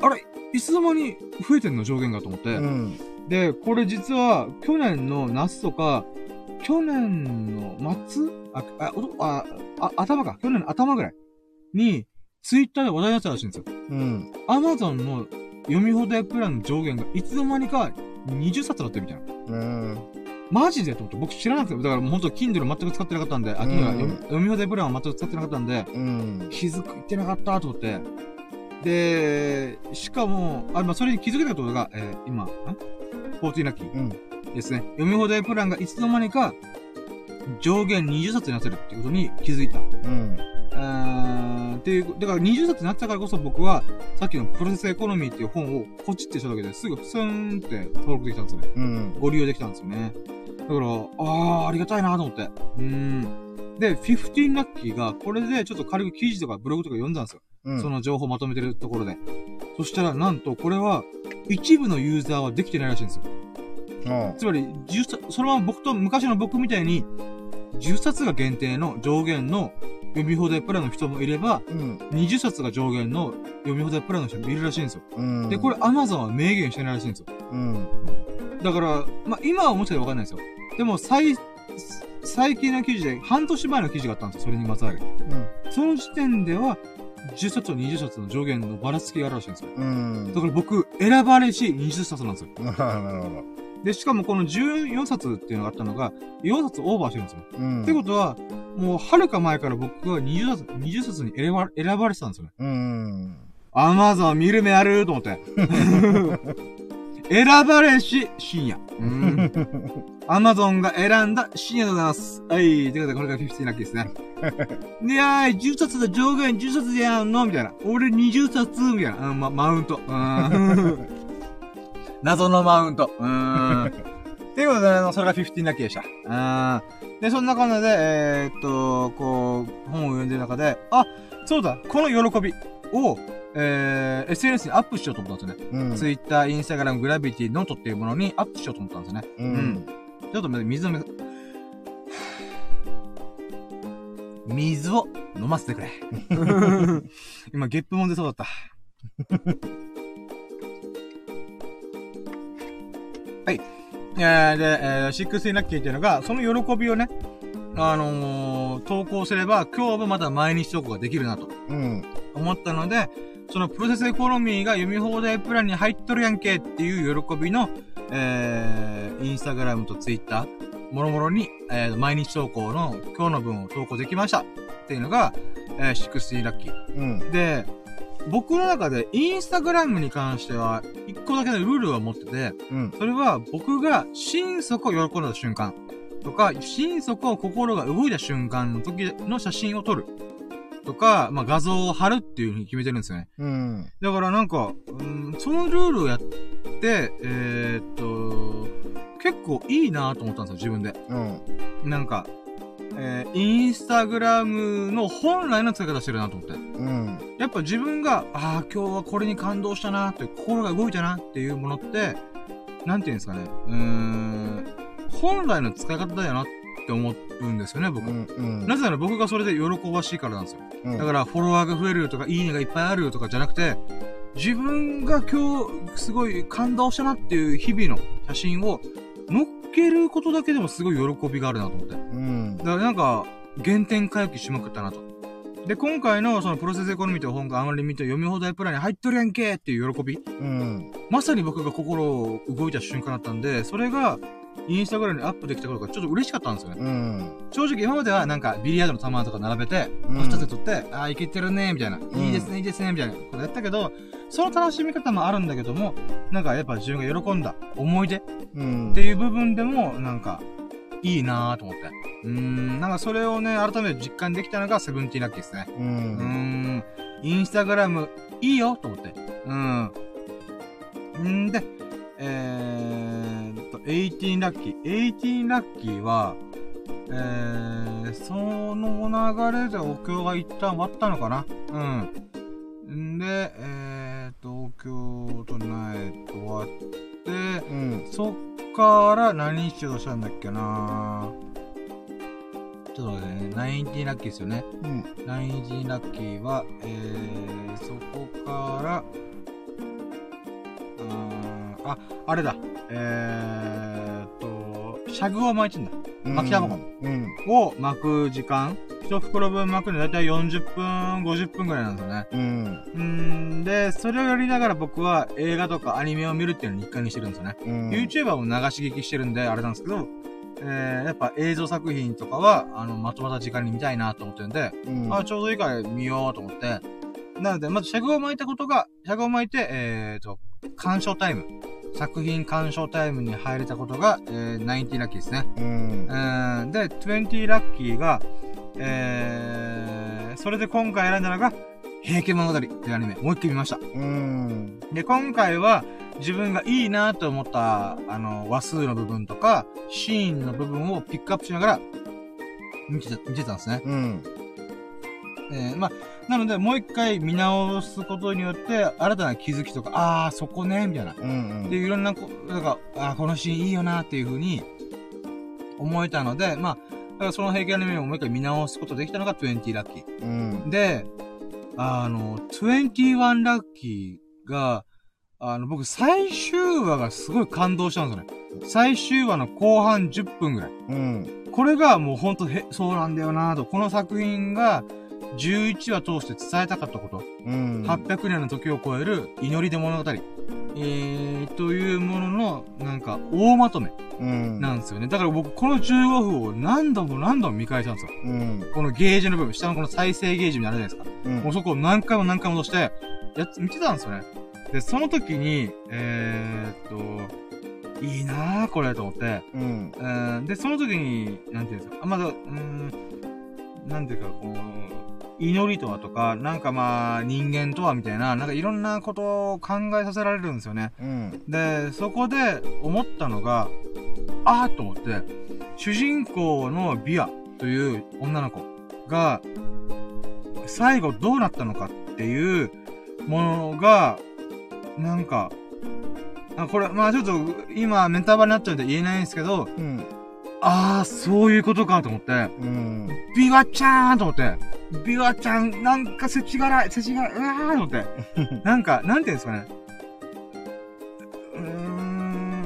Speaker 1: あれいつの間に増えてんの上限がと思って。
Speaker 2: うん。
Speaker 1: で、これ実は、去年の夏とか、去年の末？あ、あ、おあ、あ、頭か。去年の頭ぐらいに、ツイッターで話題になってたらしいんですよ。
Speaker 2: うん。
Speaker 1: アマゾンの読み放題プランの上限がいつの間にか20冊だったみたいな。
Speaker 2: うん。
Speaker 1: マジでと思って、僕知らなくて、だからもう本当 Kindle 全く使ってなかったんで、あ、Kindle は読み放題プランは全く使ってなかったんで、
Speaker 2: うん。
Speaker 1: 気づく、いってなかったと思って。で、しかも、あ、まあ、それに気づけたことが、えー今、ん ?14 ラッキー
Speaker 2: うん。
Speaker 1: ですね。読み放題プランがいつの間にか、上限20冊になってるってことに気づいた。
Speaker 2: うん。
Speaker 1: うーん、っていう、だから20冊になったからこそ僕は、さっきのプロセスエコノミーっていう本をポチってしただけですぐスーンって登録できたんですよね。
Speaker 2: うん。
Speaker 1: ご利用できたんですよね。だから、あー、ありがたいなと思って。うーん。で、15ラッキーが、これでちょっと軽く記事とかブログとか読んだんですよ。
Speaker 2: うん。
Speaker 1: その情報をまとめてるところで。そしたら、なんと、これは、一部のユーザーはできてないらしいんですよ。
Speaker 2: うん。
Speaker 1: つまり、10冊、そのまま僕と昔の僕みたいに、10冊が限定の上限の読み放題プランの人もいれば、
Speaker 2: うん。
Speaker 1: 20冊が上限の読み放題プランの人もいるらしいんですよ。
Speaker 2: うん。
Speaker 1: で、これ Amazon は明言してないらしいんですよ。
Speaker 2: うん。
Speaker 1: だから、まあ、今はもしかしたらわかんないですよ。でも、最、最近の記事で、半年前の記事があったんですよ。それにまつわる。その時点では、10冊と20冊の上限のばらつきがあるらしいんですよ。
Speaker 2: うん。
Speaker 1: だから僕、選ばれし20冊なんですよ。
Speaker 2: うん。なるほど。
Speaker 1: で、しかもこの14冊っていうのがあったのが、4冊オーバーしてるんですよ。
Speaker 2: うん。
Speaker 1: ってことは、もう、はるか前から僕が20冊、20冊に選ば選ばれてたんですよね。
Speaker 2: うん。
Speaker 1: アマゾン見る目あると思って。選ばれし、深夜。うん。アマゾンが選んだ深夜でございます。はい。ということで、これが15ラッキーですね。いやー、10冊で上限10冊でやんの？みたいな。俺20冊みたいな。うん、ま、マウント。うん。謎のマウント。うん。っていうことで、あの、それが15ラッキーでした。うん。で、そんな感じで、えー、っと、こう、本を読んでる中で、あ、そうだ、この喜びを、えー、SNS にアップしようと思ったんですよね。
Speaker 2: うん。
Speaker 1: Twitter、Instagram、 Gravity、note っていうものにアップしようと思ったんですよね。
Speaker 2: うん。
Speaker 1: ちょっと待って、水飲め、水を飲ませてくれ。今、ゲップもんでそうだった。はい。えー、で、えー、16ラッキーっていうのが、その喜びをね、あのー、投稿すれば、今日もまた毎日投稿ができるなと
Speaker 2: うん。
Speaker 1: 思ったので、そのプロセスエコノミーが読み放題プランに入っとるやんけっていう喜びの、えー、インスタグラムとツイッター、もろもろに、えー、毎日投稿の今日の分を投稿できましたっていうのが、えー、16ラッキー。
Speaker 2: うん。
Speaker 1: で、僕の中でインスタグラムに関しては、一個だけのルールを持ってて、
Speaker 2: うん。
Speaker 1: それは僕が心底喜んだ瞬間とか、心底心が動いた瞬間の時の写真を撮る。とか、まあ、画像を貼るっていう風に決めてるんですよね。
Speaker 2: うん。
Speaker 1: だからなんか、うん、そのルールをやって、えーっと、結構いいなと思ったんですよ、自分で。
Speaker 2: うん。
Speaker 1: なんか、えー、インスタグラムの本来の使い方してるなと思って。
Speaker 2: うん。
Speaker 1: やっぱ自分が、ああ、今日はこれに感動したなって、心が動いたなっていうものって、なんていうんですかね、うーん、本来の使い方だよなって思うんですよね、僕。
Speaker 2: うん。うん。
Speaker 1: なぜなら僕がそれで喜ばしいからなんですよ。
Speaker 2: うん
Speaker 1: だから、フォロワーが増えるとか、いいねがいっぱいあるとかじゃなくて、自分が今日、すごい感動したなっていう日々の写真を、けることだけでもすごい喜びがあるなと思って。
Speaker 2: うん
Speaker 1: だ。からなんか、原点回帰しまくったなと。で、今回のそのプロセスエコノミーという本がアンリミット読み放題プランに入っとるやんけっていう喜び。
Speaker 2: うん。
Speaker 1: まさに僕が心を動いた瞬間だったんで、それが、インスタグラムにアップできたことがちょっと嬉しかったんですよね。
Speaker 2: うん。
Speaker 1: 正直今まではなんかビリヤードの球とか並べて、
Speaker 2: うん
Speaker 1: ポスターで撮って、ああ、いけてるね、みたいな、
Speaker 2: ん
Speaker 1: いいですね、いいですね、みたいなことやったけど、その楽しみ方もあるんだけども、なんかやっぱ自分が喜んだ思い出っ
Speaker 2: うん。
Speaker 1: ていう部分でも、なんか、いいなぁと思って。うーん、なんかそれをね、改めて実感できたのがセブンティーラッキーですね。
Speaker 2: う
Speaker 1: うー
Speaker 2: ん。
Speaker 1: ん、インスタグラム、いいよと思って。うん。んで、えー18ラッキー。18ラッキーは、えー、その流れでお経が一旦終わったのかな？うん。んで、えーっと、お経と唱えて終わって、
Speaker 2: うん。
Speaker 1: そっから何しようとしたんだっけな？ちょっと待ってね、19ラッキーですよね。
Speaker 2: うん。
Speaker 1: 19ラッキーは、えー、そこから、あ、あれだ。えーっと、シャグを巻いてんだ。巻きタバコ
Speaker 2: うん。
Speaker 1: を巻く時間。一袋分巻くのだいたい40分、50分ぐらいなんですよね。
Speaker 2: うん。
Speaker 1: うーん、で、それをやりながら僕は映画とかアニメを見るっていうのを日課にしてるんですよね。
Speaker 2: うん。
Speaker 1: YouTuber も流し聞きしてるんで、あれなんですけど、えー、やっぱ映像作品とかは、あの、まとまった時間に見たいなと思ってるんで、
Speaker 2: うん。
Speaker 1: あ、ちょうどいいから見ようと思って。なので、まず尺を巻いたことが、尺を巻いて、えーと、鑑賞タイム。作品鑑賞タイムに入れたことが、えー、90ラッキーですね。
Speaker 2: うん。
Speaker 1: うん。で、20ラッキーが、えー、それで今回選んだのが、平家物語というアニメ、もう一回見ました。
Speaker 2: うん。
Speaker 1: で、今回は、自分がいいなと思った、あの、話数の部分とか、シーンの部分をピックアップしながら、見てた、見てたんですね。
Speaker 2: うん。
Speaker 1: えー、まあ、なので、もう一回見直すことによって、新たな気づきとか、あー、そこね、みたいな。
Speaker 2: うん。
Speaker 1: で、いろんなこ、なんか、あー、このシーンいいよなっていう風に、思えたので、まあ、だからその平気アニメをもう一回見直すことできたのが20ラッキー。
Speaker 2: うん。
Speaker 1: で、あの、21ラッキーが、あの、僕最終話がすごい感動したんですよね。最終話の後半10分ぐらい。
Speaker 2: うん。
Speaker 1: これがもうほんとへ、そうなんだよなと。この作品が11話通して伝えたかったこと。
Speaker 2: うん。
Speaker 1: 800年の時を超える祈りで物語。えー、というものの、なんか、大まとめ
Speaker 2: うん。
Speaker 1: なんですよね。だから僕、この15分を何度も何度も見返したんですよ。
Speaker 2: うん。
Speaker 1: このゲージの部分、下のこの再生ゲージみたいなるじゃないですか。
Speaker 2: うん
Speaker 1: もうそこを何回も何回も押して、やつ、見てたんですよね。で、その時に、えー、っと、いいなぁ、これ、と思って。
Speaker 2: うん。
Speaker 1: うん、で、その時に、なんていうんですか、あまだ、うーん、なんていうか、こう、祈りとはとか、なんかまあ、人間とはみたいな、なんかいろんなことを考えさせられるんですよね。
Speaker 2: うん。
Speaker 1: で、そこで思ったのが、あーと思って、主人公のビアという女の子が、最後どうなったのかっていうものが、なんか、あこれ、まあちょっと、今、メンタバになっちゃうんで言えないんですけど、
Speaker 2: うん。
Speaker 1: あー、そういうことかと思って、
Speaker 2: うん。
Speaker 1: ビワちゃんと思って、ビワちゃん、なんか世知辛い、世知辛い、うわーと思って、なんか、なんていうんですかね。うーん、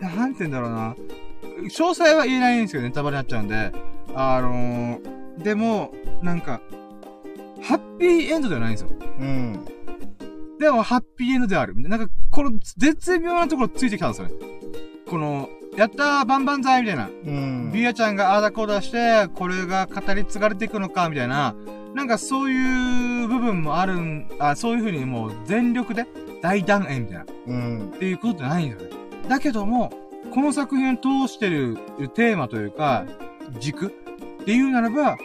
Speaker 1: なんて言うんだろうな。詳細は言えないんですけど、ネタバレになっちゃうんで。あのー、でも、なんか、ハッピーエンドではないんですよ。
Speaker 2: うん。
Speaker 1: でも、ハッピーエンドである。なんか、この絶妙なところついてきたんですよね。この、やったー、バンバンザイみたいな。
Speaker 2: うん。
Speaker 1: ビアちゃんがああだこうだして、これが語り継がれていくのか、みたいな。なんかそういう部分もあるん、あ、そういう風にもう全力で大断円みたいな、
Speaker 2: うん。
Speaker 1: っていうことじゃないんだよね。だけども、この作品を通してるテーマというか、軸っていうならば、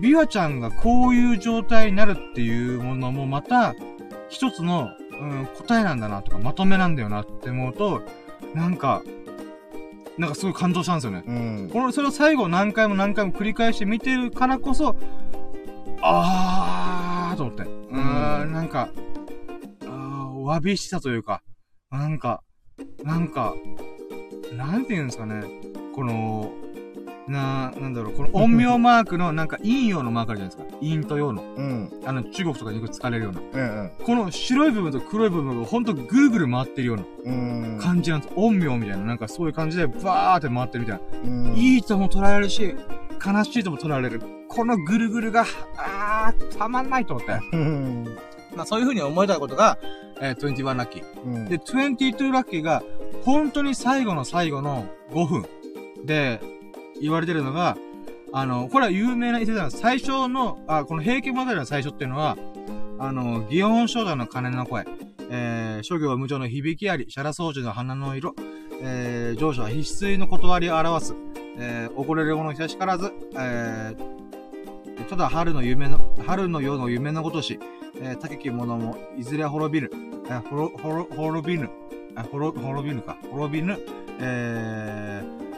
Speaker 1: ビワちゃんがこういう状態になるっていうものもまた、一つの、うん、答えなんだなとか、まとめなんだよなって思うと、なんか、なんかすごい感動したんですよね。
Speaker 2: うん。
Speaker 1: この、それを最後何回も何回も繰り返して見てるからこそ、あーと思って。うーん、なんか、あーお詫びしたというか、なんか、なんか、なんて言うんですかね。この、な、なんだろう、この陰陽マークのなんか陰陽のマークあるじゃないですか。陰と陽の。
Speaker 2: うん。
Speaker 1: あの、中国とかによく使われるような。
Speaker 2: うん。
Speaker 1: この白い部分と黒い部分がほんとぐるぐる回ってるような
Speaker 2: うん。
Speaker 1: 感じなんです。陰陽みたいな、なんかそういう感じでバーって回ってるみたいな。
Speaker 2: うん。
Speaker 1: いいとも捉えられるし、悲しいとも捉えられる。このぐるぐるが、あー、たまんないと思って。
Speaker 2: うん。
Speaker 1: まあそういう風に思えたことが、えー、21ラッキー。
Speaker 2: うん。
Speaker 1: で、22ラッキーが、本当に最後の最後の5分で言われてるのが、あの、これは有名な一説なんです。最初の、あ、この平家物語の最初っていうのは、あの、祇園少女の鐘の声、えー、諸行無常の響きあり、シャラ掃除の花の色、えー、上司は必須の断りを表す、えー、怒れる者久しからず、えー、ただ春の夢の、春の夜の夢のごとし、えー、高き者もいずれ滅びる、えー、ほろ、ほろ、滅びぬ、あ、ほろ、滅びぬか、滅びぬ、えー、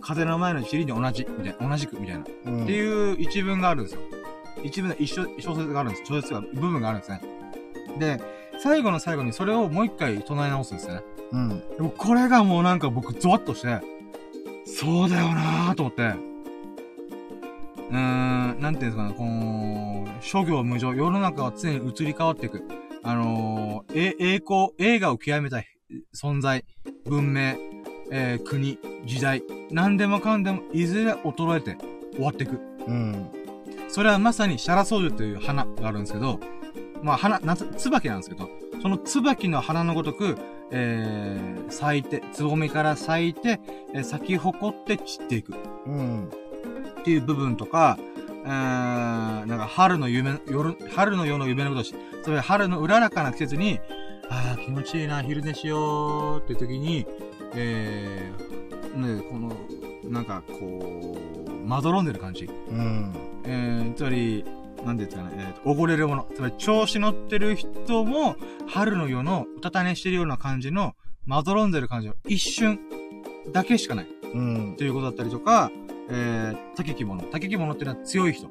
Speaker 1: 風の前の塵に同じ、みたいな、同じく、みたいな。
Speaker 2: うん。
Speaker 1: っていう一文があるんですよ。一文で一緒、小説があるんです。小説が、部分があるんですね。で、最後の最後にそれをもう一回唱え直すんですよね。
Speaker 2: うん。
Speaker 1: でもこれがもうなんか僕ゾワッとして、そうだよなーと思って、うーん、なんていうんですかね、この、諸行無常、世の中は常に移り変わっていく。あのー、え、栄光、映画を極めた存在、文明、えー国、時代、何でもかんでもいずれ衰えて終わっていく。
Speaker 2: うん。
Speaker 1: それはまさにシャラソウジュという花があるんですけど、まあ花、夏、椿なんですけど、その椿の花のごとく、えー、咲いて、つぼみから咲いて、えー咲き誇って散っていく
Speaker 2: うん。
Speaker 1: っていう部分とか、えー、なんか春の夢、夜、春の夜の夢のことし、それ春のうららかな季節に、ああ、気持ちいいな、昼寝しようって時に、えー、ね、この、なんかこう、まどろんでる感じ。
Speaker 2: うん。
Speaker 1: えー、つまり、なんですかね、えーと、溺れるもの。つまり、調子乗ってる人も、春の夜の、うたた寝してるような感じの、まどろんでる感じの一瞬だけしかない。
Speaker 2: うん
Speaker 1: と。いうことだったりとか、えー、竹木物。竹木物っていうのは強い人。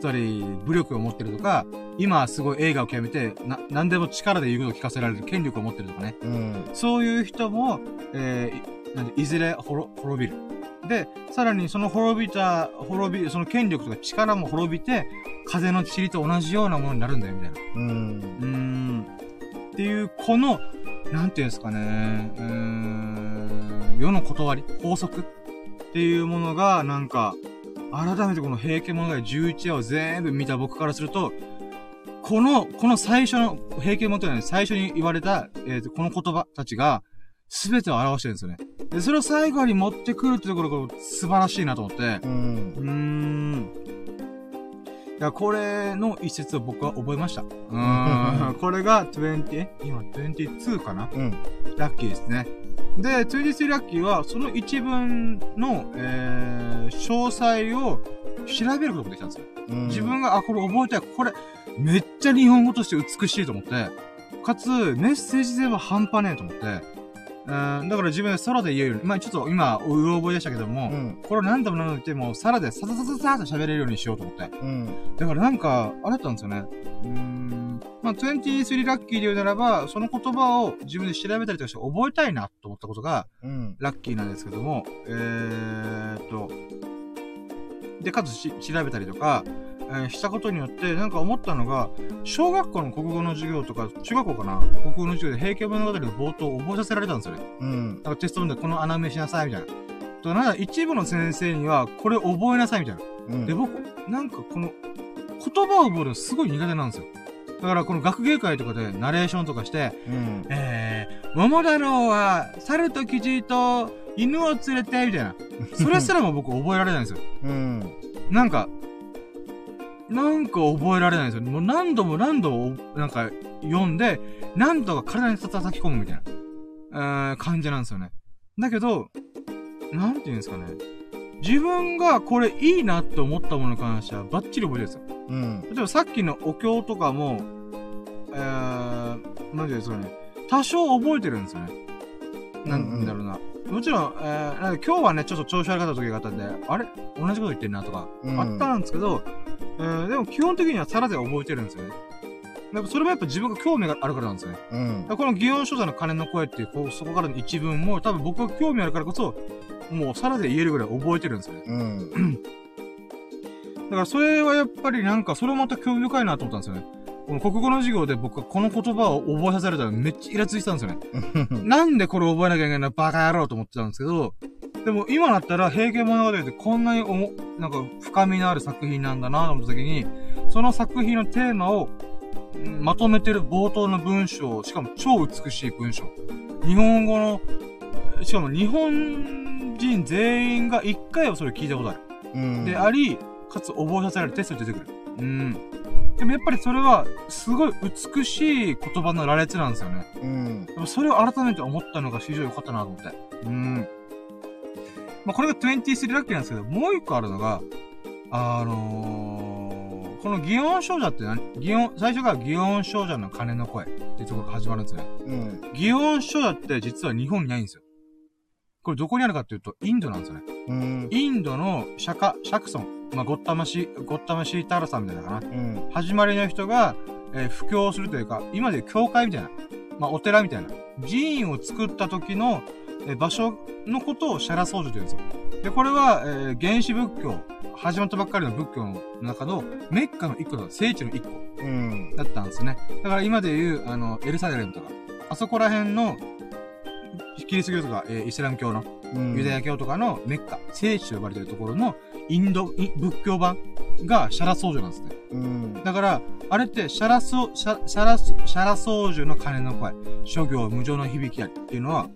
Speaker 1: つまり、武力を持ってるとか、今はすごい映画を極めて、な、何でも力で言うことを聞かせられる権力を持ってるとかね。
Speaker 2: うん。
Speaker 1: そういう人も、えーいなんでいずれ滅滅びる。で、さらにその滅びた、滅び、その権力とか力も滅びて、風の塵と同じようなものになるんだよ、みたいな。
Speaker 2: うん。
Speaker 1: うーん。っていう、この、なんていうんですかね、うーん、世の断り、法則っていうものが、なんか、改めてこの平家物語11話を全部見た僕からすると、この、この最初の、平家物語の最初に言われた、えーと、この言葉たちが、すべてを表してるんですよね。で、それを最後に持ってくるってところが素晴らしいなと思って、
Speaker 2: うん
Speaker 1: うー。ん。いや、これの一節を僕は覚えました。うーん。これが20、え今22かな？
Speaker 2: うん。
Speaker 1: ラッキーですね。で、23ラッキーは、その一文の、えー、詳細を調べることができたんですよ。
Speaker 2: うん。
Speaker 1: 自分が、あ、これ覚えたい。これ、めっちゃ日本語として美しいと思って、かつ、メッセージ性は半端ねえと思って、うん、だから自分で空で言えるように、まあちょっと今、うろ覚えでしたけども、
Speaker 2: うん。
Speaker 1: これを何度も何度も言っても、さらでサササササーと喋れるようにしようと思って。
Speaker 2: うん。
Speaker 1: だからなんか、あれだったんですよね。うーん。まあ、23ラッキーで言うならば、その言葉を自分で調べたりとかして覚えたいなと思ったことが、
Speaker 2: うん。
Speaker 1: ラッキーなんですけども、えーっと、で、かつし調べたりとか、えーしたことによって、なんか思ったのが、小学校の国語の授業とか、中学校かな？国語の授業で平家物語の冒頭を覚えさせられたんですよね。
Speaker 2: うん。
Speaker 1: なんかテスト文でこの穴埋めしなさい、みたいな。と、なんか一部の先生には、これ覚えなさい、みたいな。
Speaker 2: うん。
Speaker 1: で、僕、なんかこの、言葉を覚えるのすごい苦手なんですよ。だからこの学芸会とかでナレーションとかして、
Speaker 2: うん。
Speaker 1: えー、桃太郎は、猿とキジと犬を連れて、みたいな。それすらも僕覚えられないんですよ。
Speaker 2: うん。
Speaker 1: なんか、なんか覚えられないんですよ。もう何度も何度も、なんか、読んで、何度か体に叩き込むみたいな、えー、感じなんですよね。だけど、なんて言うんですかね。自分がこれいいなって思ったものに関してはバッチリ覚えてるんですよ。
Speaker 2: うん。
Speaker 1: 例えばさっきのお経とかも、えー、なんて言うんですかね。多少覚えてるんですよね。なんだろうな。もちろん、えー、なんか今日はね、ちょっと調子悪かった時があったんで、あれ？同じこと言ってんなとか、
Speaker 2: うん
Speaker 1: あったんですけど、えー、でも基本的にはさらで覚えてるんですよね。やっぱそれもやっぱ自分が興味があるからなんですよね。
Speaker 2: うん
Speaker 1: この祇園書座の鐘の声っていう、こう、そこからの一文も多分僕が興味あるからこそ、もうさらで言えるぐらい覚えてるんですよね。
Speaker 2: うん。
Speaker 1: だからそれはやっぱりなんか、それもまた興味深いなと思ったんですよね。この国語の授業で僕はこの言葉を覚えさせられたらめっちゃイラついてたんですよね。なんでこれ覚えなきゃいけないのバカ野郎と思ってたんですけど、でも今だったら平家物語ってこんなにおも、なんか深みのある作品なんだなと思った時に、その作品のテーマをうんまとめてる冒頭の文章、しかも超美しい文章。日本語の、しかも日本人全員が一回はそれ聞いたことある。
Speaker 2: うん。
Speaker 1: であり、かつ覚えさせられるテストに出てくる。うん。でもやっぱりそれは、すごい美しい言葉の羅列なんですよね。
Speaker 2: うん。
Speaker 1: でもそれを改めて思ったのが非常に良かったなと思って。うん。まあ、これが23ラッキーなんですけど、もう一個あるのが、あのー、この祇園少女って何？祇園、最初から祇園少女の鐘の声っていうところから始まるんですよね。
Speaker 2: うん。
Speaker 1: 祇園少女って実は日本にないんですよ。これどこにあるかっていうと、インドなんですよね。
Speaker 2: うん。
Speaker 1: インドの釈迦、シャクソン、まあ、ゴッタマシ、ゴッタマシーターラさんみたいなのかな。
Speaker 2: うん。
Speaker 1: 始まりの人が、えー布教するというか、今で教会みたいな、まあ、お寺みたいな、寺院を作った時の、えー場所のことをシャラ僧侶と言うんですよ。で、これは、えー原始仏教、始まったばっかりの仏教の中のメッカの一個の聖地の一個
Speaker 2: うん。
Speaker 1: だったんですね。だから今でいう、あの、エルサレムとか、あそこら辺の、キリスト教とか、えーイスラム教の
Speaker 2: うん。
Speaker 1: ユダヤ教とかのメッカ、聖地と呼ばれているところのインド、イ仏教版がシャラ僧侶なんですね。
Speaker 2: うん。
Speaker 1: だから、あれって、シャラソ、シャシャラソ、シャラ僧侶の鐘の声、諸行無常の響きありっていうのは、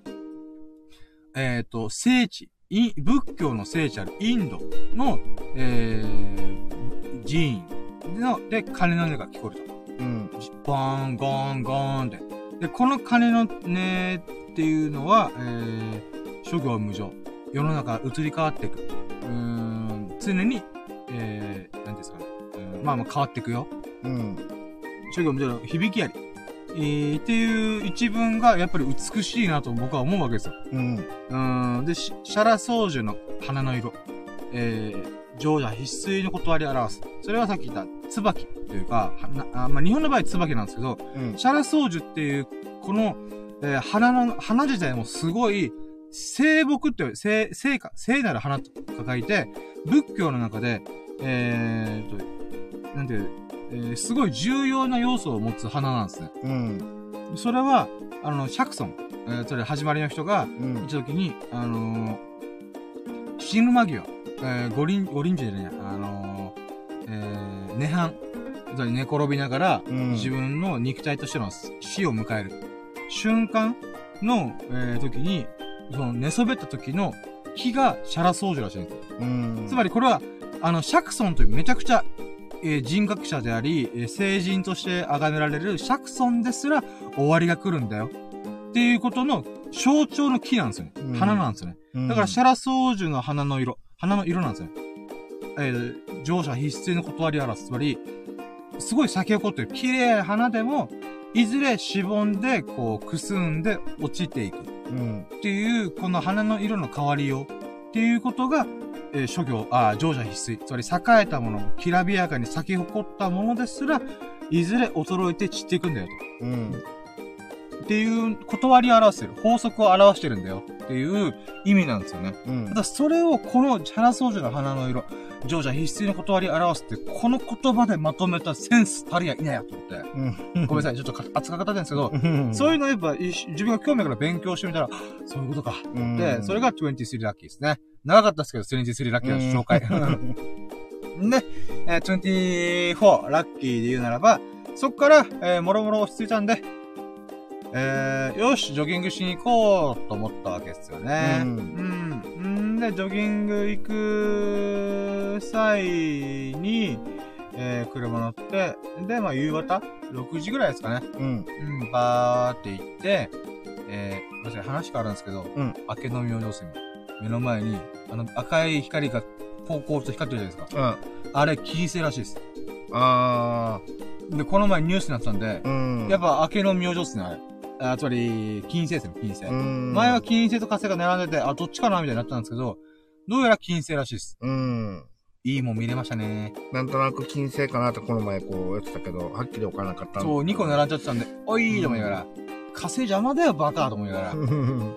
Speaker 1: えっ、と、聖地、イ仏教の聖地あるインドの、えー、寺院の、で、鐘の音が聞こえると。
Speaker 2: うん。
Speaker 1: ボーン、ゴーン、ゴーンって。で、この鐘の音っていうのは、えー、諸行無常。世の中移り変わっていく。うーん、常に、えー、なんですかね。うんまあまあ変わっていくよ。
Speaker 2: うん。
Speaker 1: 諸行無常の響きあり。えー、っていう一文がやっぱり美しいなと僕は思うわけですよ。
Speaker 2: うん。
Speaker 1: うーん。で、シシャラソウジュの花の色。えー、常者必須の断りを表す。それはさっき言った椿というか、あまあ、日本の場合椿なんですけど、
Speaker 2: うん。
Speaker 1: シャラソウジュっていう、この、えー花の、花自体もすごい、聖木って、聖、聖か、聖なる花と書いて、仏教の中で、えーと、なんていう、えーすごい重要な要素を持つ花なんですね。
Speaker 2: うん。
Speaker 1: それは、あの、シャクソン、えーそれ始まりの人が、
Speaker 2: うん
Speaker 1: 行った時に、あのー死ぬ間際、えー、五輪、五輪時じゃないや、あのーえー、涅槃、つまり寝転びながら、
Speaker 2: うん
Speaker 1: 自分の肉体としての死を迎える瞬間の、えー、時に、その寝そべった時の木がシャラソウジュらしいんですよ。
Speaker 2: うん。
Speaker 1: つまりこれは、あの、シャクソンというめちゃくちゃ、えー人格者であり、えー聖人として崇められるシャクソンですら終わりが来るんだよ。っていうことの象徴の木なんですよね。
Speaker 2: うん
Speaker 1: 花なんですよね。
Speaker 2: うん
Speaker 1: だからシャラソウジュの花の色、花の色なんですよね。えー、乗車必須の断りを表す。つまり、すごい咲き誇ってる綺麗な花でも、いずれしぼんで、こう、くすんで落ちていく。
Speaker 2: うん。
Speaker 1: っていう、この花の色の変わりようっていうことが、えー諸行、ああ、乗者必須。つまり栄えたもの、きらびやかに咲き誇ったものですら、いずれ衰えて散っていくんだよと。
Speaker 2: うん。
Speaker 1: っていう、断りを表してる。法則を表してるんだよ。っていう意味なんですよね。
Speaker 2: うん
Speaker 1: た。だ、それをこのチャラソウジュの花の色、乗車必須の断りを表すって、この言葉でまとめたセンスたりやいないやと思って。
Speaker 2: うん。
Speaker 1: ごめんなさい、ちょっとか熱かったんですけど、
Speaker 2: うん。
Speaker 1: そういうのやっぱ、自分が興味から勉強してみたら、そういうことか。
Speaker 2: うん
Speaker 1: で、それが23ラッキーですね。長かったですけど、23ラッキーの紹介。で、えー24ラッキーで言うならば、そっから、えー、もろもろ落ち着いたんで、えー、よし、ジョギングしに行こうと思ったわけですよね。
Speaker 2: う
Speaker 1: うんん。んで、ジョギング行く際に、えー、車乗って、で、まあ、夕方 ?6 時ぐらいですかね。
Speaker 2: うん。
Speaker 1: うん、バーって行って、えー、ごめんなさい、話変わるんですけど、
Speaker 2: うん
Speaker 1: 明けの明星線目の前に、あの、赤い光が、ポーポーと光ってるじゃないですか。
Speaker 2: うん。
Speaker 1: あれ、金星らしいです。
Speaker 2: あ
Speaker 1: で、この前ニュースになってたんで
Speaker 2: ー。、うん。
Speaker 1: やっぱ明けの明星っすね、あれ。あ、つまり、金星ですね、金星。
Speaker 2: うん。
Speaker 1: 前は金星と火星が並んでて、あ、どっちかなみたいになってたんですけど、どうやら金星らしいです。
Speaker 2: うん。
Speaker 1: いいもん見れましたね。
Speaker 2: なんとなく金星かなってこの前こうやってたけど、はっきりわからなかったん
Speaker 1: そう、2個並んじゃってたんで、おいと思いながら、火星邪魔だよ、バカと思いながら。
Speaker 2: うん。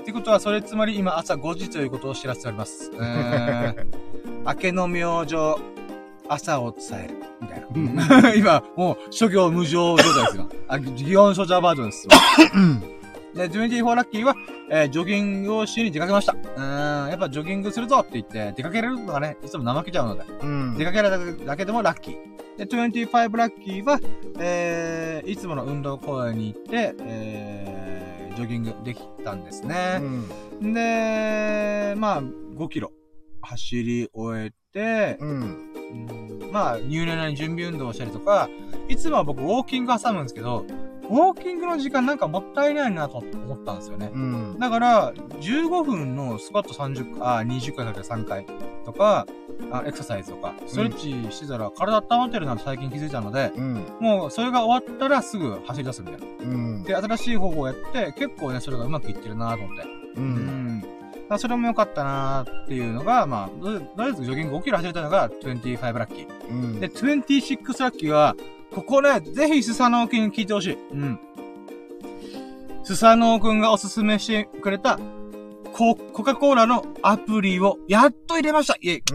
Speaker 1: ってことは、それつまり今朝5時ということを知らせております。明けの明星、朝を伝える。みたいな。今、もう、諸行無常状態ですよ。あ、祇園諸者バージョンですよ。で、24ラッキーは、えージョギングをしに出かけました。うーん、やっぱジョギングするぞって言って、出かけれるのがね、いつも怠けちゃうので、
Speaker 2: うん。
Speaker 1: 出かけられるだけでもラッキー。で、25ラッキーは、えー、いつもの運動公園に行って、えー、ジョギングできたんです
Speaker 2: う
Speaker 1: ね。
Speaker 2: ん。
Speaker 1: で、まあ、5キロ走り終えて、
Speaker 2: うん。
Speaker 1: うんまあ、入念な準備運動をしたりとか、いつもは僕ウォーキング挟むんですけど、ウォーキングの時間なんかもったいないなと思ったんですよね。
Speaker 2: うん。
Speaker 1: だから、15分のスクワット30回、あ、20回かけて3回とか、あエクササイズとか、ストレッチしてたら体温まってるなって最近気づいたので、
Speaker 2: うん。
Speaker 1: もうそれが終わったらすぐ走り出すみたいな。
Speaker 2: うん。
Speaker 1: で、新しい方法をやって、結構ね、それがうまくいってるなと思って。
Speaker 2: う。
Speaker 1: うんん。だからそれも良かったなっていうのが、まあ、とりあえずジョギング5キロ走れたのが25ラッキー。
Speaker 2: うん。
Speaker 1: で、26ラッキーは、ここね、ぜひスサノオくんに聞いてほしい。うん。スサノオくんがおすすめしてくれた、コ、コカ・コーラのアプリをやっと入れましたイェイ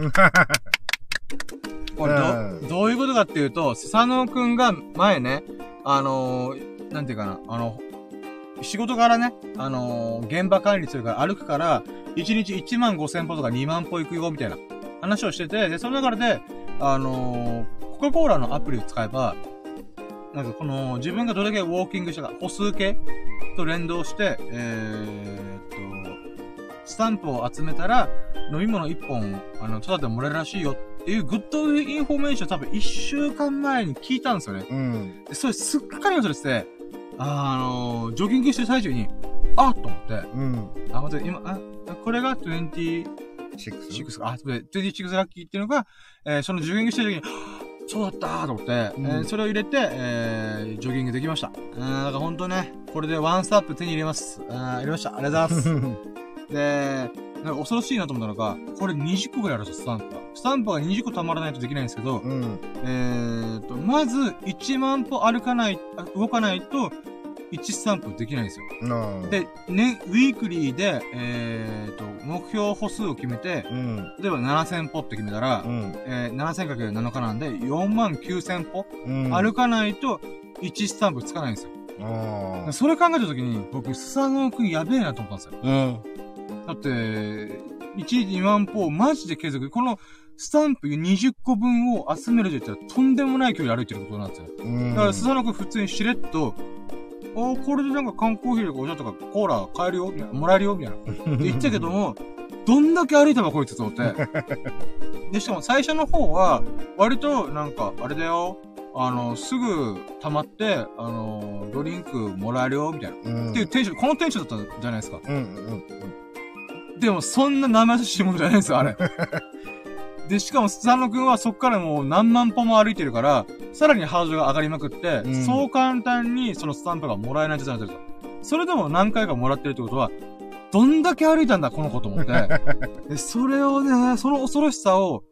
Speaker 1: これ
Speaker 2: うん
Speaker 1: ど、どういうことかっていうと、スサノオくんが前ね、あのー、なんていうかな、あの、仕事からね、あのー、現場管理するから歩くから、1日1万5千歩とか2万歩行くよ、みたいな話をしてて、で、その中で、あのー、コカ・コーラのアプリを使えば、なんかこの、自分がどれだけウォーキングしたか、歩数計と連動して、えーっと、スタンプを集めたら、飲み物1本、あの、育ててもらえるらしいよっていう good information 多分1週間前に聞いたんですよね。
Speaker 2: うん。
Speaker 1: で、それすっかり忘れてて、あのジョギングしてる最中に、あっと思って、
Speaker 2: うん。
Speaker 1: あ、待って、今、あ、これが26
Speaker 2: シックス？
Speaker 1: か、あ、それで26ラッキーっていうのが、えーそのジョギングしてる時に、そうだったーと思って、
Speaker 2: うん
Speaker 1: えーそれを入れて、えージョギングできました。うん、だからほんとね、これでワンスタップ手に入れます。うん、入れました。ありがとうございます。で、なんか恐ろしいなと思ったのが、これ20個ぐらいあるんですよ、スタンプが。スタンプが20個貯まらないとできないんですけど、
Speaker 2: うん。
Speaker 1: えーと、まず1万歩歩かない、あ動かないと、1スタンプできないんですよ。
Speaker 2: なあ。
Speaker 1: で、ね、ウィークリーで、えーと、目標歩数を決めて、
Speaker 2: うん。
Speaker 1: 例えば7000歩って決めたら、
Speaker 2: うん。
Speaker 1: えー、7000×7 日なんで、4万9000歩、
Speaker 2: うん。
Speaker 1: 歩かないと、1スタンプつかないんですよ。それ考えたときに、僕、スサノオくんやべえなと思ったんですよ。
Speaker 2: うん。
Speaker 1: だって、1日2万歩をマジで継続。この、スタンプ20個分を集めると言ったら、とんでもない距離歩いてることなんですよ。
Speaker 2: うん。
Speaker 1: だから、スサノオくん普通にしれっと、あーこれでなんか缶コーヒーとかお茶とかコーラ買えるよみたいなもらえるよみたいな。って言ったけども、どんだけ歩いたかこいつと思って。で、しかも最初の方は、割となんか、あれだよ、あの、すぐ溜まって、あの、ドリンクもらえるよ、みたいな。
Speaker 2: うん。
Speaker 1: っていうテンション、このテンションだったじゃないですか。
Speaker 2: うん。うん。
Speaker 1: でも、そんな生優しいものじゃないんですよ、あれ。で、しかも、スサノくんはそっからもう何万歩も歩いてるから、さらにハードルが上がりまくって、
Speaker 2: うん
Speaker 1: そう簡単にそのスタンプがもらえない状態になってるんですよ。それでも何回かもらってるってことは、どんだけ歩いたんだ、この子と思って。で、それをね、その恐ろしさを、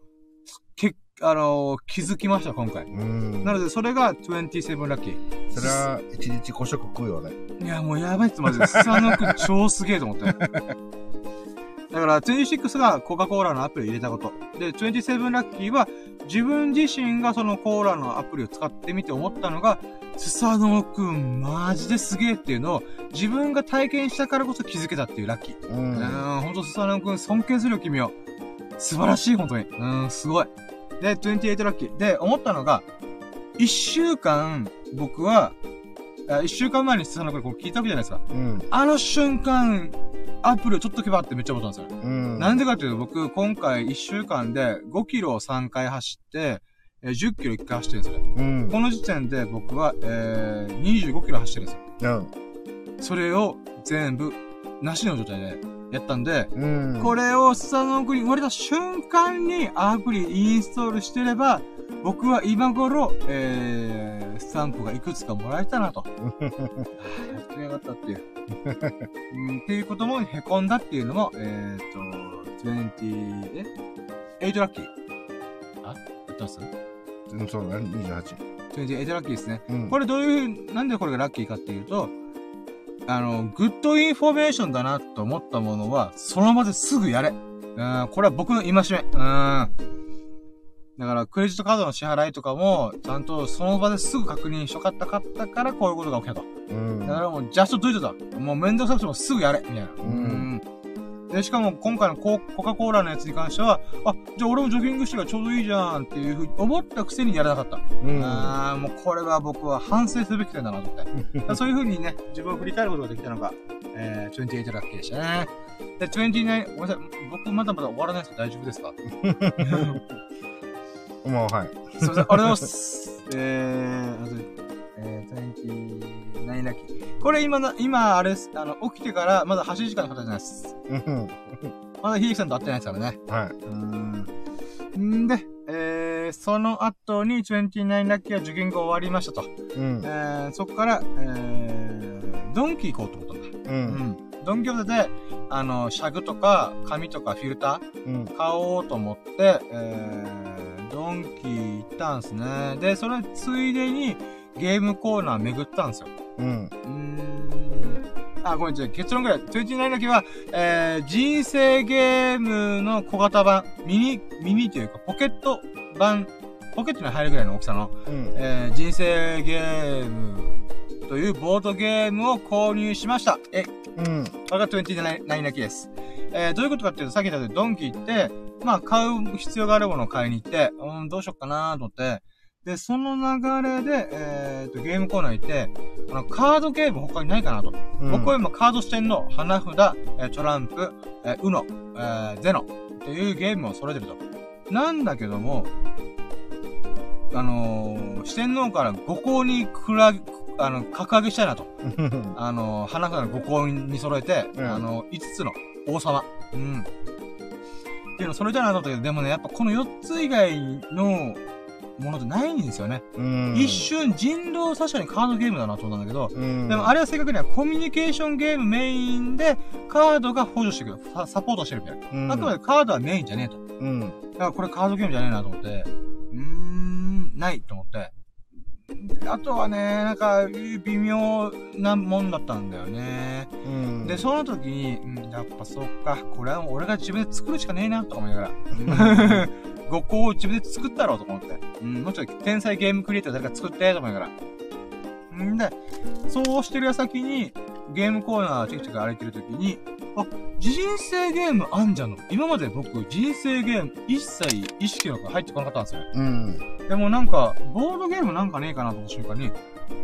Speaker 1: け、あのー気づきました、今回。
Speaker 2: うん。
Speaker 1: なので、それが27ラッキー。
Speaker 2: それは、一日5食食うよね。
Speaker 1: いや、もうやばいっす、マジで。スサノくん超すげえと思って。だから、26がコカ・コーラのアプリを入れたこと。で、27ラッキーは、自分自身がそのコーラのアプリを使ってみて思ったのが、スサノくん、マジですげえっていうのを、自分が体験したからこそ気づけたっていうラッキー。
Speaker 2: う。
Speaker 1: うんん、ほんとスサノくん、尊敬するよ、君を。素晴らしい、本当に。うん、すごい。で、28ラッキー。で、思ったのが、一週間、僕は、あ一週間前にスサノくんこれ聞いたわけじゃないですか。
Speaker 2: うん。
Speaker 1: あの瞬間、アプリをちょっとけばってめっちゃ思ったんですよ。
Speaker 2: うん。
Speaker 1: なんでかっていうと、僕、今回1週間で5キロを3回走って、えー10キロ1回走ってるんですよ。
Speaker 2: うん。
Speaker 1: この時点で僕は、えー、25キロ走ってるんですよ。
Speaker 2: うん。
Speaker 1: それを全部、なしの状態でやったんで、
Speaker 2: うん。
Speaker 1: これをスタノークに生まれた瞬間にアプリインストールしてれば、僕は今頃、えー、スタンプがいくつかもらえたなと。やってやがったっていう。うん、っていうことも凹んだっていうのも、えーと、20、え ?8 ラッキーあ？やってます？
Speaker 2: うん、そうだね、28。
Speaker 1: ?28 ラッキーですね。
Speaker 2: うん。
Speaker 1: これどういう、なんでこれがラッキーかっていうと、あの、 good information だなと思ったものは、その場ですぐやれ。うん、これは僕の戒め。うん。だから、クレジットカードの支払いとかも、ちゃんとその場ですぐ確認しとかったかったから、こういうことが起きたと。
Speaker 2: うん。
Speaker 1: だからもう、ジャストドゥイトだ。もうめんどくさくてもすぐやれ。みたいな。
Speaker 2: うん
Speaker 1: で、しかも今回のココカ・コーラのやつに関しては、あ、じゃあ俺もジョギングしてからちょうどいいじゃんっていうふうに思ったくせにやらなかった。
Speaker 2: うん。
Speaker 1: ああ、もうこれは僕は反省すべき点だなと思って。そういう風にね、自分を振り返ることができたのが、えー、28ラッキーでしたね。で、29、ごめんなさい、僕まだまだ終わらないですか大丈夫ですか？
Speaker 2: もう、はい。
Speaker 1: すいません、ありがとうございます。えー、えー、29ラッキー。これ今な、今、あれです、あの、起きてからまだ8時間の方じゃないです。
Speaker 2: うん。
Speaker 1: まだ秀樹さんと会ってないですからね。
Speaker 2: はい。
Speaker 1: うん。んで、えー、その後に29ラッキーは受験が終わりましたと。
Speaker 2: うん
Speaker 1: え。ー、そこから、えー、ドンキ行こうと思ったんだ。
Speaker 2: う。
Speaker 1: うんん。ドンキョーテで、あの、シャグとか、紙とかフィルター
Speaker 2: うん。
Speaker 1: 買おうと思って、えー、ドンキ行ったんすね。で、それついでにゲームコーナー巡ったんですよ。
Speaker 2: うん。
Speaker 1: うーん。あ、ごめん、じゃあ結論ぐらい。29だけは、えー、人生ゲームの小型版、ミニ、ミニというか、ポケット版、ポケットに入るぐらいの大きさの、
Speaker 2: うん。
Speaker 1: えー、人生ゲームというボードゲームを購入しました。え、
Speaker 2: うん。
Speaker 1: これが29泣きです。えー、どういうことかっていうと、さっき言ったようにドンキ行って、まあ、買う必要があるものを買いに行って、うん、どうしよっかなと思って、で、その流れで、えーと、ゲームコーナー行って、あの、カードゲーム他にないかなと。僕は今カード視点の花札、えートランプ、えー、ウノ、えーゼノっていうゲームを揃えてると。なんだけども、あのー、四天王から五校にくら、あの、格上げしたいなと。
Speaker 2: うん。
Speaker 1: あの、花札の五校に揃えて、
Speaker 2: うん
Speaker 1: あの、5つの王様。うん。っていうのを揃えたいなと思ったけど、でもね、やっぱこの4つ以外のものってないんですよね。
Speaker 2: うん。
Speaker 1: 一瞬人狼確かにカードゲームだなと思ったんだけど、
Speaker 2: うん。
Speaker 1: でもあれは正確にはコミュニケーションゲームメインで、カードが補助してくる。ササポートしてるみたいな。
Speaker 2: うん、
Speaker 1: あくまでカードはメインじゃねえと。
Speaker 2: うん。
Speaker 1: だからこれカードゲームじゃねえなと思って、うーん、ないと思って。あとはね、なんか、微妙なもんだったんだよね。
Speaker 2: うん。
Speaker 1: で、その時に、うん、やっぱそっか、これは俺が自分で作るしかねえな、とか思いながら。5個を自分で作ったろうと思って。うん、もうちょっと天才ゲームクリエイター誰か作って、と思いながら。んで、そうしてる矢先に、ゲームコーナーチェクチェク歩いてる時に、あ、人生ゲームあんじゃんの。今まで僕、人生ゲーム一切意識の中入ってこなかったんですよね。
Speaker 2: うん。
Speaker 1: でもなんか、ボードゲームなんかねえかなと思った瞬間に、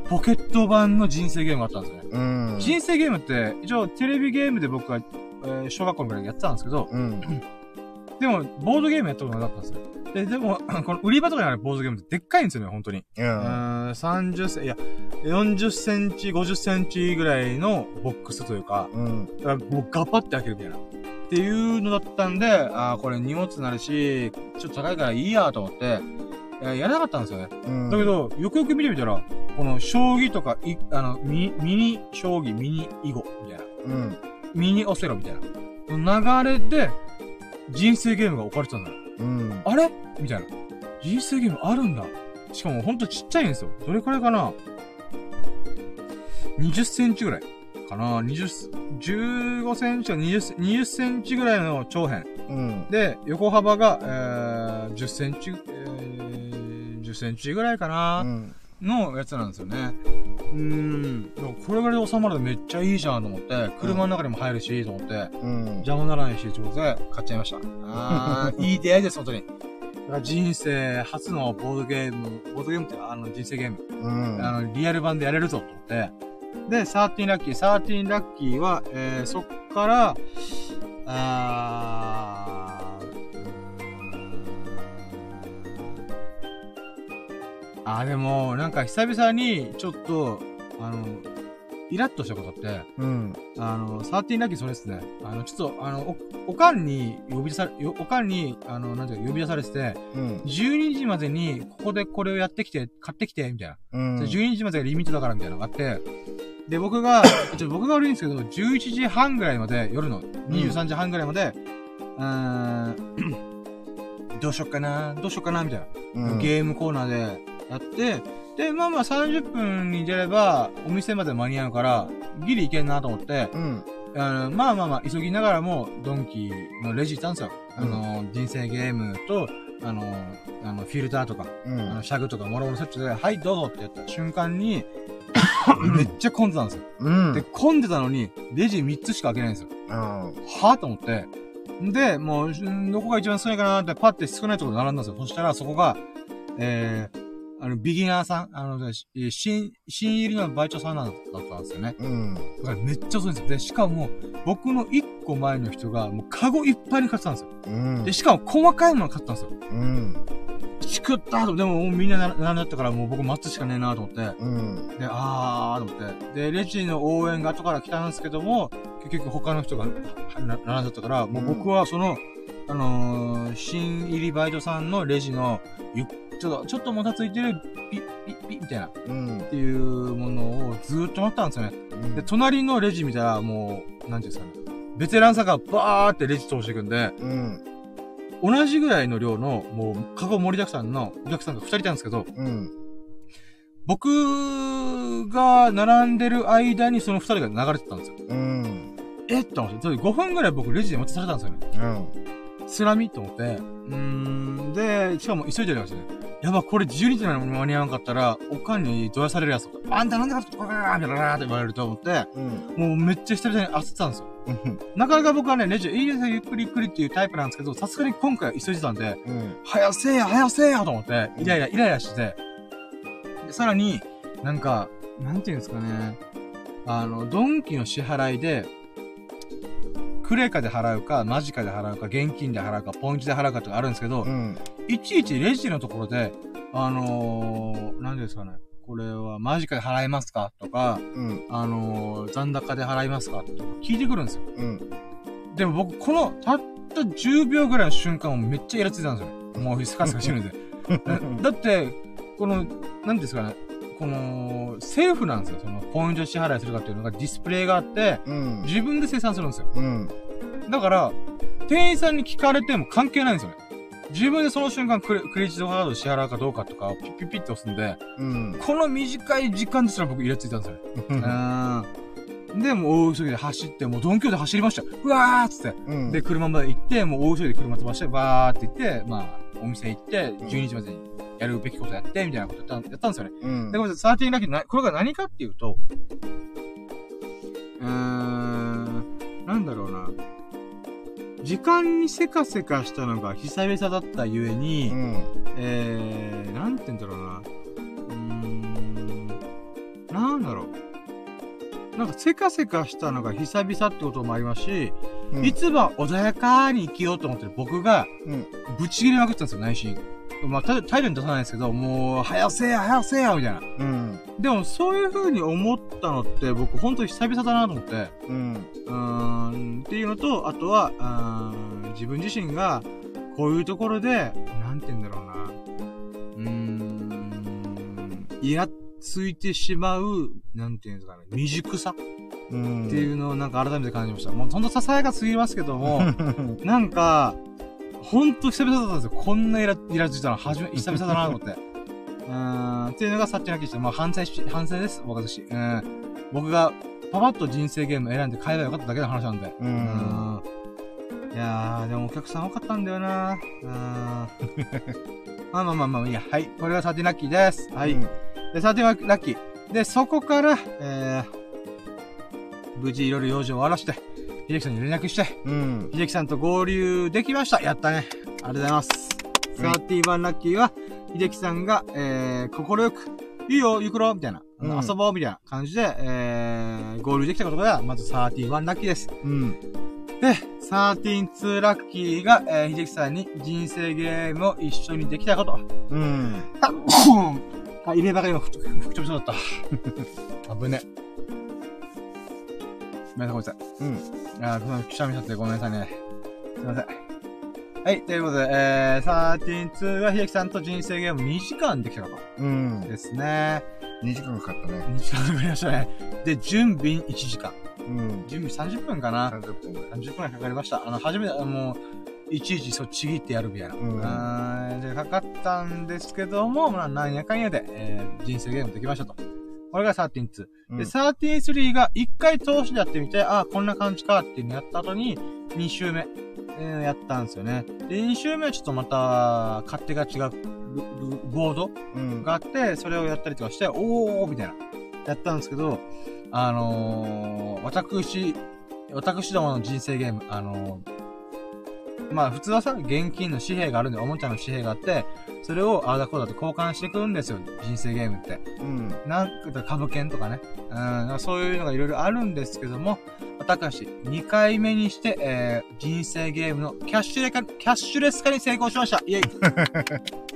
Speaker 1: ポケット版の人生ゲームがあったんですよね。
Speaker 2: うん。
Speaker 1: 人生ゲームって、一応テレビゲームで僕は、えー小学校ぐらいやってたんですけど、
Speaker 2: うん。
Speaker 1: でも、ボードゲームやったことなかったんですよ。で、でも、この売り場とかにあるボードゲームってでっかいんですよね、本当に。
Speaker 2: う。
Speaker 1: うんーん、30センいや、40センチ、50センチぐらいのボックスというか、
Speaker 2: うん。
Speaker 1: だからもうガパって開けるみたいな。っていうのだったんで、ああ、これ荷物になるし、ちょっと高いからいいやと思って、えーやらなかったんですよね。
Speaker 2: うん。
Speaker 1: だけど、よくよく見てみたら、この将棋とか、い、あの、ミミニ将棋、ミニ囲碁みたいな。
Speaker 2: うん。
Speaker 1: ミニオセロみたいな。流れで、人生ゲームが置かれてたんだよ。
Speaker 2: うん。
Speaker 1: あれ？みたいな。人生ゲームあるんだ。しかもほんとちっちゃいんですよ。どれくらいかな ?20 センチぐらいかな ?20、15センチか20セ20センチぐらいの長辺。
Speaker 2: うん。
Speaker 1: で、横幅が、えー、10センチ、えー、10センチぐらいかな、
Speaker 2: うん。
Speaker 1: のやつなんですよね。うーん。でもこれぐらいで収まるとめっちゃいいじゃんと思って、車の中にも入るし、と思って、
Speaker 2: うん。
Speaker 1: 邪魔ならないし、ということで、買っちゃいました。あー、いい出会いです、本当に。だから人生初のボードゲーム、ボードゲームってあの人生ゲーム、
Speaker 2: うん。
Speaker 1: あの、リアル版でやれるぞ、と思って。で、13ラッキー、13ラッキーは、えー、そっから、あー、あ、でも、なんか久々に、ちょっと、あの、イラッとしたことって、
Speaker 2: うん。
Speaker 1: あの、サーティンラッキーそれですね。あの、ちょっと、あの、お、おかんに呼び出され、よおかんに、あの、なんていうか、呼び出されてて、
Speaker 2: うん。
Speaker 1: 12時までに、ここでこれをやってきて、買ってきて、みたいな。
Speaker 2: うん。
Speaker 1: で12時までがリミットだから、みたいなのがあって、で、僕が、ちょっと僕が悪いんですけど、11時半ぐらいまで、夜の23時半ぐらいまで、うーん、どうしよっかな、どうしよっかな、みたいな。
Speaker 2: うん。
Speaker 1: ゲームコーナーでやって、で、まあまあ30分に出れば、お店まで間に合うから、ギリいけんなと思って、
Speaker 2: うん。
Speaker 1: あのまあまあまあ、急ぎながらも、ドンキのレジ行ったんですよ。あの、人生ゲームと、あの、あの、フィルターとか、
Speaker 2: う
Speaker 1: あの、
Speaker 2: ん。
Speaker 1: シャグとか、もろもろセットで、はい、どうぞってやった瞬間に、めっちゃ混んでたんですよ。
Speaker 2: うん。
Speaker 1: で、混んでたのに、レジ3つしか開けないんですよ。
Speaker 2: あ
Speaker 1: はぁと思って。で、もう、んどこが一番少ないかなって、パッて少ないところ並んだんですよ。そしたら、そこが、えー、あの、ビギナーさん、あの、し新、新入りのバイトさんなんだったんですよね。
Speaker 2: うん。
Speaker 1: だからめっちゃ遅いんですよ。で、しかも、僕の一個前の人が、もうカゴいっぱいに買ってたんですよ。
Speaker 2: うん
Speaker 1: で、。しかも細かいもの買ったんですよ。
Speaker 2: うん。
Speaker 1: しくったと、でももうみんなな並んだったから、もう僕待つしかねえなと思って。
Speaker 2: うん。
Speaker 1: で、あーと思って。で、レジの応援が後から来たんですけども、結局他の人が並んじゃったから、もう僕はその、あのー、新入りバイトさんのレジの、ゆちょっと、ちょっともたついてる、ピッ、ピッ、ピッみたいな、っ
Speaker 2: うん。
Speaker 1: ていうものをずーっと待ったんですよね。で、隣のレジ見たら、もう、なんていうんですかね。ベテランさんがバーってレジ通していくんで、
Speaker 2: うん。
Speaker 1: 同じぐらいの量の、もう、カゴ盛りだくさんのお客さんが二人いたんですけど、
Speaker 2: うん。
Speaker 1: 僕が並んでる間にその二人が流れてたんですよ。
Speaker 2: うん。
Speaker 1: え？っと思って、それで5分ぐらい僕レジで待たされたんですよね。
Speaker 2: うん。
Speaker 1: つらみと思って。うーん。で、しかも急いでるわけですね。やば、これ12時なのに間に合わなかったら、おかんにどやされるやつとか、あんたなんでかって、バーンみたいなって言われると思って、
Speaker 2: うん。
Speaker 1: もうめっちゃ久々に焦ってたんですよ。なかなか僕はね、レジ、いいですよ、ゆっくりゆっくりっていうタイプなんですけど、さすがに今回は急いでたんで、
Speaker 2: うん。
Speaker 1: 早せえや、早せえやと思って、イライラ、イライラしてて、でさらに、なんか、なんていうんですかね、あの、ドンキの支払いで、クレカで払うか、マジカで払うか、現金で払うか、ポイントで払うかとかあるんですけど、
Speaker 2: うん。
Speaker 1: いちいちレジのところで、あのー、なんですかね、これはマジカで払えますかとか、
Speaker 2: うん。
Speaker 1: あのー、残高で払いますかとか聞いてくるんですよ。
Speaker 2: うん。
Speaker 1: でも僕、この、たった10秒ぐらいの瞬間をめっちゃイラついたんですよ。もうスカスカしてるんで。だって、この、なんですかね、この、セーフなんですよ。その、ポイント支払いするかっていうのがディスプレイがあって、
Speaker 2: うん。
Speaker 1: 自分で生産するんですよ。
Speaker 2: うん。
Speaker 1: だから、店員さんに聞かれても関係ないんですよね。自分でその瞬間クレクレジットカードで支払うかどうかとかをピッピッピッと押すんで、
Speaker 2: うん。
Speaker 1: この短い時間ですら僕イラついたんですよね。うーん。で、もう大急ぎで走って、もうドンキョーで走りましたよ。うわーっつって。
Speaker 2: うん。
Speaker 1: で、車まで行って、もう大急いで車飛ばして、バーって行って、まあ、お店行って、12時までにやるべきことやって、みたいなことやったやったんですよね。
Speaker 2: うん。
Speaker 1: で、これ、サーティンラッキーな、これが何かっていうと、うーん、なんだろうな。時間にせかせかしたのが久々だったゆえに、
Speaker 2: うん。
Speaker 1: えー、なんて言うんだろうな。うーん、なんだろう。なんかせかせかしたのが久々ってこともありますし、
Speaker 2: うん
Speaker 1: いつも穏やかに生きようと思ってる僕が、
Speaker 2: うん。
Speaker 1: ぶち切れまくってたんですよ、内心。まあ、た態度に出さないですけど、もう、早せや、早せや、みたいな。
Speaker 2: うん。
Speaker 1: でも、そういう風に思ったのって、僕、本当に久々だなと思って、
Speaker 2: うん。
Speaker 1: うーん、っていうのと、あとは、あー自分自身が、こういうところで、なんて言うんだろうな。うーん、イラついてしまう、なんていうんですかね、未熟さ
Speaker 2: うん。
Speaker 1: っていうのをなんか改めて感じました。もうほんとささやかすぎますけども、なんか、ほんと久々だったんですよ。こんなイラ、イラついたの初め、久々だなと思って。うーん、っていうのがさっきなきして、まあ反省し、反省です、私。うん。僕が、パパッと人生ゲーム選んで買えばよかっただけの話なんで。
Speaker 2: う
Speaker 1: うんん。いやー、でもお客さん多かったんだよなうん。まあまあまあまあ、いいや。はい。これがサティラッキーです。はい。
Speaker 2: うん
Speaker 1: で、サティラッキー。で、そこから、えー、無事いろいろ用事を終わらして、秀樹さんに連絡して、
Speaker 2: うん。
Speaker 1: 秀樹さんと合流できました。やったね。ありがとうございます。
Speaker 2: はい
Speaker 1: thirty one ラッキーは、秀樹さんが、えー、心よく、いいよ、行くろみたいな、
Speaker 2: うん
Speaker 1: 遊ぼうみたいな感じで、えー、合流できたことが、まず thirty one ラッキーです。
Speaker 2: うん。
Speaker 1: で、サーティンツーラッキーが、えー、秀樹さんに人生ゲームを一緒にできたこと。
Speaker 2: うん。
Speaker 1: あ、入れ歯が今、ふく、ふくちょびそうだった。危ね。ごめんなさい、ごめんなさい。
Speaker 2: うん。
Speaker 1: あー、くしゃみしちゃってごめんなさいね。すいません。はい、ということで、えー、13-2が秀樹さんと人生ゲーム2時間できたのか。
Speaker 2: うん。
Speaker 1: ですね。
Speaker 2: 2時間かかったね。
Speaker 1: 2時間かかりましたね。で、準備1時間。
Speaker 2: うん。
Speaker 1: 準備30分かな。
Speaker 2: 30分ぐらい。
Speaker 1: 30分くらいかかりました。あの、初めて、もう、いちいちそうちぎってやるみたいな。
Speaker 2: うん
Speaker 1: あーで、かかったんですけども、まあ、なんやかんやで、えー、人生ゲームできましたと。これが13-2。
Speaker 2: うん
Speaker 1: で、13-3が1回通しでやってみて、あーこんな感じかっていうのやった後に、2周目、えーやったんですよね。で、2周目はちょっとまた、勝手が違う、ボード
Speaker 2: うん。
Speaker 1: があって、それをやったりとかして、おーみたいな、やったんですけど、あのー、私、私どもの人生ゲーム、あのー、まあ普通はさ、現金の紙幣があるんで、おもちゃの紙幣があって、それをああだこうだと交換してくるんですよ、人生ゲームって。
Speaker 2: うん。
Speaker 1: なんか、株券とかね。うん、そういうのがいろいろあるんですけども、私、2回目にして、えー、人生ゲームのキャッシュレカ、キャッシュレス化に成功しましたイェイ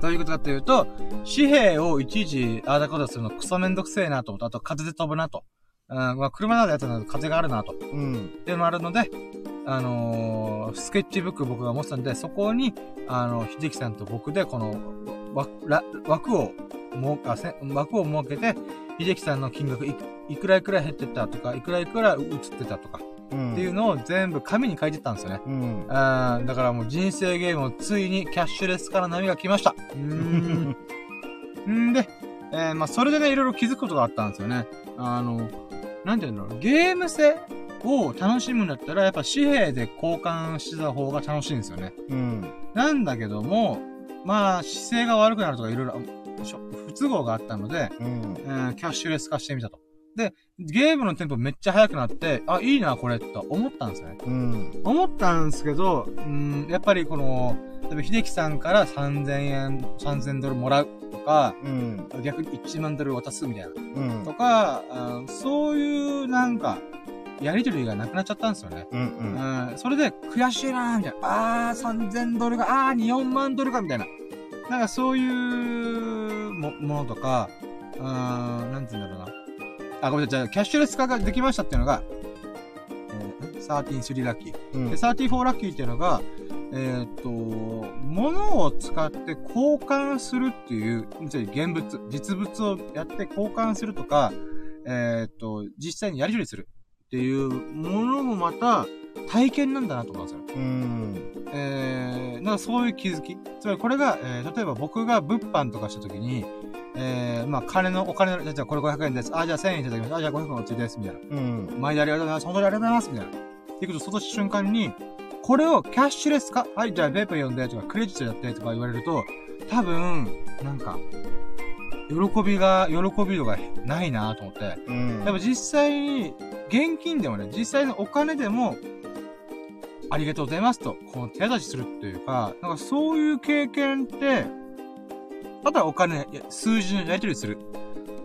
Speaker 1: どういうことかというと、紙幣をいちいちああだこうだするのクソめんどくせえなと思って、あと風で飛ぶなと。うん、まあ車などやったら風があるなと。
Speaker 2: うん。
Speaker 1: っていうのもあるので、あのースケッチブック僕が持ってたんで、そこに、あの、秀樹さんと僕で、この、枠、を、もう、あ、せ枠を設けて、秀樹さんの金額いくらいくらい減ってったとか、いくらいくらい移ってたとか、
Speaker 2: うん。
Speaker 1: っていうのを全部紙に書いてったんですよね。
Speaker 2: うん。
Speaker 1: あーだからもう人生ゲームをついにキャッシュレスから波が来ました。うーん。んで、えー、まあ、それでね、いろいろ気づくことがあったんですよね。あの、なんていうのゲーム性を楽しむんだったら、やっぱ紙幣で交換してた方が楽しいんですよね。
Speaker 2: うん。
Speaker 1: なんだけども、まあ、姿勢が悪くなるとかいろいろ不都合があったので、
Speaker 2: うん。
Speaker 1: えーキャッシュレス化してみたと。で、ゲームのテンポめっちゃ速くなって、あ、いいな、これ、と思ったんですよね。
Speaker 2: うん。
Speaker 1: 思ったんですけど、うん、やっぱりこの、例えば秀樹さんから3000円、3000ドルもらうとか、
Speaker 2: うん。
Speaker 1: 逆に1万ドル渡すみたいな。
Speaker 2: うん
Speaker 1: と。か、あそういうなんか、やりとりがなくなっちゃったんですよね。
Speaker 2: うん。うん。
Speaker 1: うん、それで悔しいなーみたいな。あー、3000ドルが、あー、4万ドルかみたいな。なんかそういうもものとか、うーん、なんて言うんだろうな。あ、ごめんなさい。じゃあ、キャッシュレス化ができましたっていうのが、えー、13-3ラッキー。
Speaker 2: うん
Speaker 1: で、34ラッキーっていうのが、えーっと、物を使って交換するっていう、つまり現物、実物をやって交換するとか、えーっと、実際にやり取りするっていうものもまた体験なんだなと思うんですよ。
Speaker 2: うん。
Speaker 1: えー、なんかそういう気づき。つまりこれが、えー、例えば僕が物販とかしたときに、えー、まあ金の、お金の、じゃあこれ500円です。あ、じゃあ1000円いただきます。あ、じゃあ500円おついです。みたいな。
Speaker 2: うん。
Speaker 1: 毎度ありがとうございます。本当にありがとうございます。みたいな。っていうこと、その瞬間に、これをキャッシュレスかはい、じゃあペーパー読んで、とか、クレジットやって、とか言われると、多分、なんか、喜びが、喜び度がないなと思って。
Speaker 2: うん。
Speaker 1: やっぱ実際に、現金でもね、実際のお金でも、ありがとうございますと、こう手渡しするっていうか、なんかそういう経験って、ただお金、数字のやり取りする。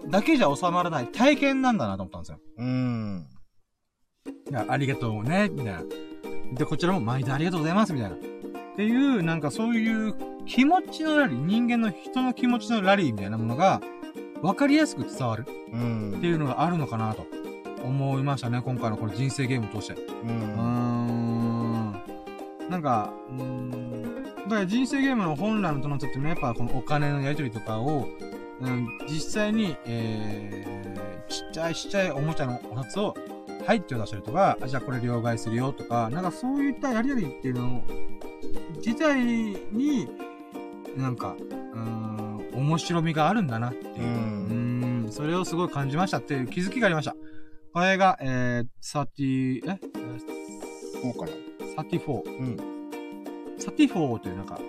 Speaker 1: だけじゃ収まらない体験なんだなと思ったんですよ。
Speaker 2: うん。
Speaker 1: いや、ありがとうね、みたいな。で、こちらも毎度ありがとうございます、みたいな。っていう、なんかそういう気持ちのラリー、人間の人の気持ちのラリーみたいなものが、わかりやすく伝わる
Speaker 2: うん
Speaker 1: っていうのがあるのかなと思いましたね、今回のこの人生ゲームを通して。
Speaker 2: う
Speaker 1: うー
Speaker 2: ん。
Speaker 1: ん。なんか、うーん。だから人生ゲームの本来の楽しさっていうのはやっぱこのお金のやり取りとかを、うん、実際に、えー、ちっちゃいちっちゃいおもちゃのお札を、はいって出したりとか、あじゃあこれ両替するよとか、なんかそういったやり取りっていうの自体に、なんか、うーん、面白みがあるんだなっていう。
Speaker 2: う
Speaker 1: うんそれをすごい感じましたっていう気づきがありました。これが、えー、30、え？
Speaker 2: こうかな。
Speaker 1: 34。
Speaker 2: うん。
Speaker 1: 34ってなんか、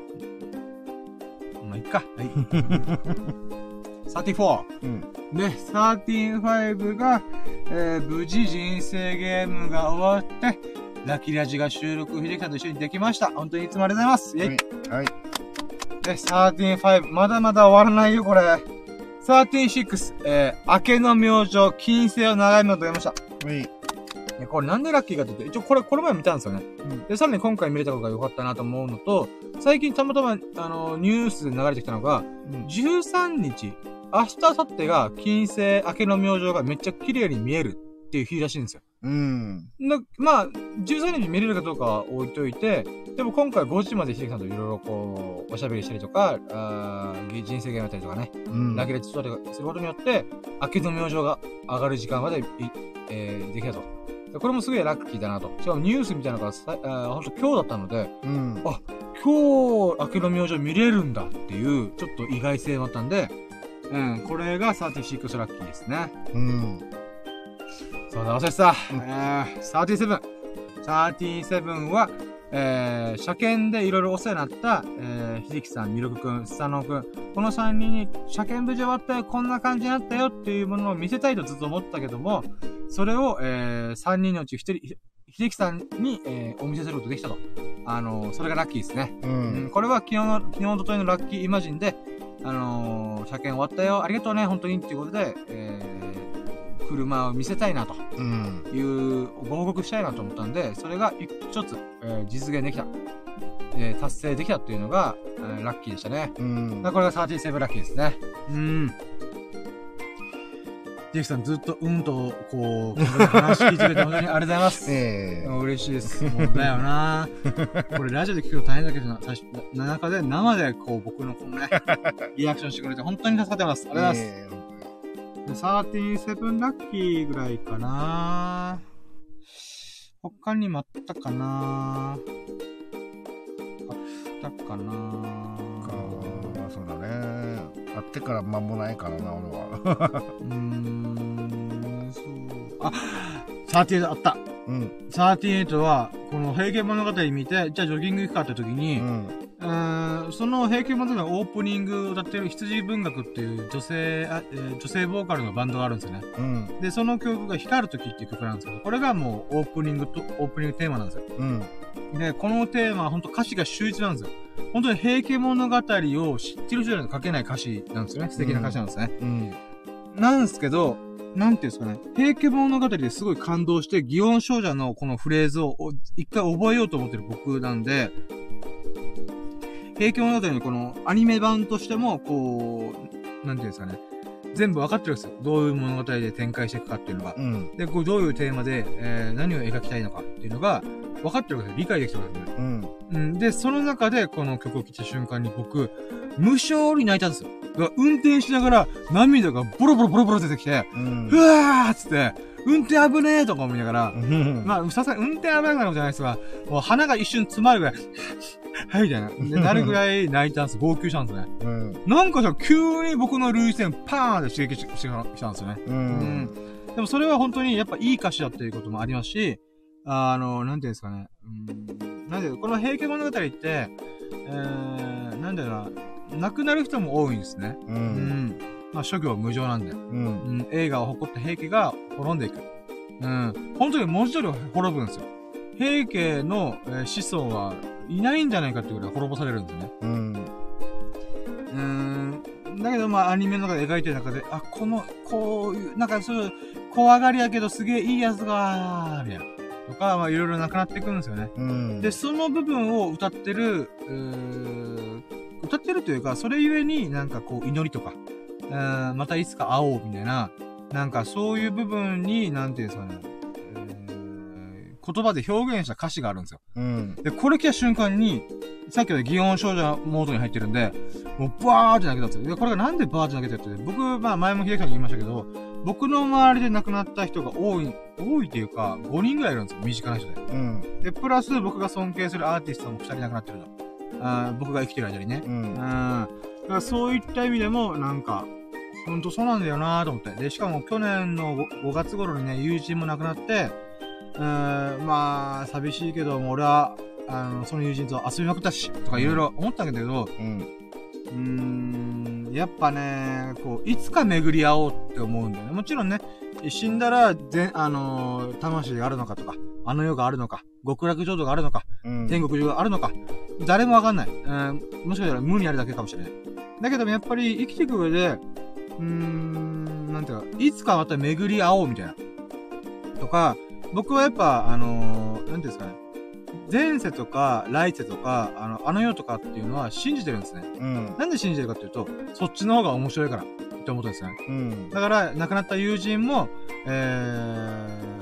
Speaker 1: まあ、いっか。はい。34。
Speaker 2: うん。
Speaker 1: で、135が、えー、無事人生ゲームが終わって、ラキラジが収録、秀樹さんと一緒にできました。本当にいつもありがとうございます。イェイ
Speaker 2: はい。
Speaker 1: で、135、まだまだ終わらないよ、これ。136、えー、明けの明星、金星を長い目と読みました。
Speaker 2: はい。
Speaker 1: ねこれなんでラッキーかって言って、一応これ、この前見たんですよね。
Speaker 2: うん
Speaker 1: で、さらに今回見れたことが良かったなと思うのと、最近たまたま、あの、ニュースで流れてきたのが、13日、明日、明後日が金星明けの明星がめっちゃ綺麗に見えるっていう日らしいんですよ。
Speaker 2: うん。
Speaker 1: なまあ、13日見れるかどうかは置いといて、でも今回5時まで秀樹さんといろいろこう、おしゃべりしたりとか、あー人生ゲームやったりとかね、
Speaker 2: うん。
Speaker 1: ラケレットしたりすることによって、明けの明星が上がる時間までい、えーできたと。でこれもすげえラッキーだなと。しかもニュースみたいなのがさ、あーほんと今日だったので、
Speaker 2: うん。
Speaker 1: あ今日、明けの明星見れるんだっていう、ちょっと意外性もあったんで、うん、これが36ラッキーですね。
Speaker 2: うん。
Speaker 1: そうだ、忘れてた。
Speaker 2: うん
Speaker 1: えー、37。37は、えー、車検でいろいろお世話になった、えー、秀樹さん、ミルクくん、スサノオくん、この3人に車検無事終わったよ、こんな感じになったよっていうものを見せたいとずっと思ったけども、それを、えー、3人のうち1人、ひ秀樹さんに、えー、お見せすることができたと。あのー、それがラッキーですね。
Speaker 2: う
Speaker 1: うん
Speaker 2: ん。
Speaker 1: これは昨日の、昨日のとといのラッキーイマジンで、あのー、車検終わったよ、ありがとうね、本当にっていうことで、えー、車を見せたいなと
Speaker 2: うん。
Speaker 1: いう、ご報告したいなと思ったんで、それが一つ、えー実現できた、えー達成できたっていうのが、えーラッキーでしたね。
Speaker 2: うん
Speaker 1: これが37ラッキーですね。うん。ジェキさんずっとうんと、こう、話聞いてくれて本当にありがとうございます。
Speaker 2: ええ
Speaker 1: うん嬉しいです。もうだよなこれラジオで聞くと大変だけどな、最初、な中で生でこう僕のこのね、リアクションしてくれて本当に助かってます。ありがとうございます。
Speaker 2: ええ
Speaker 1: で37ラッキーぐらいかな他にもあったかなあったかな
Speaker 2: かそうだね。会ってから間もないからな、俺は。
Speaker 1: うーん、そう。あ、38あった。
Speaker 2: うん。
Speaker 1: 38は、この平家物語見て、じゃあジョギング行くかって時に、
Speaker 2: うん。
Speaker 1: その平家物語のオープニングを歌ってる羊文学っていう女性、あえー女性ボーカルのバンドがあるんですよね。
Speaker 2: うん。
Speaker 1: で、その曲が光る時っていう曲なんですけど、これがもうオープニングと、オープニングテーマなんですよ。
Speaker 2: うん。
Speaker 1: で、このテーマは本当歌詞が秀逸なんですよ。本当に平家物語を知ってる人じゃないと書けない歌詞なんですよね。素敵な歌詞なんですね。
Speaker 2: うん。
Speaker 1: なんですけど、なんていうんですかね。平家物語ですごい感動して、祇園少女のこのフレーズをお一回覚えようと思ってる僕なんで、平家物語のこのアニメ版としても、こう、なんていうんですかね。全部わかってるんですよ。どういう物語で展開していくかっていうのが。
Speaker 2: うん。
Speaker 1: で、こうどういうテーマで、えー、何を描きたいのかっていうのが、分かってるわけですよ。理解できてるわけですよ。
Speaker 2: うん。
Speaker 1: うん。で、その中でこの曲を聴いた瞬間に僕、無性に泣いたんですよ。だから運転しながら涙がボロボロボロボロ出てきて、
Speaker 2: うん
Speaker 1: う。わーっつって、運転危ねえとか思いながら、
Speaker 2: うん。
Speaker 1: まあ、さすがに運転危なくなることじゃないですが、もう鼻が一瞬詰まるぐらい、はい、みたいな。で、なるぐらい泣いたんです。号泣したんですね。
Speaker 2: うん。
Speaker 1: なんかじゃ急に僕の涙腺パーンって刺激ししてきたんですよね。
Speaker 2: う
Speaker 1: うん
Speaker 2: ん。
Speaker 1: でもそれは本当にやっぱいい歌詞だっていうこともありますし、あの、なんていうんですかね。うん、なんで、この平家物語って、えー、なんだろうな、亡くなる人も多いんですね。
Speaker 2: う。
Speaker 1: うんん。まあ、諸行無常なんで。
Speaker 2: うん。
Speaker 1: うん、映画を誇った平家が滅んでいく。うん。本当に文字通り滅ぶんですよ。平家の、えー子孫はいないんじゃないかっていうぐらい滅ぼされるんですよね。
Speaker 2: うん。
Speaker 1: うーん。だけど、まあ、アニメの中で描いてる中で、あ、この、こういう、なんかそういう、怖がりやけどすげえいいやつが、みたいな。とか、まあ、いろいろなくなっていくんですよね。
Speaker 2: うん。
Speaker 1: で、その部分を歌ってる、歌ってるというか、それゆえになんかこう、祈りとか、うーんまたいつか会おうみたいな、なんかそういう部分に、なんていうんですかね、えー言葉で表現した歌詞があるんですよ。
Speaker 2: うん。
Speaker 1: で、これ来た瞬間に、さっきまで祇園少女モードに入ってるんで、もうバーって泣けたんですよ。で、これがなんでバーって泣けたって、僕、まあ前も秀樹さんに言いましたけど、僕の周りで亡くなった人が多い、多いというか、5人ぐらいいるんですよ。身近な人で。
Speaker 2: うん。
Speaker 1: で、プラス僕が尊敬するアーティストも2人亡くなってるの。あー僕が生きてる間にね。
Speaker 2: う
Speaker 1: うん。
Speaker 2: ん。
Speaker 1: だからそういった意味でも、なんか、ほんとそうなんだよなと思って。で、しかも去年の 5, 5月頃にね、友人も亡くなって、うーん、まあ、寂しいけど、もう俺は、あの、その友人と遊びまくったし、とかいろいろ思ったんだけど、
Speaker 2: うん。
Speaker 1: うーん、やっぱね、こう、いつか巡り合おうって思うんだよね。もちろんね、死んだら、ぜあのー魂があるのかとか、あの世があるのか、極楽浄土があるのか、
Speaker 2: うん。
Speaker 1: 天国があるのか、誰もわかんない。うん、もしかしたら無にあるだけかもしれない。だけどもやっぱり生きていく上で、うーん、なんていうか、いつかまた巡り合おうみたいな。とか、僕はやっぱ、あのーなんていうんですかね。前世とか来世とか、あの、あの世とかっていうのは信じてるんですね。
Speaker 2: うん。
Speaker 1: なんで信じてるかっていうと、そっちの方が面白いからって思ったんですよね。
Speaker 2: うん。
Speaker 1: だから、亡くなった友人も、え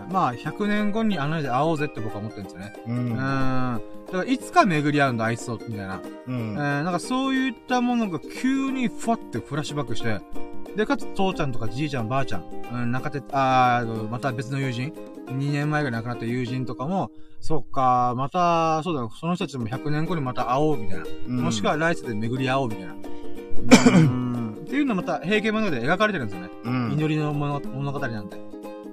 Speaker 1: ー、まあ、100年後にあの世で会おうぜって僕は思ってるんですよね。
Speaker 2: う。
Speaker 1: うんん。だから、いつか巡り合うんだ、あいつと、みたいな。
Speaker 2: う
Speaker 1: えー、
Speaker 2: ん。
Speaker 1: なんかそういったものが急にふわってフラッシュバックして、で、かつ、父ちゃんとかじいちゃん、ばあちゃん、うん、中手、あーまた別の友人、2年前ぐらい亡くなった友人とかも、そっか、また、そうだ、その人たちも100年後にまた会おう、みたいな。もしくは来世で巡り合おう、みたいな。うん。っていうのまた、平家物語で描かれてるんですよね。
Speaker 2: うん、
Speaker 1: 祈りの物物語なんで。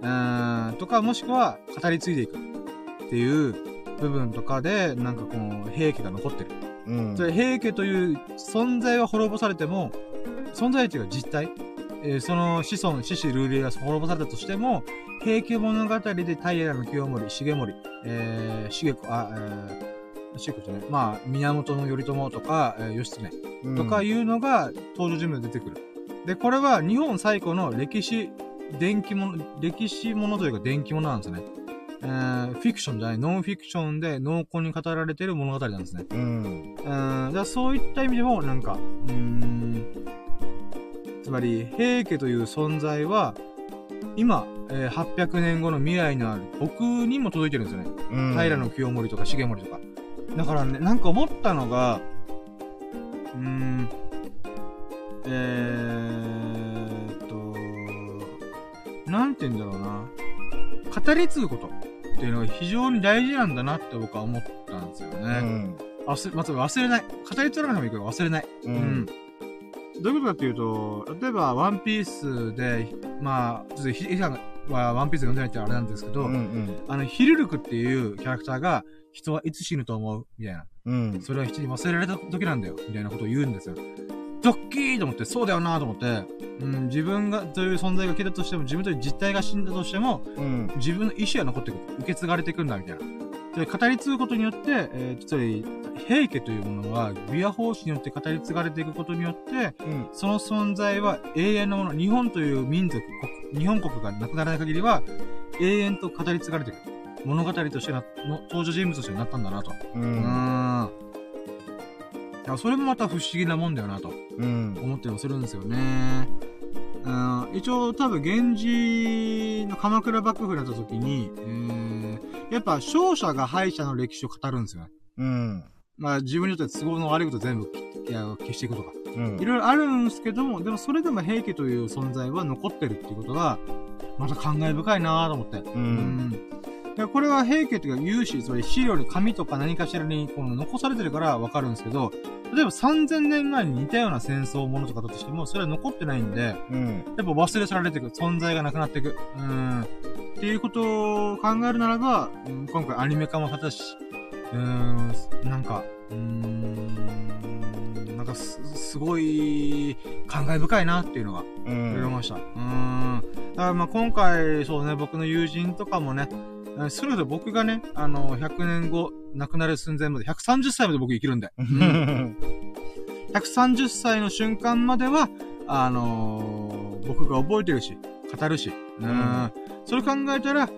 Speaker 1: うん、とか、もしくは、語り継いでいく。っていう部分とかで、なんかこの、平家が残ってる。
Speaker 2: うん。
Speaker 1: それ平家という存在は滅ぼされても、存在というか実体、えーその子孫、獅子ルールが滅ぼされたとしても、平家物語で平清盛、重盛、えー、重子、あ、えー、重子じゃない、まあ、源頼朝とか、えー、義経
Speaker 2: うん
Speaker 1: とかいうのが登場人物で出てくる。で、これは日本最古の歴史、伝記物、歴史物というか伝記物なんですよね。えー、フィクションじゃない、ノンフィクションで濃厚に語られている物語なんですね。
Speaker 2: うん。
Speaker 1: うん、だそういった意味でも、なんか、うーん、つまり、平家という存在は、今、えー800年後の未来のある僕にも届いてるんですよね。
Speaker 2: うん。
Speaker 1: 平清盛とか重盛とか。だからね、なんか思ったのが、うーん、えーっと、なんて言うんだろうな。語り継ぐことっていうのが非常に大事なんだなって僕は思ったんですよね。
Speaker 2: うん。
Speaker 1: 忘れ、まず忘れない。語り継がなくてもいいけど忘れない。
Speaker 2: う
Speaker 1: うんん。。どういうことかっていうと、例えば、ワンピースで、まあ、ちょっとひ、ひさんはワンピース読んでないってあれなんですけど、
Speaker 2: うん。うん。
Speaker 1: あの、ヒルルクっていうキャラクターが、人はいつ死ぬと思う？みたいな。
Speaker 2: うん。
Speaker 1: それは人に忘れられた時なんだよ。みたいなことを言うんですよ。ドッキーと思って、そうだよなと思って、うん、自分が、という存在が消えたとしても、自分という実体が死んだとしても、
Speaker 2: うん。
Speaker 1: 自分の意志が残っていく。受け継がれていくんだ、みたいな。それ語り継ぐことによって、えー、つまり、平家というものは、琵琶法師によって語り継がれていくことによって、
Speaker 2: うん。
Speaker 1: その存在は永遠のもの。日本という民族、国日本国がなくならない限りは、永遠と語り継がれていく。物語としてな、の登場人物としてなったんだなと。
Speaker 2: う。
Speaker 1: うんん。だからそれもまた不思議なもんだよなと
Speaker 2: うん。
Speaker 1: 思ってもするんですよね。うん、一応多分源氏の鎌倉幕府になった時に、えー、やっぱ勝者が敗者の歴史を語るんですよね。
Speaker 2: うん。
Speaker 1: まあ自分にとって都合の悪いこと全部消していくとか。
Speaker 2: うん
Speaker 1: いろいろあるんですけども、でもそれでも平家という存在は残ってるっていうことが、また感慨深いなぁと思って。
Speaker 2: う。
Speaker 1: うんん。でこれは平家というか有志、つまり資料に紙とか何かしらにこの残されてるからわかるんですけど、例えば3000年前に似たような戦争ものとかだとしても、それは残ってないんで、
Speaker 2: うん。
Speaker 1: やっぱ忘れ去られていく、存在がなくなっていく。うん。っていうことを考えるならば、うん今回アニメ化もされたし、うーん、なんか、うーん、なんかす、すごい、感慨深いなっていうのが
Speaker 2: う
Speaker 1: 思い
Speaker 2: ん。
Speaker 1: ました。うーん。だからまあ今回、そうね、僕の友人とかもね、えーそれぞれ僕がね、あの、100年後、亡くなる寸前まで、130歳まで僕生きるんで。
Speaker 2: う
Speaker 1: うん
Speaker 2: ん。
Speaker 1: 130歳の瞬間までは、あのー僕が覚えてるし、語るし、うん
Speaker 2: ん
Speaker 1: それ考えたら、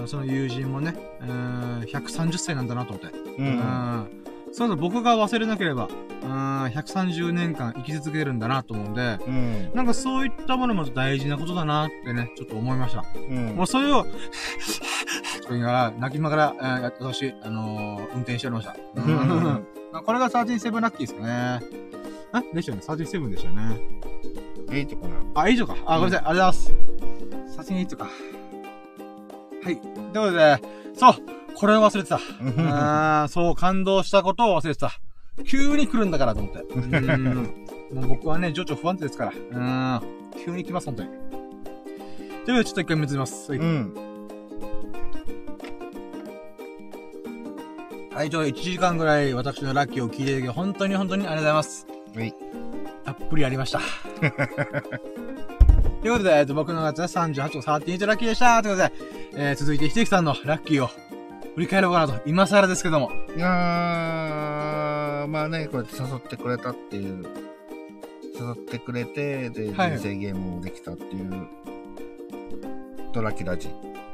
Speaker 1: うんその友人もね、うん130歳なんだなと思って。
Speaker 2: う。
Speaker 1: うんんそうだ、僕が忘れなければ、うん130年間生き続けるんだなと思うんで、
Speaker 2: うん。
Speaker 1: なんかそういったものも大事なことだなってね、ちょっと思いました。
Speaker 2: うん
Speaker 1: もうそれを、とか言いながら、泣きながら、えーやってほしい、あのー運転しておりました。
Speaker 2: うん
Speaker 1: まあこれが37ラッキーですかね。あでしたよね。37でしたよね。
Speaker 2: いいとこな。
Speaker 1: あ、以上か。あ、ごめんなさい。ありがとうございます。38か。はい。ということで、そう。これを忘れてた。あそう、感動したことを忘れてた。急に来るんだからと思って。うん。もう僕はね、情緒不安定ですから。うん。急に来ます、本当に。ということで、ちょっと一回見つめます。はい。
Speaker 2: うん。
Speaker 1: はい、ちょ、1時間ぐらい私のラッキーを聞いていただき、本当に本当にありがとうございます。
Speaker 2: はい。
Speaker 1: たっぷりありました。ということで、えっと、僕のやつは38個38ラッキーでしたということで、えー、続いて、ひできさんのラッキーを振り返ろうかなと。今更ですけども。
Speaker 2: いやー、まあね、こうやって誘ってくれたっていう、誘ってくれて、で、
Speaker 1: はい
Speaker 2: 人生ゲームもできたっていう、ドラキラジ。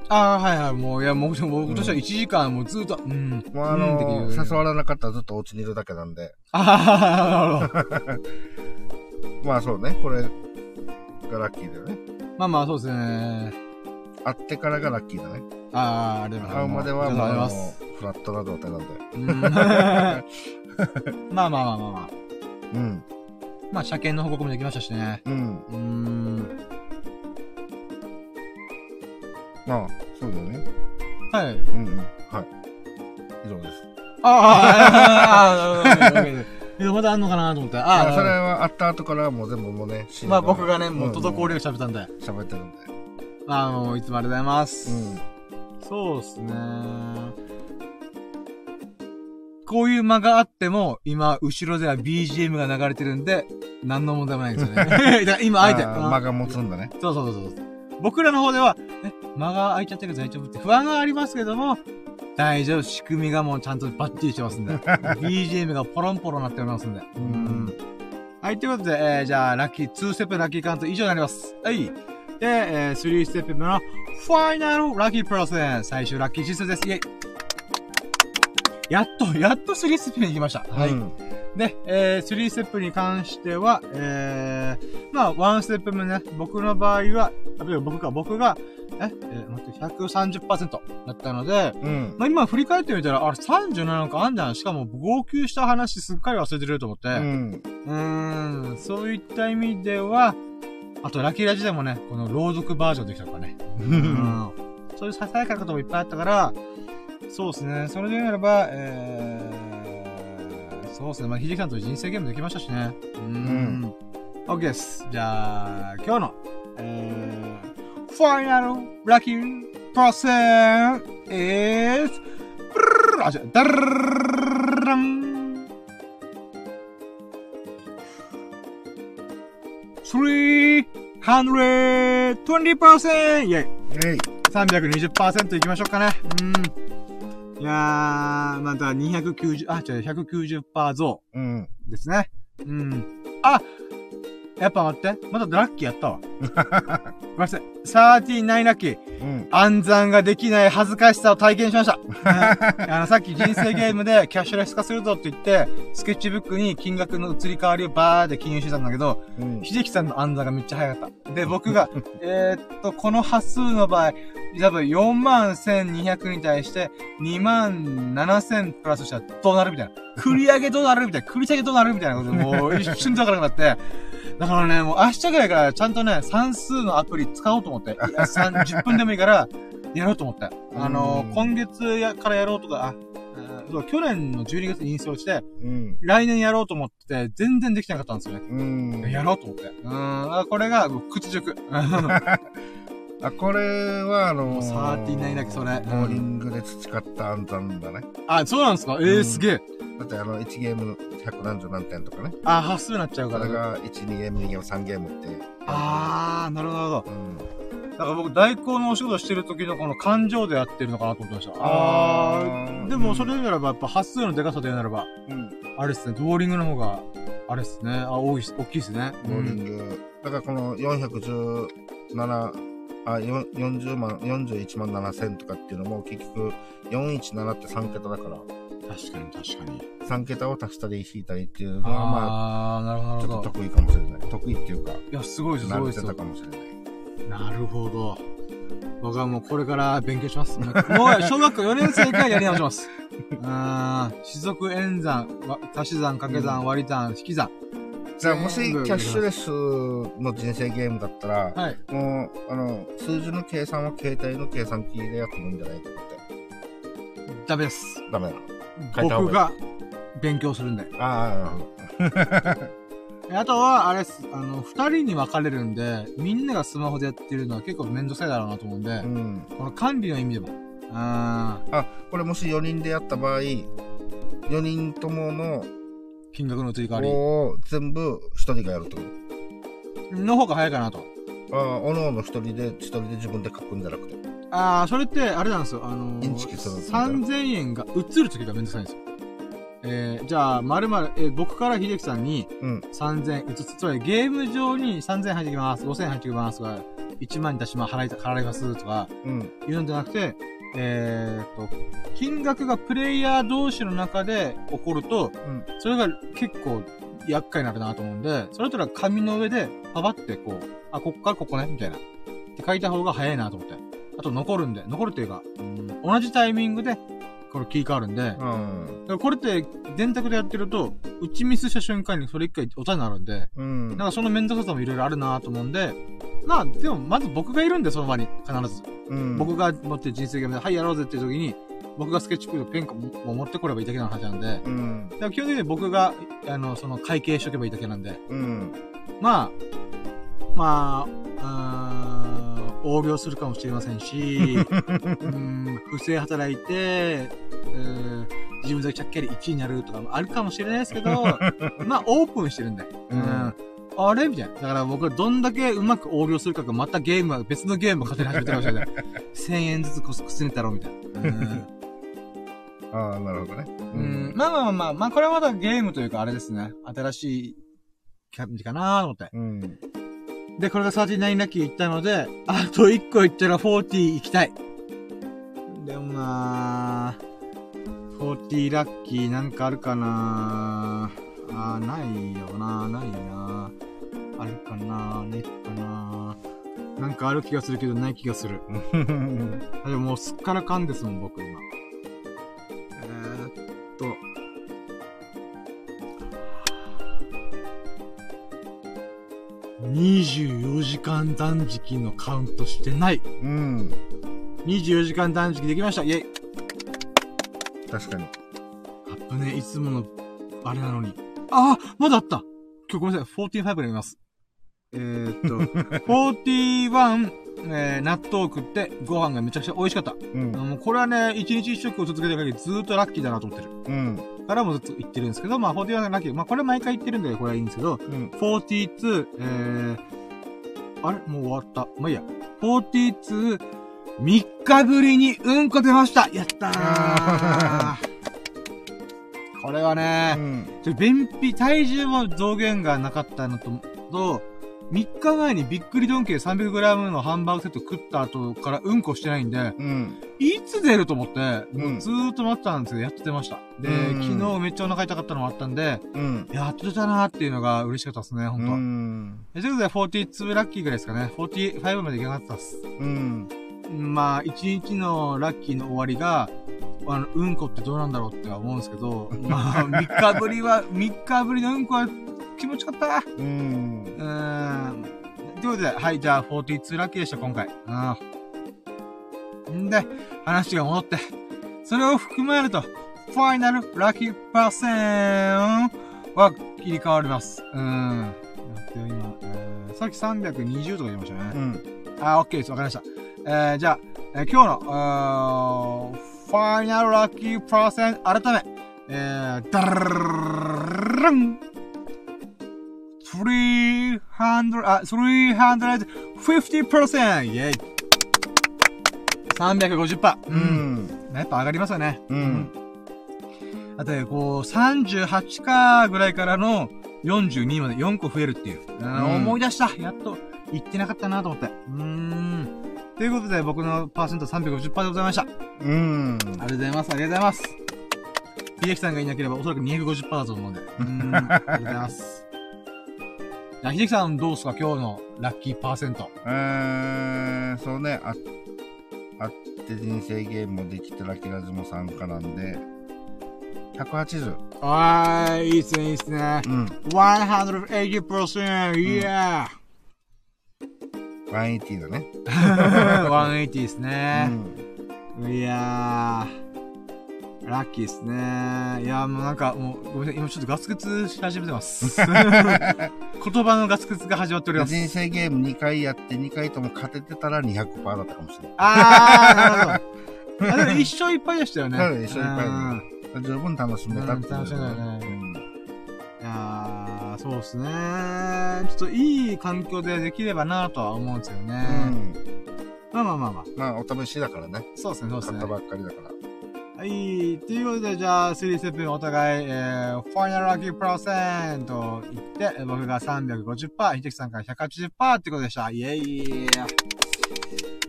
Speaker 1: ああ、はいはい。もう、いや、もう、僕としては1時間もうずっと、うん。
Speaker 2: もうあの、
Speaker 1: いう
Speaker 2: 誘われなかったらずっとお家にいるだけなんで。
Speaker 1: ああ、なるほど。
Speaker 2: まあそうね、これがラッキーだよね。
Speaker 1: まあまあ、そうですね。
Speaker 2: 会ってからがラッキーだね。
Speaker 1: ああ、ありがとうございます。
Speaker 2: 会うまではもう。フラットな状態なんで。
Speaker 1: うん まあまあまあまあまあ。
Speaker 2: うん。
Speaker 1: まあ、車検の報告もできましたしね。
Speaker 2: うん。
Speaker 1: うーん。
Speaker 2: まあ、そうだよね。
Speaker 1: はい。
Speaker 2: うんうん。はい。以上です。
Speaker 1: ああ、ああ、なるほど。いやまだあんのかなと思って。ああ、
Speaker 2: あそれは会った後からもう全部もうね、
Speaker 1: まあ僕がね、もう
Speaker 2: 届
Speaker 1: 滞りを喋ったんで。
Speaker 2: 喋ってるんで。
Speaker 1: あの、いつもありがとうございます。
Speaker 2: うん。
Speaker 1: そうっすね。こういう間があっても、今、後ろでは BGM が流れてるんで、何の問題もないんですよね。だから今、あえて。
Speaker 2: あー間が持つんだね。
Speaker 1: そうそうそうそう。僕らの方では、え、間が空いちゃってるけど大丈夫って不安がありますけども、大丈夫。仕組みがもうちゃんとバッチリしてますんで。BGM がポロンポロンなっておりますんで。うん。はい、ということで、えー、じゃあ、ラッキー、2ステップラッキーカウント以上になります。はい。で、えー、3ステップ目の、ファイナルラッキープロセン。最終ラッキー指数です。イェイ。やっと、やっと3ステップに行きました。はい。
Speaker 2: うん
Speaker 1: で、えー、3ステップに関しては、えー、まあ、1ステップ目ね、僕の場合は、あ、いや僕か、僕が、え、えー、待って、130%だったので、
Speaker 2: うん。
Speaker 1: まあ今振り返ってみたら、あれ37なんかあんじゃん。しかも号泣した話すっかり忘れてると思って。
Speaker 2: う。
Speaker 1: うんーん、そういった意味では、あとラッキーラジでもね、この朗読バージョンできたとかね。うん。そういうささやかなこともいっぱいあったから、そうですね。それで言うならば、えー、そうですね。まあ、ひじきさんと人生ゲームできましたしね。うーん。OK です。じゃあ、今日の、えー、ファイナルラッキープロセン is、あ、違う、ダルン 320%! イェイ
Speaker 2: えい。
Speaker 1: 320%いきましょうかね。うん。いやー、また290、あ、違う、190%増
Speaker 2: うん。
Speaker 1: ですね。うん。あやっぱ待って。まだラッキーやったわ。ごめんなさい。39ラッキー。
Speaker 2: うん。
Speaker 1: 暗算ができない恥ずかしさを体験しました。ね あの、さっき人生ゲームでキャッシュレス化するぞって言って、スケッチブックに金額の移り変わりをバーって記入してたんだけど、
Speaker 2: うん。
Speaker 1: 秀樹さんの暗算がめっちゃ早かった。で、僕が、えーっと、この端数の場合、多分4万1200に対して2万7000プラスしたらどうなるみたいな。繰り上げどうなるみたいな。繰り下げどうなるみたいなことで、もう一瞬でわからなくなって。だからね、もう明日ぐらいからちゃんとね、算数のアプリ使おうと思って。いやさん10分でもいいから、やろうと思って。あの
Speaker 2: うん
Speaker 1: 今月やからやろうとか、あ、えーそう去年の12月にインストールして、
Speaker 2: うん。
Speaker 1: 来年やろうと思って、全然できなかったんですよね。
Speaker 2: うん。
Speaker 1: やろうと思って。うーん。あこれが、屈辱。
Speaker 2: あ、これはあの
Speaker 1: もう39だけそれ
Speaker 2: ボーリングで培った暗算だね。
Speaker 1: あ、そうなんですか？ええー、
Speaker 2: うん
Speaker 1: すげえ。
Speaker 2: だってあの、1ゲーム100何十何点とかね。
Speaker 1: あ、端数になっちゃうから。
Speaker 2: それが1、2ゲーム、2ゲーム、3ゲームって。
Speaker 1: あー、なるほど、なるほど。
Speaker 2: うん。
Speaker 1: だから僕、代行のお仕事してる時のこの感情でやってるのかなと思ってました。
Speaker 2: あー
Speaker 1: ー。でも、それならば、やっぱ端数のデカさでならば、
Speaker 2: うん。
Speaker 1: あれっすね、ボーリングの方が、あれっすね、あ、多いっす、大きいっすね。
Speaker 2: ボーリング。だからこの417、あ、よ40万、41万7千とかっていうのも結局417って3桁だから、
Speaker 1: 確かに、確かに。
Speaker 2: 3桁を足したり引いたりっていうのはま
Speaker 1: あ。
Speaker 2: ちょっと得意かもしれない。得意っていうか、
Speaker 1: いや、すごいです、すごす
Speaker 2: 慣れてた。かもしれない。
Speaker 1: なるほど。僕はもうこれから勉強します。もう、小学校4年生からやり直します。うーん。四則演算、わ足し算、掛け算、割り算、引き算。
Speaker 2: じゃあもしキャッシュレスの人生ゲームだったら、
Speaker 1: はい。
Speaker 2: もう、あの、数字の計算は携帯の計算機でやってもいいんじゃないかって。
Speaker 1: ダメです。
Speaker 2: ダメないい
Speaker 1: 僕が勉強するんで。
Speaker 2: あ
Speaker 1: あとは、あれ。あの、二人に分かれるんで、みんながスマホでやってるのは結構めんどくさいだろうなと思うんで
Speaker 2: あ、う、ん。
Speaker 1: この管理の意味でも。あ
Speaker 2: あ、これもし4人でやった場合、4人ともの、
Speaker 1: ー金額の移り変わり。
Speaker 2: を全部1人がやるってこと
Speaker 1: の方が早いかなと。
Speaker 2: ああ、おのおの1人で、1人で自分で書くんじゃなくて。
Speaker 1: ああ、それって、あれなんですよ。あのー、
Speaker 2: インチキするみたいな
Speaker 1: 3000円が移るときがめんどくさいんですよ。えー、じゃあ、まるまる、えー僕から秀樹さんに
Speaker 2: うん。
Speaker 1: 3000円移す。つまりゲーム上に3000円入ってきます。5000円入ってきます。が1万に出しま、払い、払いますとか、
Speaker 2: うん。
Speaker 1: いうのじゃなくて、えーっと、金額がプレイヤー同士の中で起こると、
Speaker 2: うん。
Speaker 1: それが結構厄介になるなと思うんで、それとら紙の上でパパってこう、あ、こっからここね、みたいな。って書いた方が早いなと思って。あと残るんで、残るっていうか、うん同じタイミングで、これ切り替わるんで、だか
Speaker 2: うん。
Speaker 1: らこれって電卓でやってると、打ちミスした瞬間にそれ一回おたになるんで、
Speaker 2: うん。
Speaker 1: なんかその面倒くささもいろいろあるなと思うんで、まあ、でもまず僕がいるんで、その場に、必ず。
Speaker 2: うん、
Speaker 1: 僕が持ってる人生ゲームで、はい、やろうぜっていう時に、僕がスケッチブックとペンを持ってこればいいだけの話なんで、
Speaker 2: うん。
Speaker 1: だから基本的に僕が、あの、その会計しとけばいいだけなんで、
Speaker 2: うん。
Speaker 1: まあ、まあ、うーん横領するかもしれませんし、うん不正働いて、うん自分だけちゃっかり1位になるとかもあるかもしれないですけど、まあ、オープンしてるんで。うんあれ？みたいな。だから僕はどんだけうまく横領するかがまたゲームは、別のゲームを勝手に始めてるかもしれない。1000円ずつこすくすねたろうみたいな。うん
Speaker 2: ああ、なるほどね。
Speaker 1: うん。まあまあまあまあ、まあこれはまだゲームというかあれですね。新しい感じかなと思って。
Speaker 2: うん。
Speaker 1: で、これが39ラッキー行ったので、あと1個行ったら40行きたい。でもなぁ、40ラッキーなんかあるかなあー、ないよなないなあるかなないかななんかある気がするけどない気がする。あでももうすっからかんですもん、僕今。えー、っと。24時間断食のカウントしてない。
Speaker 2: うん。
Speaker 1: 24時間断食できました。イェイ。
Speaker 2: 確かに。
Speaker 1: あっぶね、いつもの、あれなのに。ああまだあった今日ごめんなさい、45で見ます。えー、っと、41、えー、納豆を食ってご飯がめちゃくちゃ美味しかった。
Speaker 2: うん。
Speaker 1: もうこれはね、一日一食を続けてる限りずーっとラッキーだなと思ってる。
Speaker 2: うん。
Speaker 1: からもずっと言ってるんですけど、まあ、41がラッキー。まあ、これ毎回言ってるんで、これはいいんですけど、
Speaker 2: うん。
Speaker 1: 42、えー、あれ？もう終わった。まあ、いいや。42、3日ぶりにうんこ出ましたやった
Speaker 2: あ
Speaker 1: ー これはね、
Speaker 2: うん。
Speaker 1: ちょ便秘、体重も増減がなかったのと、と、3日前にびっくりドンキー 300g のハンバーグセット食った後からうんこしてないんで、
Speaker 2: うん。
Speaker 1: いつ出ると思って、
Speaker 2: うん
Speaker 1: もうずーっと待ってたんですけど、やっと出ました。で、
Speaker 2: うん
Speaker 1: 昨日めっちゃお腹痛かったのもあったんで、
Speaker 2: うん。
Speaker 1: やっと出たなーっていうのが嬉しかったですね、本当は。
Speaker 2: うん。
Speaker 1: えということで、42ラッキーぐらいですかね。45までいけなかったっす。
Speaker 2: うん。
Speaker 1: まあ、1日のラッキーの終わりが、あの、うんこってどうなんだろうっては思うんですけど、まあ、3日ぶりは、3日ぶりのうんこは気持ちよかった。
Speaker 2: うん。
Speaker 1: うーん。ということで、はい、じゃあ、42ラッキーでした、今回。うん。んで、話が戻って、それを含めると、ファイナルラッキーパーセンは切り替わります。うん。待ってよ、今、えー、さっき320とか言いましたね。
Speaker 2: うん。
Speaker 1: あ、OK です。わかりました。えー、じゃあ、えー今日の、あーファイナルラッキーパーセン改め、えー、ダルルン300、あ、350%! イェイ !350%!
Speaker 2: う。ん。
Speaker 1: やっぱ上がりますよね。
Speaker 2: うん。
Speaker 1: あとね、こう、38かぐらいからの42まで4個増えるっていう。うん
Speaker 2: うん
Speaker 1: 思い出したやっと、言ってなかったなと思って。うーん。ということで、僕のパーセント350%でございました。あり
Speaker 2: うん。
Speaker 1: がとうございます。ありがとうございます。秀樹さんがいなければおそらく250%だと思うんで。うーん。ありがとうございます。じゃあ、秀樹さんどうすか？今日のラッキーパーセント。
Speaker 2: えー、そうね、あ、あって人生ゲームもできてラキラジも参加なんで、180。
Speaker 1: はーい、いいっすね、いいっすね。
Speaker 2: うん。
Speaker 1: 180%! イエー
Speaker 2: 180だね。
Speaker 1: 180です
Speaker 2: う
Speaker 1: ね。
Speaker 2: ん。
Speaker 1: いやー、ラッキーですね。いやーもうなんか、もう、ごめんなさい、今ちょっとガツガツし始めてます。言葉のガツガツが始まっております。
Speaker 2: 人生ゲーム2回やって2回とも勝ててたら200%だったかもしれない。
Speaker 1: あー、なるほど。あでも一生いっぱいでしたよね。
Speaker 2: うん一生いっぱいだ
Speaker 1: うん
Speaker 2: 十分楽しめたっていう
Speaker 1: うん楽しめたよね
Speaker 2: うん
Speaker 1: いやー、そうですね。ちょっといい環境でできればなとは思うんですよね。
Speaker 2: うん。
Speaker 1: まあまあまあまあ。
Speaker 2: まあ、お試しだからね。
Speaker 1: そうですね、そうですね
Speaker 2: 買った。ばっかりだから。
Speaker 1: はい。ということで、じゃあ、3ステップお互い、えー、ファイナルラッキープラセント言って、えー僕が350%、ひできさんから180%ってことでした。イェイ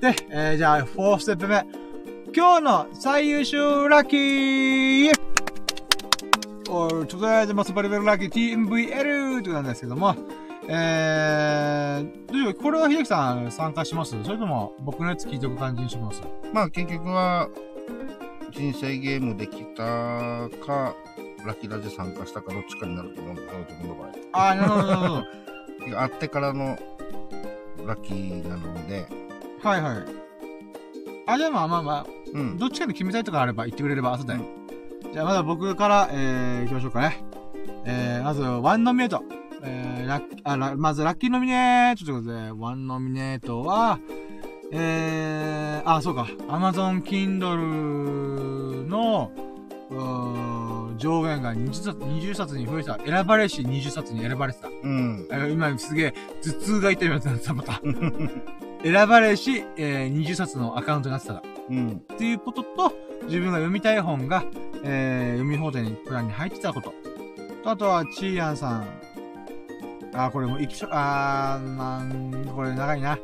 Speaker 1: で、えー、じゃあ、4ステップ目。今日の最優秀ラッキーおとりあえず、マスバリベルラッキー TMVL ってことなんですけども、えー、どうしようこれは秀樹さん参加します？それとも僕のやつ聞いておく感じにします？
Speaker 2: まあ結局は、人生ゲームできたか、ラッキーラジ参加したかどっちかになると思うんだけど、自分の場合。
Speaker 1: あー、なるほど、なるほど。
Speaker 2: 会ってからのラッキーなので、
Speaker 1: はいはい。あ、じゃあまあまあまあ、
Speaker 2: うん。
Speaker 1: どっちかで決めたいとかあれば言ってくれれば後で。
Speaker 2: う
Speaker 1: じゃあまだ僕から、えー、行きましょうかね。えー、まず、ワンノミネート。えー、ラッあラまず、ラッキーノミネートということで、ワンノミネートは、えー、あ、そうか。Amazon Kindle の、うーん上限が20冊 ,20 冊に増えた。選ばれし20冊に選ばれてた。
Speaker 2: うん。
Speaker 1: あ今すげえ、頭痛が痛いなってた、また。選ばれし、えー、20冊のアカウントになってたら。
Speaker 2: うん。
Speaker 1: っていうことと、自分が読みたい本が、えー、読み放題にプランに入ってたこと。とあとは、チーヤンさん。あー、これも、いきしょ、あー、なん、これ長いな。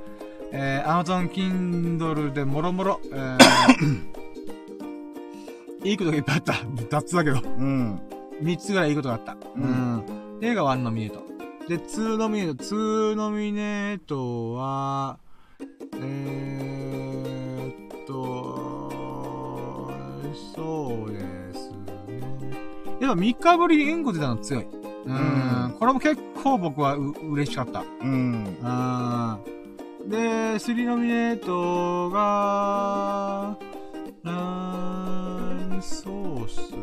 Speaker 1: えー、Amazon Kindle でもろもろ、えー、いいことがいっぱいあった。雑だけど。
Speaker 2: うん。
Speaker 1: 3つぐらいいいことがあった。
Speaker 2: うん
Speaker 1: うん。で、が1ノミネート。で、2ノミネート。2ノミネートは、えーっと、そうね。やっぱ3日ぶりにうんこ出たの強い。うん。
Speaker 2: うん
Speaker 1: これも結構僕はう嬉しかった。
Speaker 2: うん。
Speaker 1: うん。で、3ノミネートが、うーん、そうっすね。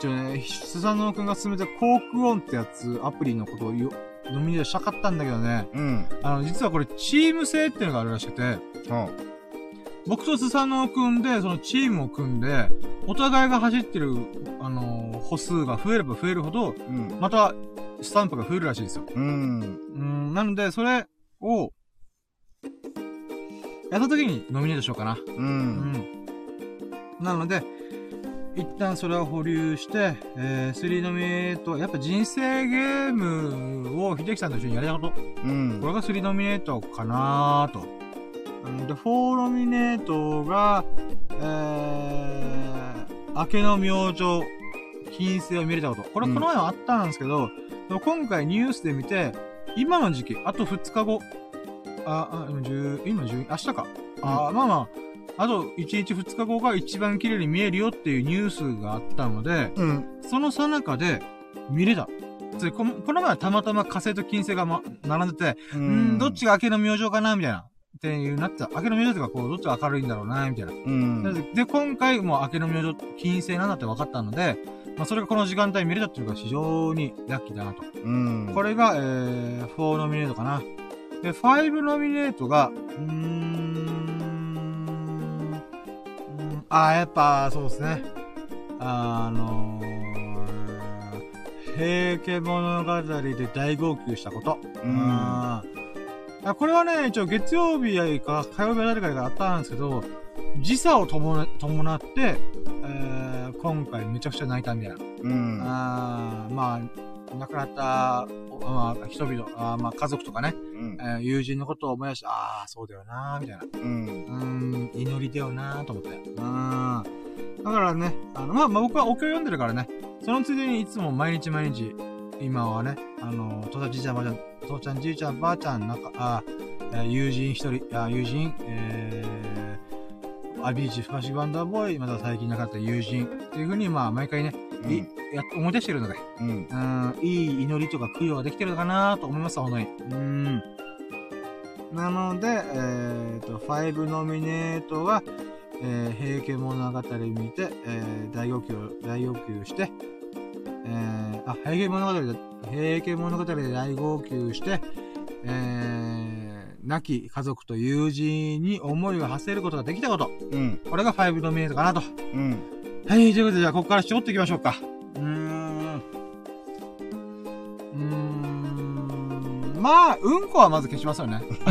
Speaker 1: じゃあね、スサノオくんが勧めたコークオンってやつ、アプリのことをよノミネートしたかったんだけどね、
Speaker 2: うん。
Speaker 1: あの、実はこれチーム制っていうのがあるらしくて、
Speaker 2: あ
Speaker 1: 僕とスサノオくんで、そのチームを組んで、お互いが走ってる、あの、歩数が増えれば増えるほど、
Speaker 2: うん。
Speaker 1: また、スタンプが増えるらしいですよ。
Speaker 2: うん。
Speaker 1: うん、なので、それを、やった時にノミネートしようかな。
Speaker 2: う。
Speaker 1: うんん。なので、一旦それを保留して、えー、3ノミネート、やっぱ人生ゲームを秀樹さんと一緒にやりたこと。
Speaker 2: うん
Speaker 1: こ。れが3ノミネートかなと。うんで、4ノミネートが、えー、明けの明星、金星を見れたこと。これ
Speaker 2: うん
Speaker 1: この前はあったんですけど、でも今回ニュースで見て、今の時期、あと2日後、あ、あ、今10、今10、明日か。あ、まあまあ、あと1日2日後が一番綺麗に見えるよっていうニュースがあったので、
Speaker 2: うん。
Speaker 1: その最中で見れた。でこの前はたまたま火星と金星が、ま、並んでて、
Speaker 2: う
Speaker 1: うん、どっちが明けの明星かなみたいな。っていうなってた。明けの明星とか、こう、どっちが明るいんだろうなみたいな。
Speaker 2: うん。
Speaker 1: でで、今回もう明けの明星、金星なんだって分かったので、まあ、それがこの時間帯見れたっていうのが非常にラッキーだなと。
Speaker 2: うん。
Speaker 1: これが、えー、4ノミネートかな。で、5ノミネートが、うーん、うんあー、やっぱ、そうですね。あのー、平家物語で大号泣したこと。
Speaker 2: うん
Speaker 1: あこれはね、一応月曜日か火曜日あたりからあったんですけど、時差を伴伴って、えー、今回めちゃくちゃ泣いたみたいな。
Speaker 2: うん。
Speaker 1: あーまあ、亡くなった、おまあ、人々、あーまあ、家族とかね、
Speaker 2: うん
Speaker 1: えー友人のことを思い出して、ああ、そうだよなーみたいな。
Speaker 2: うん。
Speaker 1: うーん、祈りだよなーと思って。うん。だからね、あの、まあ、まあ、僕はお経読んでるからね、そのついでにいつも毎日毎日、今はね、あの、父ちゃん、じいちゃん、ばあちゃん、父ちゃん、じいちゃん、ばあちゃん、なんか、あ友人一人、あー友人、えー、アビーチ、フカシワンダーボーイ、また最近なかった友人、っていうふうに、まあ、毎回ね、いやっ思い出してるので、
Speaker 2: うん。
Speaker 1: うん、いい祈りとか供養ができてるのかなと思います、本当に。うん。なので、えっ、と、5ノミネートは、えー、平家物語見て、えー、大号泣、大号泣して、えー、あ、平家物語で、平家物語で大号泣して、えー、亡き家族と友人に思いを馳せることができたこと。
Speaker 2: うん。
Speaker 1: これが5ノミネートかなと。
Speaker 2: うん。
Speaker 1: はい、ということで、じゃあ、ここから絞っていきましょうか。うーん。うーん。まあ、うんこはまず消しますよね。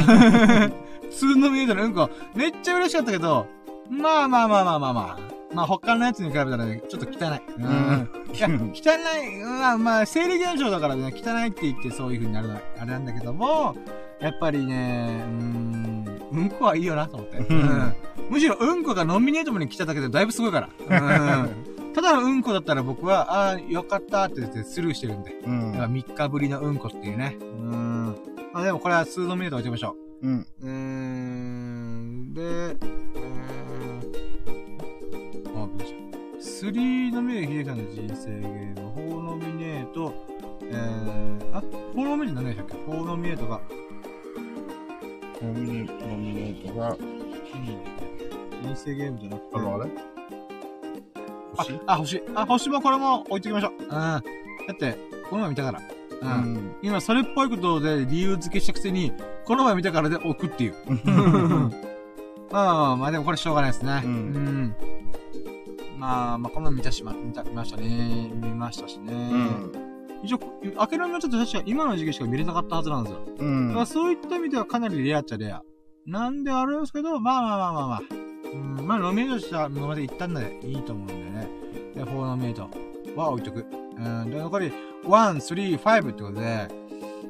Speaker 1: 普通のミュートのうんこ、めっちゃ嬉しかったけど、まあまあまあまあまあまあ。まあ他のやつに比べたらね、ちょっと汚い。うん。
Speaker 2: うん
Speaker 1: いや、汚い、まあまあ、生理現象だからね、汚いって言ってそういう風になるのはあれなんだけども、やっぱりね、うーん、うんこはいいよなと思って。うん。むしろうんこがノミネートに来ただけでだいぶすごいから。うん。ただのうんこだったら僕は、ああ、よかったって言ってスルーしてるんで。
Speaker 2: うん
Speaker 1: だから3日ぶりのうんこっていうね。うん。まあでもこれは数ノミネート置いてみましょう。
Speaker 2: うん。
Speaker 1: うーん、で、3ノミネート、秀樹さんの人生ゲーム、4ノミネート、えー、あ、4ノミネート何でしたっけ ?4 ノミネートが、
Speaker 2: ノミネノミネートが、
Speaker 1: 人生ゲームじゃなくて、
Speaker 2: あのあれ？星？
Speaker 1: あ、あ、星。あ、星もこれも置いときましょう。うん。だって、この前見たから。う。
Speaker 2: うんん。
Speaker 1: 今、それっぽいことで理由付けしたくせに、この前見たからで置くっていう。ま あ まあまあまあ、でもこれしょうがないですね。
Speaker 2: うん
Speaker 1: んまあ、まあ、この前見たしま、見た、見ましたね。見ましたしね。
Speaker 2: うん。
Speaker 1: 一応、明けのみはちょっと確か今の時期しか見れなかったはずなんですよ。
Speaker 2: うん
Speaker 1: だからそういった意味ではかなりレアっちゃレア。なんであるんですけど、まあまあまあまあまあ。うん、まあ、ノミネートした今まで行ったんでいいと思うんでね。で、4ノミネートは置いとく。うん、で、残り、1、3、5ってことで、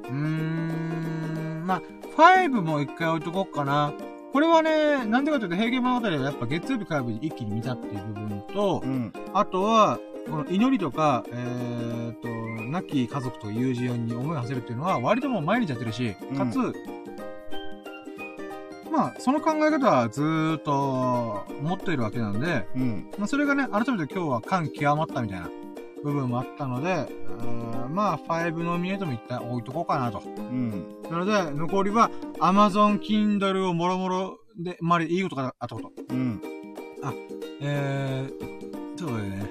Speaker 1: うーん、まあ、5も一回置いとこうかな。これはね、なんでかというと、平家物語はやっぱ月曜日火曜日に一気に見たっていう部分と、
Speaker 2: うん。
Speaker 1: あとは、この祈りとか、えー、と、亡き家族と友人に思いを馳せるっていうのは、割ともう毎日やってるし、かつ、まあ、その考え方はずーっと持っているわけなんで、
Speaker 2: うん。
Speaker 1: まあ、それがね、改めて今日は感極まったみたいな部分もあったので、うーんまあ、5ノミネートも一旦置いとこうかなと。
Speaker 2: うん。
Speaker 1: なので、残りは Amazon Kindle をもろもろで、まりいいことがあったこと。
Speaker 2: うん。
Speaker 1: えー、ちょっとね、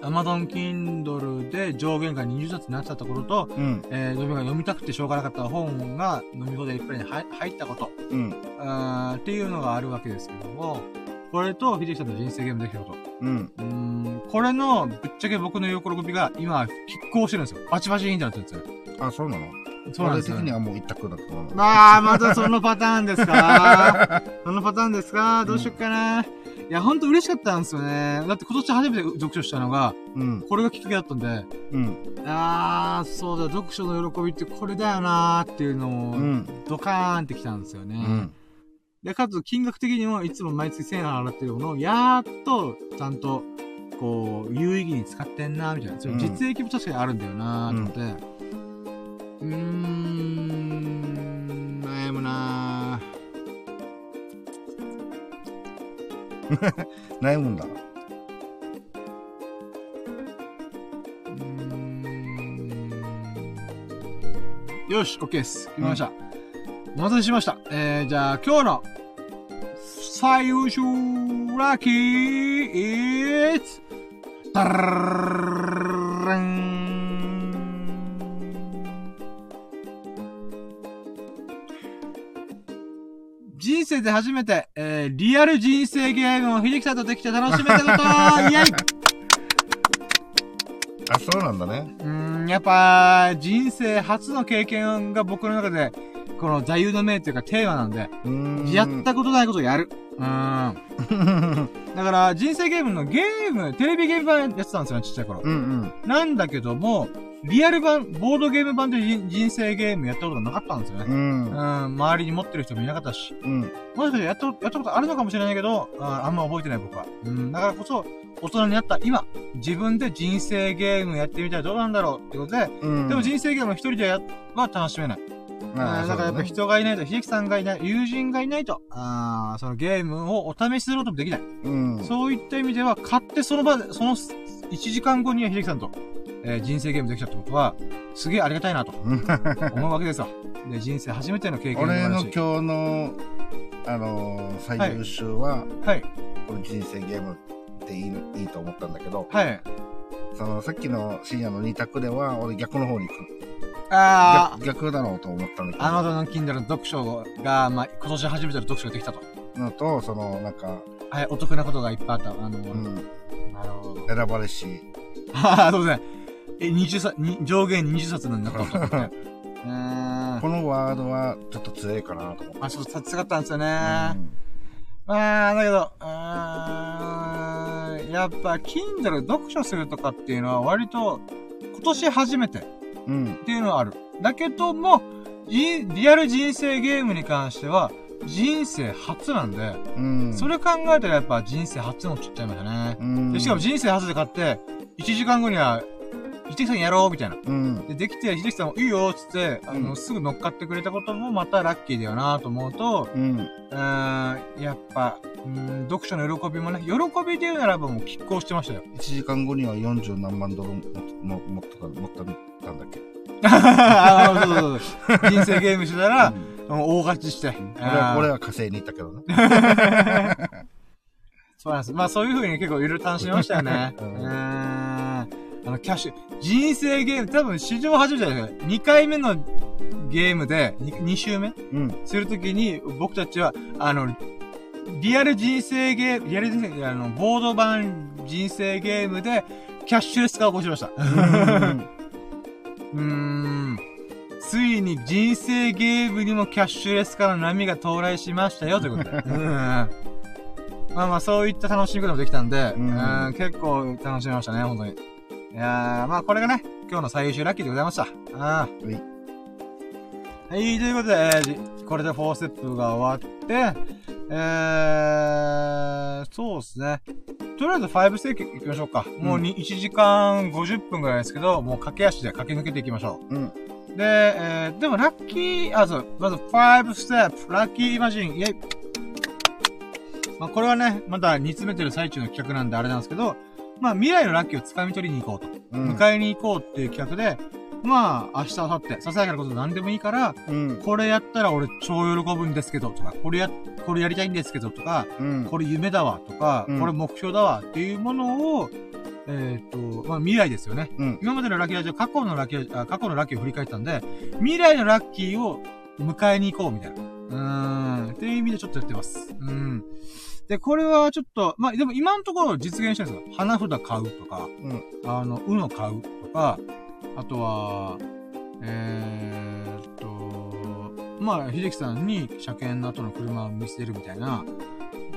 Speaker 1: Amazon Kindle で上限が20冊になってたところと、
Speaker 2: うん。
Speaker 1: えー、自分が読みたくてしょうがなかった本が飲み放題いっぱいに入入ったこと、
Speaker 2: うん。
Speaker 1: あーっていうのがあるわけですけども、これと、秀樹さんの人生ゲームできたこと。
Speaker 2: うん。
Speaker 1: うーん、これの、ぶっちゃけ僕の喜びが、今、拮抗してるんですよ。バチバチになってるんですよ。
Speaker 2: あ、そうなの？
Speaker 1: そうなんですよ
Speaker 2: 俺的にはもう一択だったの。
Speaker 1: まあ、またそのパターンですか？そのパターンですか？どうしよっかな。いや、ほんと嬉しかったんですよね。だって今年初めて読書したのが、
Speaker 2: うん。
Speaker 1: これがきっかけだったんで、
Speaker 2: うん。
Speaker 1: あー、そうだ、読書の喜びってこれだよなーっていうの
Speaker 2: う
Speaker 1: を、
Speaker 2: ん。
Speaker 1: ドカーンってきたんですよね。
Speaker 2: うん。
Speaker 1: で、かつ金額的にもいつも毎月1000円払ってるものを、やーっと、ちゃんと、こう、有意義に使ってんな、みたいな。それ
Speaker 2: うん
Speaker 1: 実益も確かにあるんだよな、と思って。うーん、悩むな
Speaker 2: 悩むんだ。
Speaker 1: よし、OK です。決めました。お待たせしました。えー、じゃあ今日の最優秀ラッキー is ダラン人生で初めて、えー、リアル人生ゲームを秀樹さんとできて楽しめたことイェイ
Speaker 2: あ、そうなんだね。
Speaker 1: うん、やっぱ、人生初の経験が僕の中で、この座右の銘っていうかテーマなんで、
Speaker 2: ん。
Speaker 1: やったことないことをやる。うーん。だから、人生ゲームのゲーム、テレビゲーム版やってたんですよね、ちっちゃい頃。
Speaker 2: うんうん。
Speaker 1: なんだけども、リアル版、ボードゲーム版で人人生ゲームやったことがなかったんですよね。
Speaker 2: う
Speaker 1: うん、
Speaker 2: ん。
Speaker 1: 周りに持ってる人もいなかったし。
Speaker 2: うん。
Speaker 1: もしかしたらやった、やったことあるのかもしれないけど、ああんま覚えてない僕は。うん、だからこそ、大人になった今、自分で人生ゲームやってみたらどうなんだろうってことで、
Speaker 2: うん。
Speaker 1: でも人生ゲーム一人でやは楽しめない。
Speaker 2: あー
Speaker 1: だからやっぱ人がいないと、秀樹さんがいない、友人がいないと、あーそのゲームをお試しすることもできない。
Speaker 2: うん。
Speaker 1: そういった意味では、買ってその場で、その1時間後には秀樹さんと、えー人生ゲームできたってことは、すげえありがたいなと 思うわけですよ。で、人生初めての経験
Speaker 2: 俺の
Speaker 1: もあるし
Speaker 2: 今日の、あのー、最優秀は、
Speaker 1: はい、
Speaker 2: この人生ゲームっていいいいと思ったんだけど、
Speaker 1: はい。
Speaker 2: そのさっきの深夜の二択では、俺逆の方に行く。
Speaker 1: あー、
Speaker 2: 逆逆だろうと思ったんだけど。
Speaker 1: あなたの Kindle の読書が、まあ、今年初めての読書ができたと。
Speaker 2: のと、その、なんか、
Speaker 1: はい、お得なことがいっぱいあった。あの、
Speaker 2: うん、
Speaker 1: なるほど。
Speaker 2: 選ばれし、
Speaker 1: はあ、そうですね。え、20冊、に上限20冊になったと思って。うーん。
Speaker 2: このワードはちょっと強いかなと思って。
Speaker 1: まあ、ちょっと立ちかったんですよね。
Speaker 2: うん
Speaker 1: まあ、だけど、うーやっぱ、Kindle 読書するとかっていうのは割と、今年初めて
Speaker 2: うん。
Speaker 1: っていうのはある。だけども、じリアル人生ゲームに関しては、人生初なんで、
Speaker 2: うん。
Speaker 1: それ考えたらやっぱ人生初の取っちゃいましたね。
Speaker 2: うん。
Speaker 1: でしかも人生初で買って、1時間後には、ひできさんやろうみたいな。
Speaker 2: うん。
Speaker 1: で、できて、ひできさんもいいよっつって、あの、
Speaker 2: うん
Speaker 1: すぐ乗っかってくれたこともまたラッキーだよなと思うと、
Speaker 2: うん。
Speaker 1: うーん、やっぱ、うん、読書の喜びもね、喜びで言うならばもう拮抗してましたよ。
Speaker 2: 1時間後には40何万ドルもも持った、持ったんだっけ？
Speaker 1: あそうそうそうそう。人生ゲームしてたら、もう大勝ちして。
Speaker 2: 俺は、俺は火星に行ったけどね。
Speaker 1: そうなんです。まあそういう風に結構いろいろ楽しみましたよね。う
Speaker 2: ん。
Speaker 1: あの、キャッシュ、人生ゲーム、多分史上初めてじゃないですか。2回目のゲームで、2, 2周目？
Speaker 2: うん。
Speaker 1: するときに、僕たちは、あの、リアル人生ゲーム、リアル人生、あの、ボード版人生ゲームで、キャッシュレス化を起こしました。
Speaker 2: う
Speaker 1: ーん。ついに人生ゲームにもキャッシュレス化の波が到来しましたよ、ということで。うん。まあまあ、そういった楽しみ方もできたんで、
Speaker 2: う
Speaker 1: うんん、結構楽しみましたね、本当に。いやー、まあこれがね、今日の最終ラッキーでございました。あー
Speaker 2: はい
Speaker 1: はい、ということで、これで4ステップが終わって、えー、そうですね。とりあえず5ステップ行きましょうか。もうに1時間50分ぐらいですけど、もう駆け足で駆け抜けていきましょう。
Speaker 2: うん。
Speaker 1: で、えー、でもラッキー、あ、そう、まず5ステップ、ラッキーイマジン、イェイ。まあ、これはね、まだ煮詰めてる最中の企画なんであれなんですけど、まあ、未来のラッキーを掴み取りに行こうと。
Speaker 2: うん。
Speaker 1: 迎えに行こうっていう企画で、まあ、明日、明後日、ささやかなこと何でもいいから、
Speaker 2: うん。
Speaker 1: これやったら俺超喜ぶんですけど、とか、これや、これやりたいんですけど、とか、
Speaker 2: うん。
Speaker 1: これ夢だわ、とか、
Speaker 2: うん
Speaker 1: これ目標だわ、っていうものを、えっ、と、まあ、未来ですよね。
Speaker 2: うん。
Speaker 1: 今までのラッキーラジオ、過去のラッキーあ、過去のラッキーを振り返ったんで、未来のラッキーを迎えに行こう、みたいな。うーん。っていう意味でちょっとやってます。うん。で、これはちょっと、まあ、でも今のところ実現してるんですよ。花札買うとか、
Speaker 2: うん。
Speaker 1: あの、うの買うとか、あとは、えーっと、まあ、秀樹さんに車検の後の車を見せるみたいな、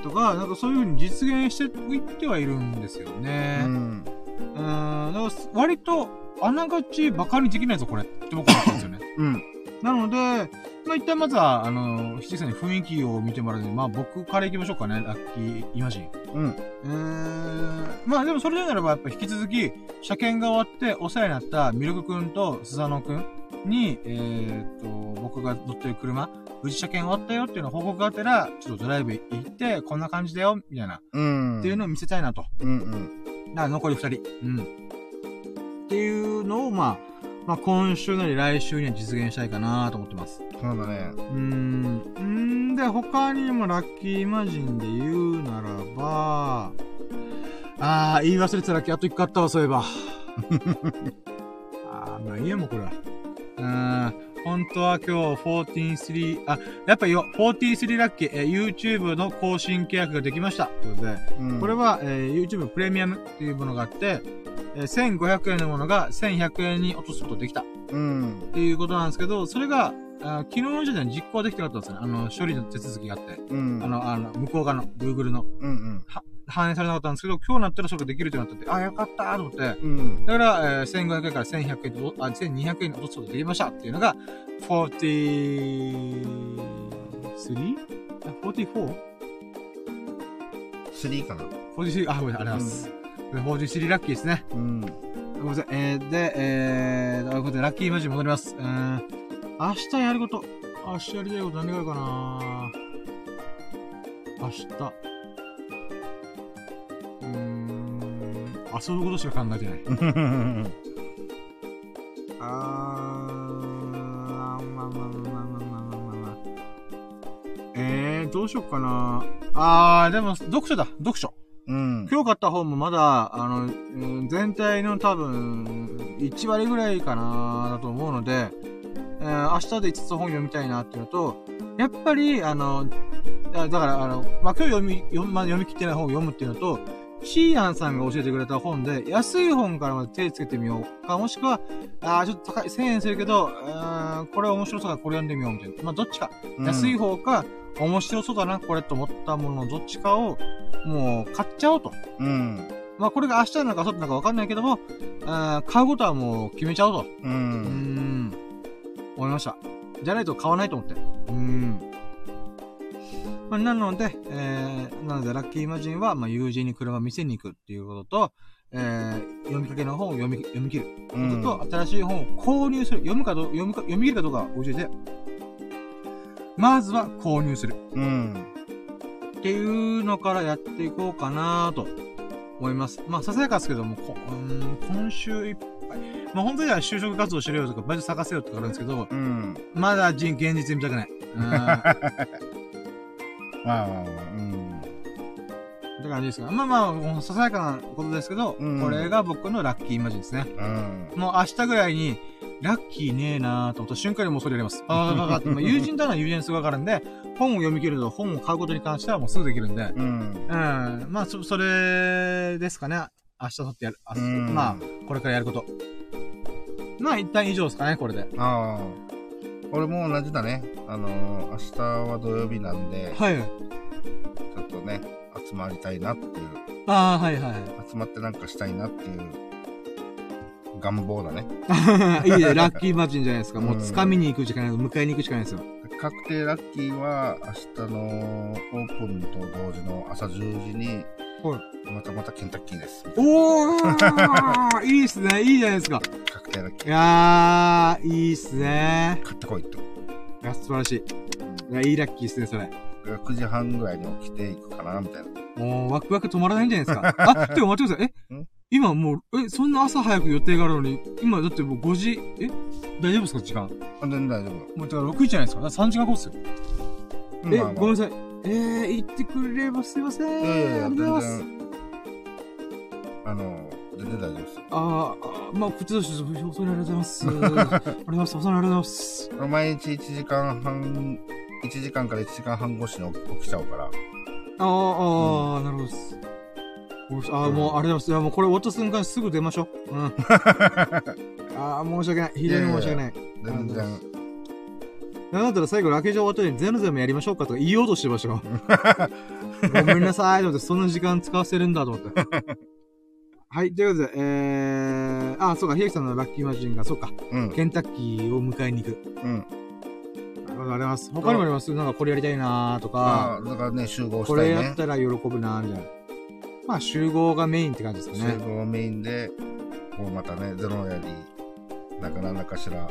Speaker 1: とか、なんかそういう風に実現していってはいるんですよね。
Speaker 2: うん。
Speaker 1: うーん、だから割と、あながち馬鹿にできないぞ、これ。って僕は思ったんですよね。
Speaker 2: うん。
Speaker 1: なので、まあ、一旦まずは、あの、ひじさんに雰囲気を見てもらうので、まあ、僕から行きましょうかね、ラッキーイマジン。
Speaker 2: うん。
Speaker 1: うーん、まあ、でもそれでならば、やっぱ引き続き、車検が終わって、お世話になったミルクくんとスザノくんに、えーっと、僕が乗ってる車、無事車検終わったよっていうのを報告があったら、ちょっとドライブ行って、こんな感じだよ、みたいな、
Speaker 2: うん。
Speaker 1: っていうのを見せたいなと。
Speaker 2: うん。うん。
Speaker 1: だから残り二人。うん。っていうのを、まあ、まあ今週なり来週には実現したいかなと思ってます。
Speaker 2: そうだね。
Speaker 1: うーん。んで、他にもラッキーイマジンで言うならば、あー、言い忘れてたラッキーあと一個あったわ、そういえば。あー、まあいいや、もうこれ。本当は今日143、あ、やっぱよ、43ラッキー、えー YouTube の更新契約ができました。ということで、
Speaker 2: うん。
Speaker 1: これは、えー YouTube プレミアムっていうものがあって、えー1500円のものが1100円に落とすことができたっ
Speaker 2: うん。
Speaker 1: ていうことなんですけど、それが、あー昨日の時点で実行できてなかったんですよね。あの、処理の手続きがあって。
Speaker 2: うん。
Speaker 1: あの、あの、向こう側の Google の
Speaker 2: うん。うん。
Speaker 1: 反映されなかったんですけど、今日なったらそれができるってなったって、あ、よかったーと思って。
Speaker 2: うん。
Speaker 1: だから、えー1500円から1100円と、あ、1200円に落とすことができましたっていうのが、43? あ 44?
Speaker 2: 3かな。
Speaker 1: 43? あ、ごめんなさい、ありがとうございます。43ラッキーですね。
Speaker 2: うん。
Speaker 1: ごめんなさい。えー、で、えー、ということで、ラッキーイマジン戻ります。うーん。明日やること。明日やりたいこと何があるかな明日。遊ぶことしか考えてない。あー、まあまあまあまあまあまあまあまあ。えー、どうしよっかなあー、でも、読書だ。読書。
Speaker 2: うん。
Speaker 1: 今日買った本もまだ、あの、うん全体の多分、1割ぐらいかなだと思うので、えー明日で5つ本読みたいなっていうのと、やっぱり、あの、あだから、あの、まあ、今日読み、読み、まあ、読み切ってない本を読むっていうのと、シーアンさんが教えてくれた本で、安い本からまで手つけてみようか、もしくは、あーちょっと高い、1000円するけど、うーんこれ面白そうだからこれ読んでみようみたいな。まあ、どっちか。安い方か、面白そうだな、これと思ったもののどっちかを、もう買っちゃおうと。
Speaker 2: うん。
Speaker 1: まあこれが明日なのか明後日なのかわかんないけども、あー買うことはもう決めちゃおうと。
Speaker 2: う。
Speaker 1: うーん。思いました。じゃないと買わないと思って。うーん。まあ、なので、えー、なので、ラッキーイマジンは、まあ、友人に車を見せに行くっていうことと、えー、読みかけの本を読み、読み切る
Speaker 2: うん。
Speaker 1: ことと、新しい本を購入する。読むかどう、読むか、読み切るかどうかは教えて。まずは購入する。
Speaker 2: うん。
Speaker 1: っていうのからやっていこうかなと思います。まあ、ささやかですけども、こうーん今週いっぱい。まあ、本当には就職活動しろよとか、バイト探せよとかあるんですけど、
Speaker 2: うん。
Speaker 1: まだ人、現実見たくない。うん。っ
Speaker 2: まあまあまあ、うん。
Speaker 1: て感じですが。まあまあ、ささやかなことですけど、
Speaker 2: うん
Speaker 1: これが僕のラッキーイマジンですね。
Speaker 2: うん。
Speaker 1: もう明日ぐらいに、ラッキーねえなーと思った瞬間にもうそれやります。ああ、友人とのは友人にすぐわかるんで、本を読み切ると本を買うことに関してはもうすぐできるんで、
Speaker 2: うん。
Speaker 1: うん。まあ、そ、それですかね。明日取ってやる。あ
Speaker 2: うん
Speaker 1: まあ、これからやること。まあ、一旦以上ですかね、これで。
Speaker 2: ああ。俺も同じだね。あのー、明日は土曜日なんで、
Speaker 1: はい。
Speaker 2: ちょっとね、集まりたいなっていう、
Speaker 1: ああ、はいはい。
Speaker 2: 集まってなんかしたいなっていう願望だね。
Speaker 1: いいね、ラッキーマジンじゃないですか。もう、
Speaker 2: うん
Speaker 1: 掴みに行くしかない、迎えに行くしかないですよ。
Speaker 2: 確定ラッキーは明日のオープンと同時の朝10時に、またまたケンタッキーです。
Speaker 1: おーいいっすね、いいじゃないですか。
Speaker 2: 確定ラッキ
Speaker 1: いやー、いいっすね
Speaker 2: ー。。買ってこいと。
Speaker 1: いや、素晴らしい。いや、いいラッキーっすね、それ。
Speaker 2: 9時半ぐらいに起きていくかな、みたいな。
Speaker 1: もう、ワクワク止まらないんじゃないですか。あ、でも待ってください。え？
Speaker 2: ん？
Speaker 1: 今もう、え、そんな朝早く予定があるのに、今だってもう5時、え？大丈夫ですか時間？
Speaker 2: あ全然大丈
Speaker 1: もう、だから6時じゃないですか。だから3時間後っすよ。
Speaker 2: 夫。
Speaker 1: え、
Speaker 2: まあまあ
Speaker 1: ごめんなさい。えー、言ってくれればすいません。
Speaker 2: いやいやいや、
Speaker 1: あり
Speaker 2: 全
Speaker 1: がとうございます。
Speaker 2: 然、あの、全然大丈夫です。
Speaker 1: あーあー、まあ、こっちとして、遅 いありがとうございます。ありがとうございます。遅いありがとうございます。
Speaker 2: 毎日1時間半、1時間から1時間半越しに起きちゃうから。
Speaker 1: あーあー、なるほどです。おあーもう、ありがとうございます。いや、もうこれ終わった瞬間すぐ出ましょう。うん。ああ、申し訳ない。非常に申し訳ない。
Speaker 2: 全然。
Speaker 1: なんだったら最後、ラケージ終わったのにゼロゼロもやりましょうかとか言おうとしてましたよ。ごめんなさい。と思って、その時間使わせるんだと思って。はい、ということで、えー、あ、そうか、ひやきさんのラッキーマジンが、そうか、
Speaker 2: うん。
Speaker 1: ケンタッキーを迎えに行く。
Speaker 2: うん。
Speaker 1: あります。他にもあります？なんかこれやりたいなーと
Speaker 2: あ
Speaker 1: か、
Speaker 2: あ、だからね、集合
Speaker 1: こ
Speaker 2: したいね。
Speaker 1: れやったら喜ぶなーみたいな。まあ、集合がメインって感じですか
Speaker 2: 集
Speaker 1: ね。
Speaker 2: 合メインで、こうまたね、ゼロやり、なんか何らかしら、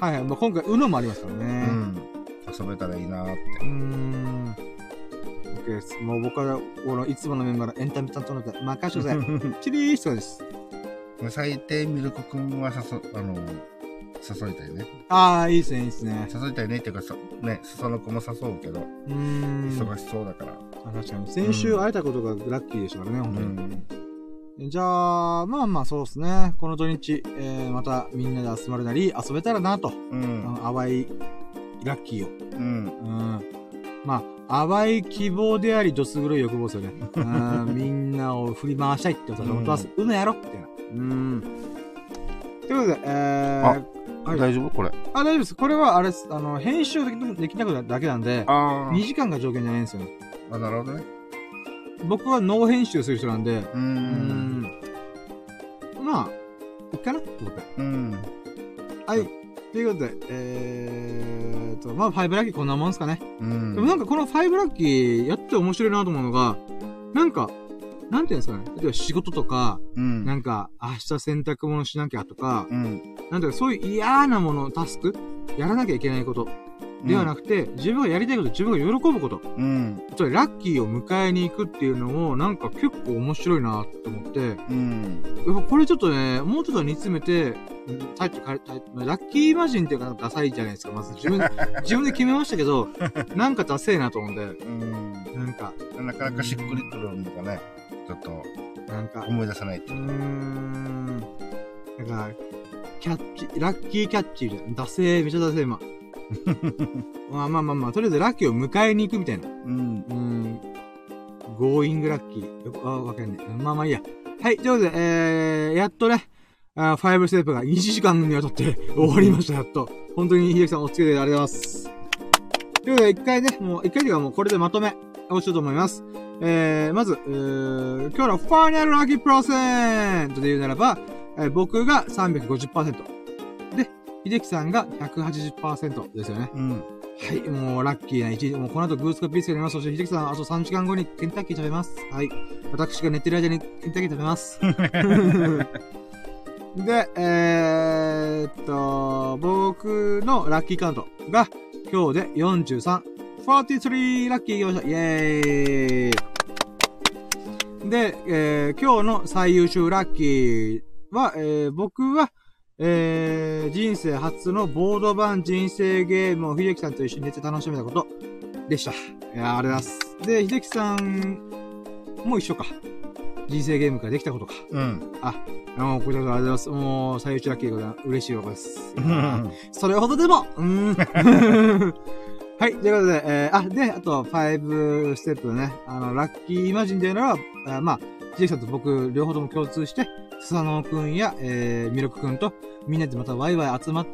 Speaker 1: はいはい。まあ、今回、UNO もありますから
Speaker 2: う
Speaker 1: ね。
Speaker 2: ん。遊べたらいいなーって
Speaker 1: うー。ん。OK です。もう僕は、このいつものメンバーのエンタメ担当ので、任せてください。チリーストです。
Speaker 2: 最低ミルクくんは誘、あの、誘いたいね。
Speaker 1: ああ、いいですね、いいですね。
Speaker 2: 誘いたいねっていうか、さね、その子も誘うけど、
Speaker 1: うーん。
Speaker 2: 忙しそうだから。
Speaker 1: あ確かに。先週会えたことがラッキーでしたからね、
Speaker 2: う
Speaker 1: 本当に。
Speaker 2: ん。
Speaker 1: じゃあ、まあまあそうですね。この土日、えー、またみんなで集まるなり、遊べたらなと。
Speaker 2: うん。
Speaker 1: 淡いラッキーを。
Speaker 2: うん。
Speaker 1: うん。まあ、淡い希望であり、どす黒い欲望ですよね。うん。みんなを振り回したいって私は思ってます。うのやろみたいな。うん。ということで、えー、はい
Speaker 2: 大丈夫？これ。
Speaker 1: あ、大丈夫です。これは、あれです。あの、編集できできなくなるだけなんで、
Speaker 2: あ
Speaker 1: 2時間が条件じゃないんですよね。
Speaker 2: あ。なるほどね。
Speaker 1: 僕はノー編集する人なんで、
Speaker 2: う。
Speaker 1: うんん。まあ、いいかなと思って。
Speaker 2: うん。
Speaker 1: はい。ということで、えーと、まあ、ファイブラッキーこんなもんすかね。
Speaker 2: うん。
Speaker 1: でもなんかこのファイブラッキーやって面白いなと思うのが、なんか、なんていうんですかね。例えば仕事とか、
Speaker 2: うん。
Speaker 1: なんか、明日洗濯物しなきゃとか、
Speaker 2: うん。
Speaker 1: なんていうかそういう嫌なもの、タスクやらなきゃいけないことではなくて、自分がやりたいこと、自分が喜ぶこと、
Speaker 2: うん。
Speaker 1: つまりラッキーを迎えに行くっていうのも、なんか結構面白いなと思って、
Speaker 2: うん。
Speaker 1: やっぱこれちょっとね、もうちょっと煮詰めて、タイトルラッキーイマジンっていうかダサいじゃないですか。まず自分、自分で決めましたけど、なんかダセえなと思うんで、
Speaker 2: うん。
Speaker 1: なんか、
Speaker 2: なかなかしっくりくるのがね、ちょっと
Speaker 1: なんか、
Speaker 2: 思い出さないと
Speaker 1: うーん、なんか、キャッチ、ラッキーキャッチーじゃん。ダセー、めちゃダセー、今。まあまあまあまあ、とりあえずラッキーを迎えに行くみたいな。
Speaker 2: うん。
Speaker 1: うーん、ゴーイングラッキー。よく、あ、わかんない。まあまあいいや。はい、ということで、えー、やっとね、あーファイブステップが1時間にわたって 終わりました、やっと。本当に秀樹さんお付き合いでありがとうございます。ということで、一回ね、もう、一回というかもうこれでまとめをしようと思います。えー、まず、えー、今日のファイナルラッキープロセントで言うならば、えー、僕が350%。で、秀樹さんが180%ですよね。
Speaker 2: うん。
Speaker 1: はい、もうラッキーな一日。もうこの後グースかピースが出ます。そして秀樹さん、あと3時間後にケンタッキー食べます。はい。私が寝てる間にケンタッキー食べます。で、えー、っと、僕のラッキーカウントが今日で43。43ラッキー行きました。イェーイで、えー、今日の最優秀ラッキーは、えー、僕は、えー、人生初のボード版人生ゲームを秀樹さんと一緒に寝て楽しめたことでした。いやありがとうございます。で、秀樹さんも一緒か。人生ゲームができたことか。
Speaker 2: うん。
Speaker 1: あ、あの、こちらからありがとうございます。もう、最優秀ラッキーが嬉しいわけです。それほどでも、うん。はい。ということで、えー、あ、で、あと、5ステップね。あの、ラッキーイマジンというのは、あまあ、ジェイさんと僕、両方とも共通して、スサノオくんや、えー、ミルクくんと、みんなでまたワイワイ集まっ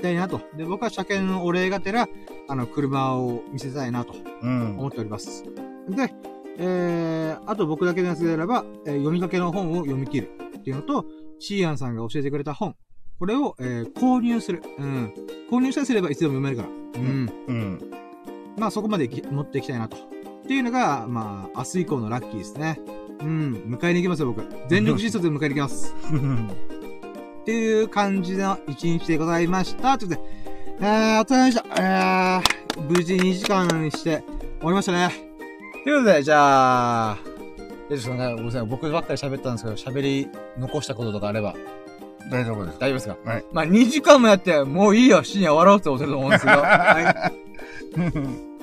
Speaker 1: たいなと。で、僕は車検のお礼がてら、あの、車を見せたいなと、思っております。うん、で、えー、あと僕だけのやつであれば、えー、読みかけの本を読み切るっていうのと、シーアンさんが教えてくれた本。これを、えー、購入する。うん。購入したりすればいつでも読めるから。うん。うん。まあそこまで持っていきたいなと。っていうのが、まあ、明日以降のラッキーですね。うん。迎えに行きますよ、僕。全力疾走で迎えに行きます。っていう感じの一日でございました。ということで、えー、お疲れ様でした。えー、無事2時間にして終わりましたね。ということで、じゃあ、え、ちょっとね、ごめんなさい。僕ばっかり喋ったんですけど、喋り残したこととかあれば。
Speaker 2: 大丈夫です。
Speaker 1: 大丈夫ですか？
Speaker 2: はい。
Speaker 1: まあ、2時間もやって、もういいよ、深夜終わろうって思ってると思うんですけど。はい。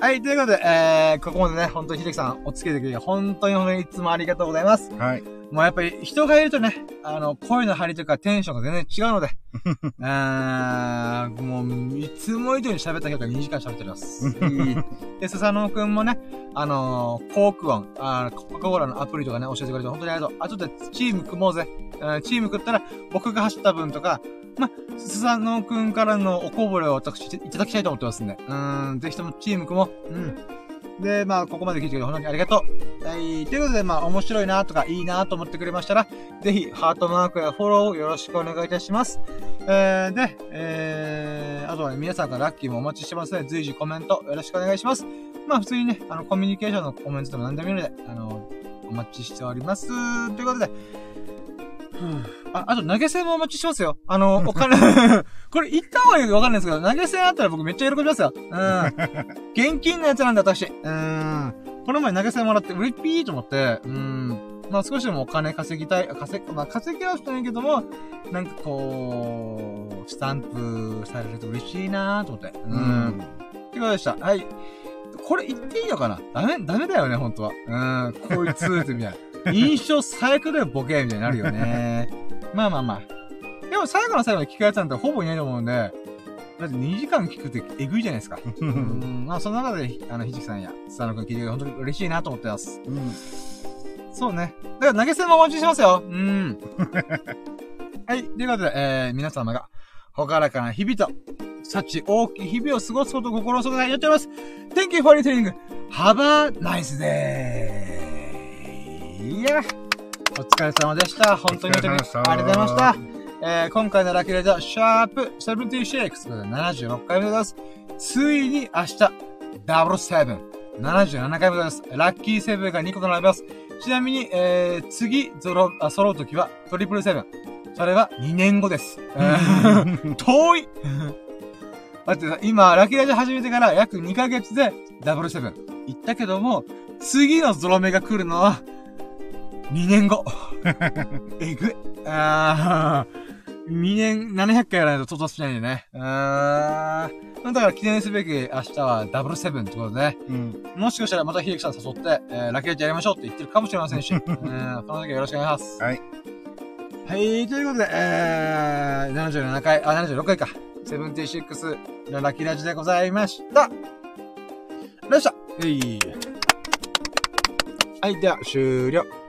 Speaker 1: はい、ということで、えー、ここまでね、本当に秀樹さん、お付き合いできる本当に本当にいつもありがとうございます。
Speaker 2: はい。
Speaker 1: もうやっぱり人がいるとね、あの、声の張りとかテンションが全然違うので、あーもう、いつも以上に喋った結果2時間喋っております。で、スサノオくんもね、あのー、コーク音、あコカ・コーラのアプリとかね、教えてくれて本当にありがとう。あ、ちょっとチーム組もうぜ。チーム組ったら、僕が走った分とか、ま、スサノオくんからのおこぼれを私いただきたいと思ってますんで、うん、ぜひともチーム組もう。ん。で、まあ、ここまで聞いてくれて本当にありがとう。はい。ということで、まあ、面白いなとか、いいなと思ってくれましたら、ぜひ、ハートマークやフォローよろしくお願いいたします。えー、で、えー、あとは、ね、皆さんからラッキーもお待ちしてますので、随時コメントよろしくお願いします。まあ、普通にね、あの、コミュニケーションのコメントでも何でもいいので、あの、お待ちしております。ということで、あ、あと投げ銭もお待ちしますよ。あの、お金 これ言った方がいいかわかんないですけど、投げ銭あったら僕めっちゃ喜びますよ。うん。現金のやつなんだ、私。うん。この前投げ銭もらって、うれぴーと思って、うん。まあ少しでもお金稼ぎたい、稼ぎ、まあ稼ぎはしてないけども、なんかこう、スタンプされると嬉しいなーと思って。うん。うん、ってことでした？はい。これ言っていいのかな？ダメ、ダメだよね、本当は。うん。こいつみたいな。印象最悪だよ、ボケみたいになるよね。まあまあまあ。でも最後の最後に聞くやつなんてほぼいないと思うんで、だって2時間聞くってえぐいじゃないですか。うん。まあその中で、あの、ひじきさんや、スタノ君聞いてくれて本当に嬉しいなと思ってます。うん。そうね。だから投げ銭もお待ちしてますよ。うん。はい。ということで、えー、皆様が、ほからかな日々と、幸大きい日々を過ごすことを心の底からやっております。Thank you for listening. Have a nice day. いや、お疲れ様でした。本当に本当にありがとうございました。えー、今回のラッキーレー、シャープ76、76回目です。ついに明日、ダブルセブン、77回目です。ラッキーセブンが2個となります。ちなみに、えー、次、ゾロ、あ、揃うときは、トリプルセブン。それは2年後です。遠いだってさ、今、ラッキーラジ始めてから約2ヶ月でダブルセブン行ったけども、次のゾロ目が来るのは、2年後。えぐい。あー、2年、700回やらないと到達しないんでね。あー。だから記念すべき明日はダブルセブンってことでね。うん。もしかしたらまた秀樹さん誘って、えー、ラッキーラジやりましょうって言ってるかもしれませんし。うん。その時はよろしくお願いします。
Speaker 2: はい。
Speaker 1: はい、ということで、えー、77回、あ、76回か。セブンティシックスのラッキーラジでございました。よっしゃ。はい。はい、では、終了。